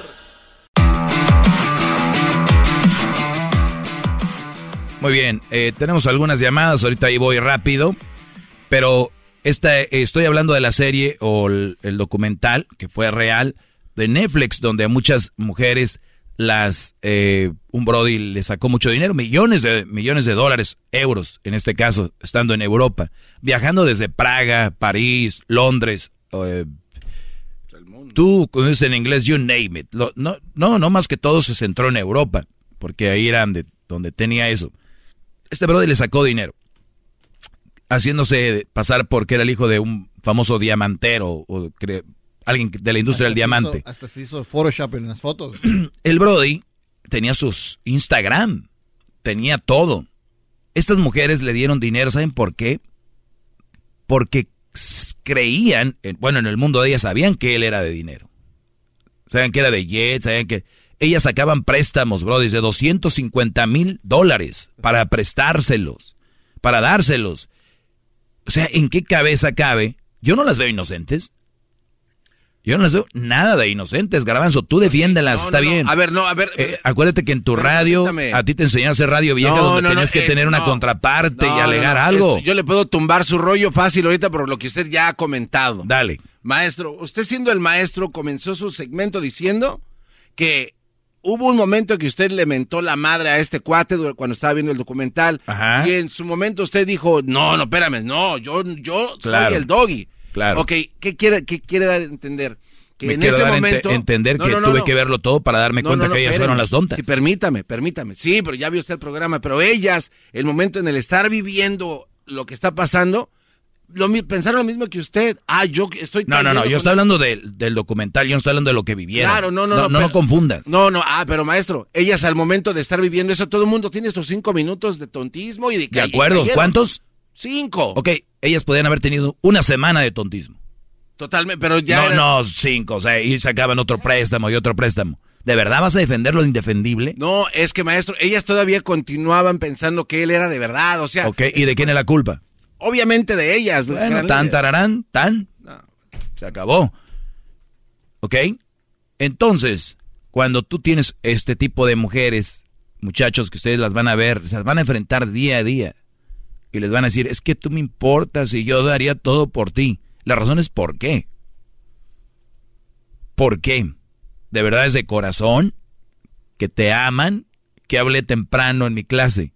Muy bien, eh, tenemos algunas llamadas, ahorita ahí voy rápido, pero esta, estoy hablando de la serie o el, el documental que fue real de Netflix, donde a muchas mujeres las eh, un Brody le sacó mucho dinero, millones de millones de dólares, euros en este caso, estando en Europa, viajando desde Praga, París, Londres, eh, tú conoces en inglés, you name it. Lo- no, no, no más que todo se centró en Europa, porque ahí eran de donde tenía eso. Este brother le sacó dinero, haciéndose pasar porque era el hijo de un famoso diamantero o cre- alguien de la industria del Hasta diamante. hizo- hasta se hizo Photoshop en las fotos. El Brody tenía sus Instagram, tenía todo. Estas mujeres le dieron dinero, ¿saben por qué? Porque creían, en- bueno, en el mundo de ellas sabían que él era de dinero. Sabían que era de Jet, sabían que... Ellas sacaban préstamos, Brody, de 250 mil dólares para prestárselos, para dárselos. O sea, ¿en qué cabeza cabe? Yo no las veo inocentes. Yo no las veo nada de inocentes, Garbanzo. Tú defiéndelas, No, está no, no. bien. A ver, no, a ver. Eh, acuérdate que en tu radio, a ti te hacer radio vieja No, donde tenías que eh, tener una contraparte y alegar algo. esto- yo le puedo tumbar su rollo fácil ahorita por lo que usted ya ha comentado. Dale. Maestro, usted siendo el maestro comenzó su segmento diciendo que hubo un momento que usted le mentó la madre a este cuate cuando estaba viendo el documental. Ajá. Y en su momento usted dijo, no, no, espérame, no, yo, yo Claro. soy el doggy. Claro. Ok, ¿qué quiere, qué quiere dar a entender? Que Me en ese dar momento... entender No, que no, tuve que verlo todo para darme cuenta que ellas fueron las tontas. Sí, permítame, permítame. Sí, pero ya vio usted el programa. Pero ellas, el momento en el estar viviendo lo que está pasando, lo, pensaron lo mismo que usted. Ah, yo estoy... No, no, no, yo estoy hablando del, del documental, yo no estoy hablando de lo que vivieron. Claro, no, no, no. No, lo confundas. No, no, ah, pero maestro, ellas al momento de estar viviendo eso, todo el mundo tiene estos cinco minutos de tontismo y de... De acuerdo, ¿cuántos? Cinco. Ok, ellas podrían haber tenido una semana de tontismo. Totalmente, pero ya... No, no, cinco, o sea, y sacaban otro préstamo y otro préstamo. ¿De verdad vas a defender lo indefendible? No, es que maestro, ellas todavía continuaban pensando que él era de verdad, o sea... Ok, ¿y de quién es la culpa? Obviamente de ellas. Bueno, tan, tararán, tan. Se acabó. ¿Ok? Entonces, cuando tú tienes este tipo de mujeres, muchachos, que ustedes las van a ver, se las van a enfrentar día a día. Y les van a decir, es que tú me importas y yo daría todo por ti. La razón es por qué. ¿Por qué? de verdad es de corazón, que te aman, que hablé temprano en mi clase.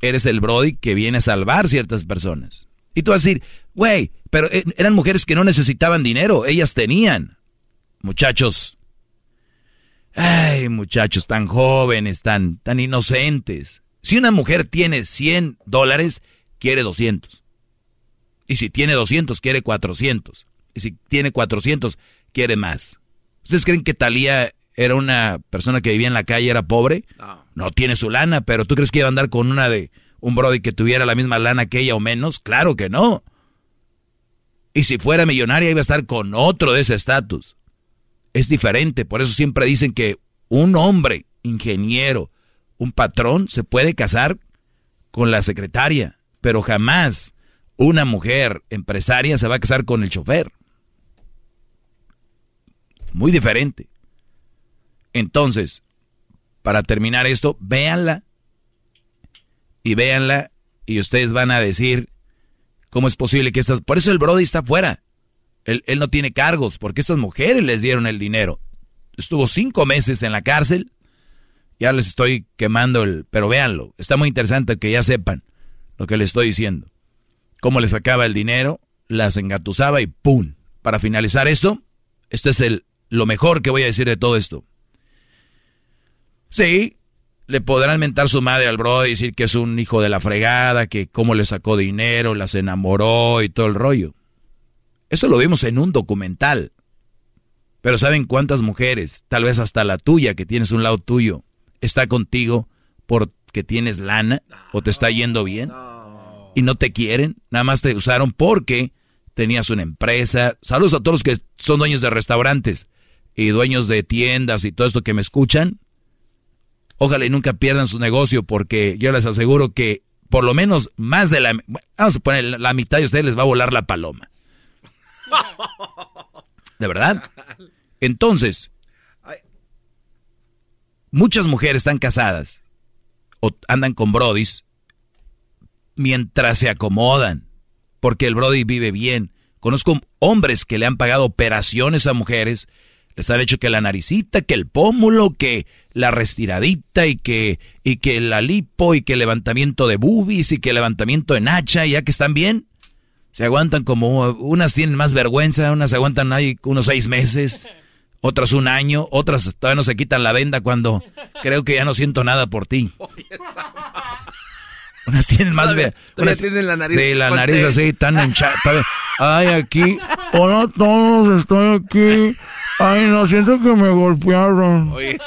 Eres el Brody que viene a salvar ciertas personas. Y tú vas a decir, güey, pero eh, eran mujeres que no necesitaban dinero, ellas tenían. Muchachos, ay, muchachos tan jóvenes, tan, tan inocentes. Si una mujer tiene 100 dólares, quiere 200. Y si tiene 200, quiere 400 y si tiene 400, quiere más. ¿Ustedes creen que Talía era una persona que vivía en la calle, era pobre? No. No tiene su lana, pero ¿tú crees que iba a andar con una de un brody que tuviera la misma lana que ella o menos? Claro que no. Y si fuera millonaria iba a estar con otro de ese estatus. Es diferente, por eso siempre dicen que un hombre, ingeniero, un patrón, se puede casar con la secretaria, pero jamás una mujer empresaria se va a casar con el chofer muy diferente. Entonces, para terminar esto, véanla y véanla y ustedes van a decir cómo es posible que estas... Por eso el Brody está fuera. Él, él no tiene cargos, porque estas mujeres les dieron el dinero. Estuvo cinco meses en la cárcel. Ya les estoy quemando el... Pero véanlo, está muy interesante que ya sepan lo que les estoy diciendo. Cómo les sacaba el dinero, las engatusaba y ¡pum! Para finalizar esto, este es el lo mejor que voy a decir de todo esto. Sí, le podrán mentar su madre al bro y decir que es un hijo de la fregada, que cómo le sacó dinero, las enamoró y todo el rollo. Eso lo vimos en un documental. Pero ¿saben cuántas mujeres, tal vez hasta la tuya, que tienes un lado tuyo, está contigo porque tienes lana o te está yendo bien? Y no te quieren, nada más te usaron porque tenías una empresa. Saludos a todos los que son dueños de restaurantes y dueños de tiendas y todo esto que me escuchan, ojalá y nunca pierdan su negocio porque yo les aseguro que por lo menos más de la... Vamos a poner la mitad de ustedes les va a volar la paloma. ¿De verdad? Entonces, muchas mujeres están casadas o andan con brodis mientras se acomodan, porque el brody vive bien. Conozco hombres que le han pagado operaciones a mujeres les han hecho que la naricita, que el pómulo, que la restiradita y que, y que la lipo y que el levantamiento de boobies y que el levantamiento de nacha, ya que están bien. Se aguantan como, unas tienen más vergüenza, unas aguantan ahí unos seis meses, otras un año, otras todavía no se quitan la venda cuando creo que ya no siento nada por ti. Unas tienen más... unas tienen la nariz. Sí, la nariz así, tan hinchada. Ay, aquí. Hola a todos, estoy aquí. Ay, no, siento que me golpearon. Oye.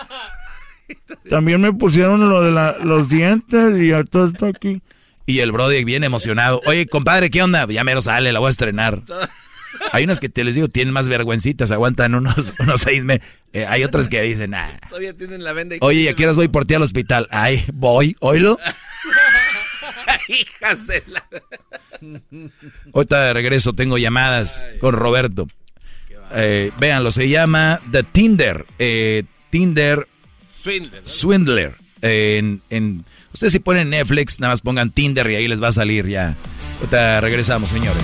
También me pusieron lo de los dientes y ya todo está aquí. Y el Brody bien emocionado. Oye, compadre, ¿qué onda? Ya me lo sale, la voy a estrenar. Hay unas que te les digo, tienen más vergüencitas, aguantan unos, unos seis meses. Eh, hay otras que dicen, nah. Todavía tienen la venda. Oye, ¿y a qué horas voy por ti al hospital? Ay, voy, oílo. Hijas de la... Ahorita de regreso tengo llamadas con Roberto. Eh, véanlo, se llama The Tinder. Eh, Tinder Swindler. Swindler. en, en, ustedes si ponen Netflix, nada más pongan Tinder y ahí les va a salir ya. Ahorita regresamos, señores.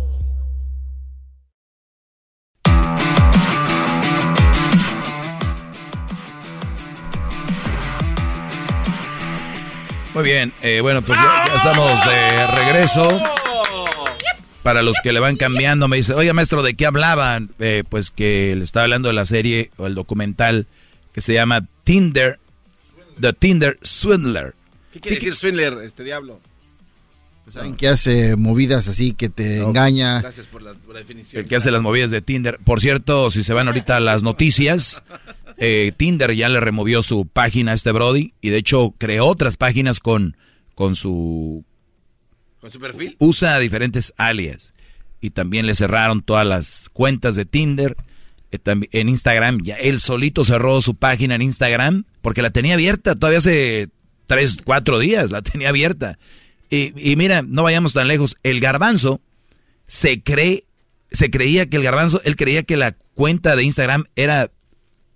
Muy bien, eh, bueno, pues ya, ya estamos de regreso. Para los que le van cambiando, me dice, oiga maestro, ¿de qué hablaban? Eh, pues que le estaba hablando de la serie o el documental que se llama Tinder, The Tinder Swindler. ¿Qué quiere decir Swindler, este diablo? Pues alguien que hace movidas así, que te engaña. Gracias por la, por la definición. El que hace las movidas de Tinder. Por cierto, si se van ahorita a las noticias, eh, Tinder ya le removió su página a este Brody y de hecho creó otras páginas con, con su... ¿Con su perfil? Usa diferentes alias y también le cerraron todas las cuentas de Tinder. eh, En Instagram, ya él solito cerró su página en Instagram porque la tenía abierta todavía hace tres, cuatro días, la tenía abierta. Y, y mira, no vayamos tan lejos. El garbanzo se cree, se creía que el garbanzo, él creía que la cuenta de Instagram era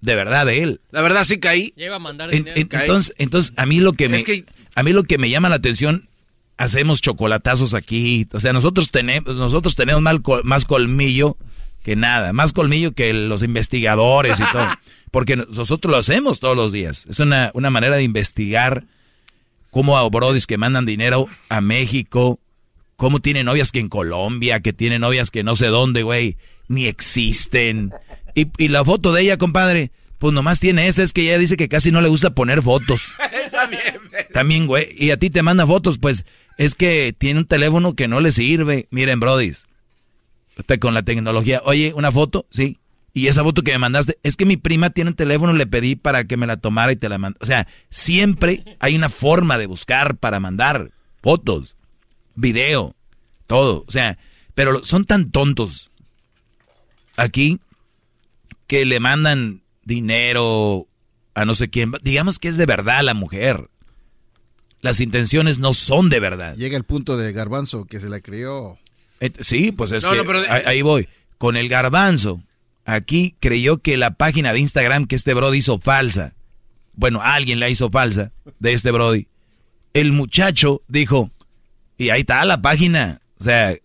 de verdad de él. La verdad sí caí. Lleva a mandar En- dinero. en- entonces, entonces a mí lo que me, Es que- a mí lo que me llama la atención, hacemos chocolatazos aquí. O sea, nosotros tenemos, nosotros tenemos mal col- más colmillo que nada, más colmillo que los investigadores y todo. Porque nosotros lo hacemos todos los días. Es una, una manera de investigar cómo a brodis que mandan dinero a México, cómo tienen novias que en Colombia, que tienen novias que no sé dónde, güey, ni existen. Y, y la foto de ella, compadre, pues nomás tiene esa, es que ella dice que casi no le gusta poner fotos. También, güey, y a ti te manda fotos, pues es que tiene un teléfono que no le sirve. Miren, brodis, Usted con la tecnología, oye, una foto, sí. Y esa foto que me mandaste, es que mi prima tiene un teléfono, le pedí para que me la tomara y te la mandó. O sea, siempre hay una forma de buscar para mandar fotos, video, todo. O sea, pero son tan tontos aquí que le mandan dinero a no sé quién. Digamos que es de verdad la mujer. Las intenciones no son de verdad. Llega el punto de garbanzo que se la creyó. Eh, Sí, pues es No, que no, pero- ahí, ahí voy. Con el garbanzo, aquí creyó que la página de Instagram que este Brody hizo falsa. Bueno, alguien la hizo falsa de este Brody. El muchacho dijo, y ahí está la página. O sea,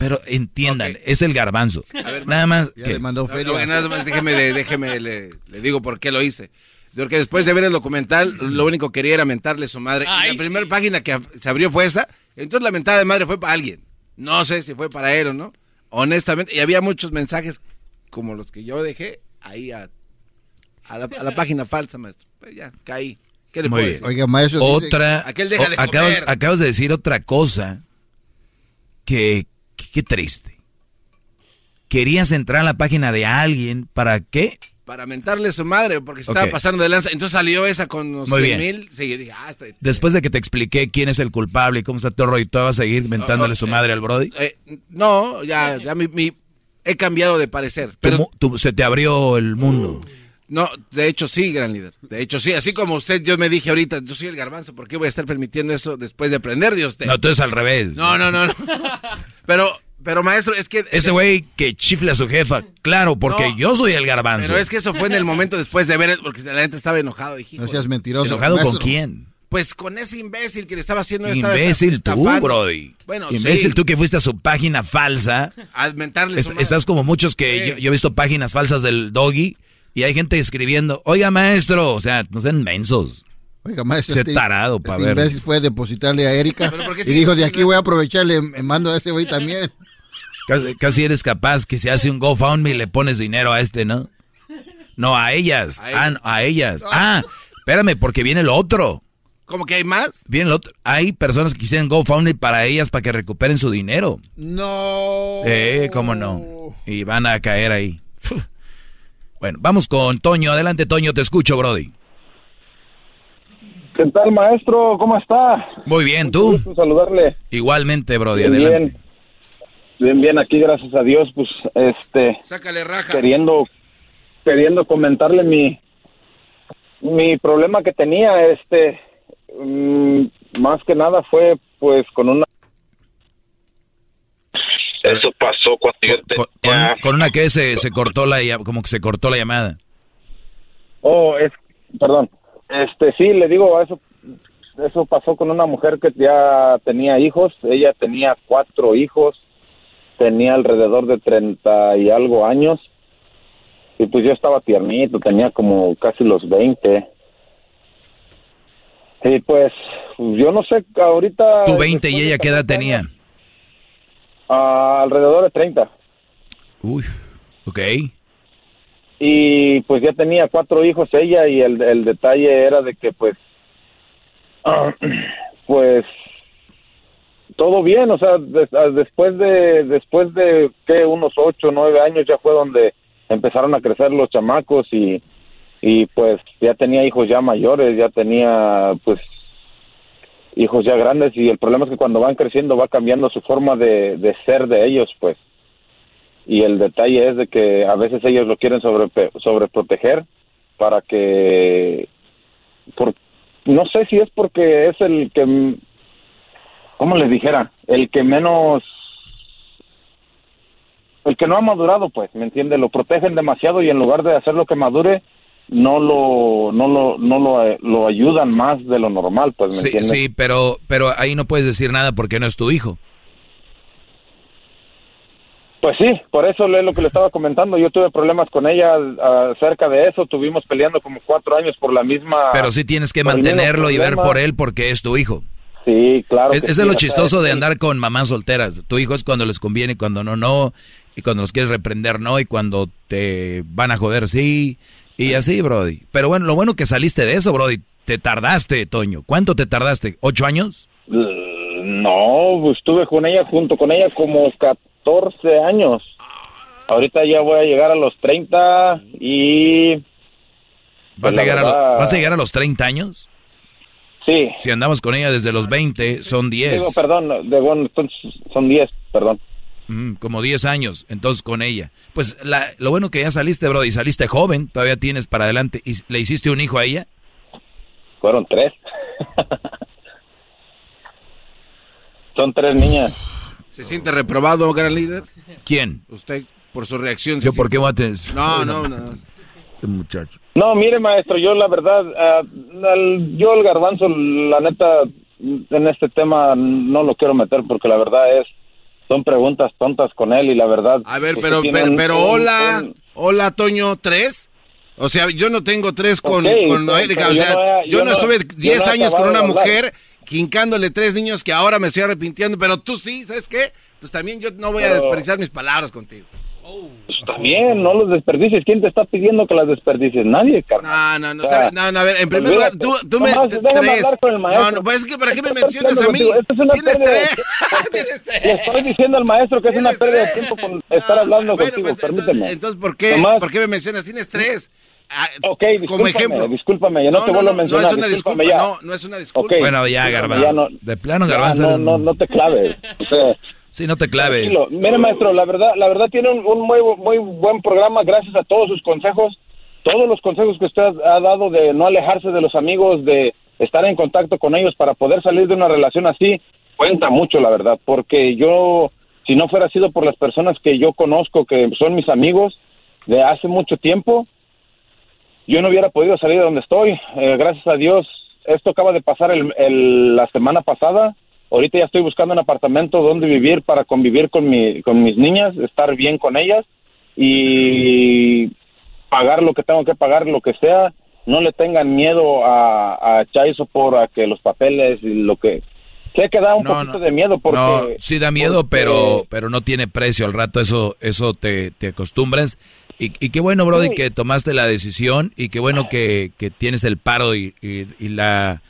pero entiendan, es el garbanzo. A ver, Nada más Ya que... le mandó No, feria. no, nada más déjeme, le- déjeme le, le digo por qué lo hice. Porque después de ver el documental, lo único que quería era mentarle a su madre. Y la primera página que se abrió fue esa. Entonces la mentada de madre fue para alguien. No sé si fue para él o no. Honestamente. Y había muchos mensajes como los que yo dejé ahí a, a la, a la página falsa, maestro. Pues ya, caí. ¿Qué le Muy puedo bien. decir? Oiga, maestro. dice- Otra... Aquel deja de acabas, acabas de decir otra cosa que... Qué triste. Querías entrar a la página de alguien, ¿para qué? Para mentarle a su madre, porque se estaba pasando de lanza. Entonces salió esa con los Muy 100 bien. mil. Sí, yo dije, ah, está- Después de que te expliqué quién es el culpable y cómo está todo rollo, ¿tú vas a seguir mentándole su madre al Brody? Eh, no, ya, ya mi, mi- he cambiado de parecer. Pero se te abrió el mundo. No, de hecho sí, gran líder. De hecho sí, así como usted, yo me dije ahorita, yo soy el garbanzo, ¿por qué voy a estar permitiendo eso después de aprender de usted? No, tú es al revés. no, no, no. no. pero, pero maestro, es que... Ese güey que chifle a su jefa, claro, porque No, yo soy el garbanzo. Pero es que eso fue en el momento después de ver, el- porque la gente estaba enojado. Dije, No "Hijo seas de-". mentiroso. ¿Enojado con quién? Pues con ese imbécil que le estaba haciendo... estaba Imbécil tú, estafando. Brody. Bueno, Imbécil sí, tú que fuiste a su página falsa. a mentarle Es- estás como muchos que Sí. yo, yo he visto páginas falsas del doggy y hay gente escribiendo, oiga maestro, o sea, no sean mensos. Oiga, maestro. Ese tarado, este ver. imbécil fue a depositarle a Erika ¿Pero por qué y dijo, de aquí voy a aprovecharle, me mando a ese güey también. Casi, casi eres capaz que se hace un GoFundMe y le pones dinero a este, ¿no? No, a ellas. A Ah, ellas. no, a ellas. Ah, espérame, porque viene el otro. ¿Cómo que hay más? Viene el otro. Hay personas que quisieran GoFundMe para ellas para que recuperen su dinero. No. Eh, cómo no. Y van a caer ahí. Bueno, vamos con Toño. Adelante, Toño, te escucho, Brody. ¿Qué tal, maestro? ¿Cómo está? Muy bien, ¿tú? Gusto saludarle. Igualmente, Brody, Bien, adelante. bien, bien, aquí gracias a Dios, pues, este, Sácale raja. queriendo, queriendo comentarle mi, mi problema que tenía, este, mm, más que nada fue, pues, con una Eso pasó cuando yo Con, con- con una que se, se cortó la como que se cortó la llamada. Oh, es, perdón. Este, sí, le digo, eso, eso pasó con una mujer que ya tenía hijos. Ella tenía cuatro hijos, tenía alrededor de treinta y algo años. Y pues yo estaba tiernito, tenía como casi los veinte. Y pues, yo no sé, ahorita... Tú 20 y ella qué edad tenía. Ah, alrededor de treinta. Uy, ok. y pues ya tenía cuatro hijos ella y el, el detalle era de que pues pues todo bien o sea ah, después de después de que unos ocho nueve años ya fue donde empezaron a crecer los chamacos y y pues ya tenía hijos ya mayores ya tenía pues hijos ya grandes y el problema es que cuando van creciendo va cambiando su forma de, de ser de ellos pues. Y el detalle es de que a veces ellos lo quieren sobre sobreproteger para que por no sé si es porque es el que cómo les dijera el que menos el que no ha madurado pues me entiende lo protegen demasiado y en lugar de hacer lo que madure no lo no lo no lo, eh, lo ayudan más de lo normal pues me Sí, sí, pero, pero ahí no puedes decir nada porque no es tu hijo. Pues sí, por eso es lo que le estaba comentando. Yo tuve problemas con ella acerca de eso. Tuvimos peleando como cuatro años por la misma. Pero sí tienes que mantenerlo y ver por él porque es tu hijo. Sí, claro. Es- que eso sí, es lo chistoso de es- andar con mamás solteras. Tu hijo es cuando les conviene, cuando no, no. Y cuando los quieres reprender, no. Y cuando te van a joder, sí. Y así, Brody. Pero bueno, lo bueno que saliste de eso, Brody. Te tardaste, Toño. ¿Cuánto te tardaste? ¿Ocho años? No, pues estuve con ella, junto con ella, como 14 años. Ahorita ya voy a llegar a los 30 y... ¿Vas, Pues a llegar a, lo- ¿Vas a llegar a los 30 años? Sí. Si andamos con ella desde los 20, son 10. Digo, perdón, de, bueno, entonces son 10, perdón. Mm, como 10 años, entonces con ella. Pues la- lo bueno que ya saliste, bro, y saliste joven, todavía tienes para adelante. ¿Y le hiciste un hijo a ella? Fueron tres. Son tres niñas. ¿Se siente reprobado, gran líder? ¿Quién? Usted, por su reacción. Yo, ¿por qué voy a tener- No, no, no. Este muchacho. No, mire, maestro, yo la verdad, ah, al- yo el garbanzo, la neta, en este tema no lo quiero meter porque la verdad es, son preguntas tontas con él y la verdad. A ver, usted pero, pero, un- pero hola, un- hola, Toño, ¿tres? O sea, yo no tengo tres con, Ok, con pero- Erika. O yo sea, no yo, no estuve yo 10 no he años con una mujer quincándole tres niños que ahora me estoy arrepintiendo, pero tú sí, ¿sabes qué? Pues también yo no voy a desperdiciar mis palabras contigo. Pues también, no los desperdicies. ¿Quién te está pidiendo que las desperdicies? Nadie, carnal. No, no, no, O sea, ¿sabes? no, no, a ver, en primer lugar, tú, tú me... Déjame tres. hablar con el maestro. No, no, pues es que ¿para qué me mencionas a mí? Esto es una Tienes pérdida de tres. tiempo. Le estoy diciendo al maestro que es una pérdida de tiempo con estar hablando Bueno, contigo. pues, Permíteme. Entonces, ¿por qué, Nomás- ¿por qué me mencionas? Tienes tres. Ah, Ok, como discúlpame, ejemplo. discúlpame, yo no, te vuelvo a mencionar. No es una disculpa, ya. no, no es una disculpa. Ok, Bueno, ya, Garbanzo. no- de plano, Garbanzo. No, no, no te claves. O sea, Sí, no te claves. Mire, maestro, la verdad, la verdad tiene un, un muy, muy buen programa. Gracias a todos sus consejos, todos los consejos que usted ha dado de no alejarse de los amigos, de estar en contacto con ellos para poder salir de una relación así, cuenta mucho, la verdad. Porque yo, si no fuera sido por las personas que yo conozco, que son mis amigos de hace mucho tiempo, yo no hubiera podido salir de donde estoy. Eh, gracias a Dios, esto acaba de pasar el- la semana pasada. Ahorita ya estoy buscando un apartamento donde vivir para convivir con, mi, con mis niñas, estar bien con ellas y pagar lo que tengo que pagar, lo que sea. No le tengan miedo a, a echar eso por a que los papeles y lo que... Sé que da un No, poquito no. de miedo porque... no, sí da miedo, porque- pero pero no tiene precio. Al rato eso eso te, te acostumbras. Y, y qué bueno, Brody, Sí. que tomaste la decisión y qué bueno que, que tienes el paro y, y- y la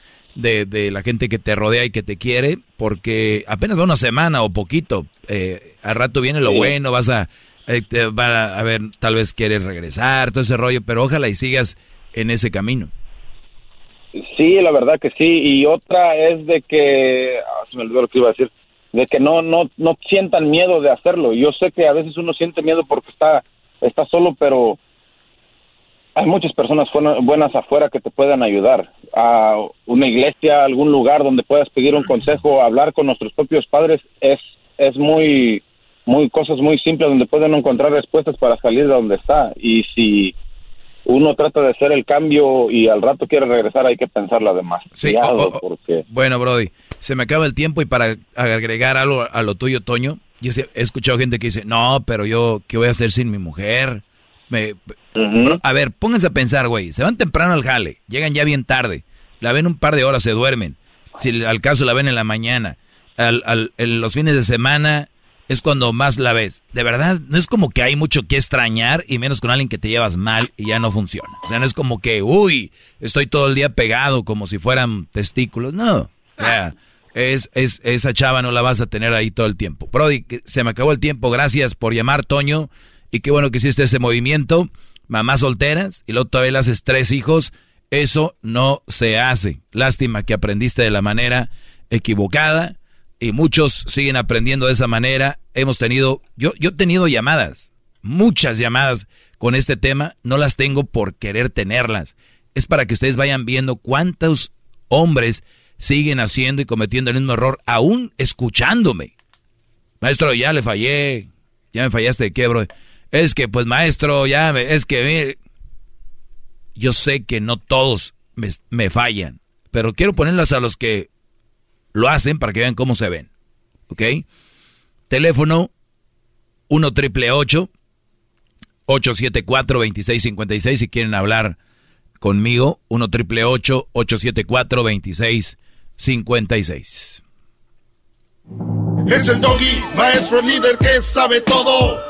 de, de la gente que te rodea y que te quiere, porque apenas va una semana o poquito. Eh, al rato viene lo Sí. bueno, vas a, eh, te van a, a ver, tal vez quieres regresar, todo ese rollo, pero ojalá y sigas en ese camino. Sí, la verdad que sí. Y otra es de que... ah, se me olvidó lo que iba a decir. de que no, no, no sientan miedo de hacerlo. Yo sé que a veces uno siente miedo porque está, está solo, pero hay muchas personas buenas afuera que te puedan ayudar. A una iglesia, algún lugar donde puedas pedir un consejo, hablar con nuestros propios padres es, es muy, muy cosas muy simples donde pueden encontrar respuestas para salir de donde está. Y si uno trata de hacer el cambio y al rato quiere regresar, hay que pensarlo además. Sí, Cuidado, o- o- porque Bueno, Brody, se me acaba el tiempo y para agregar algo a lo tuyo, Toño, yo he escuchado gente que dice, no, pero yo, ¿qué voy a hacer sin mi mujer? Me, a ver, pónganse a pensar, güey, se van temprano al jale, llegan ya bien tarde, la ven un par de horas, se duermen, si al caso la ven en la mañana, al, al- en los fines de semana es cuando más la ves. De verdad, no es como que hay mucho que extrañar y menos con alguien que te llevas mal y ya no funciona. O sea, no es como que, uy, estoy todo el día pegado como si fueran testículos. No. O sea, es, es, esa chava no la vas a tener ahí todo el tiempo. Brody, se me acabó el tiempo. Gracias por llamar, Toño. Y qué bueno que hiciste ese movimiento. Mamás solteras y luego todavía le haces tres hijos. Eso no se hace. Lástima que aprendiste de la manera equivocada y muchos siguen aprendiendo de esa manera. Hemos tenido, yo, yo he tenido llamadas, muchas llamadas con este tema, no las tengo por querer tenerlas. Es para que ustedes vayan viendo cuántos hombres siguen haciendo y cometiendo el mismo error, aún escuchándome. Maestro, ya le fallé, ya me fallaste de qué, bro. Es que, pues, maestro, ya, me- es que, mire, yo sé que no todos me, me fallan, pero quiero ponerlas a los que lo hacen para que vean cómo se ven. ¿Ok? Teléfono 1 triple 874 2656 si quieren hablar conmigo. 1 triple 874 2656 Es el doggy, maestro líder que sabe todo.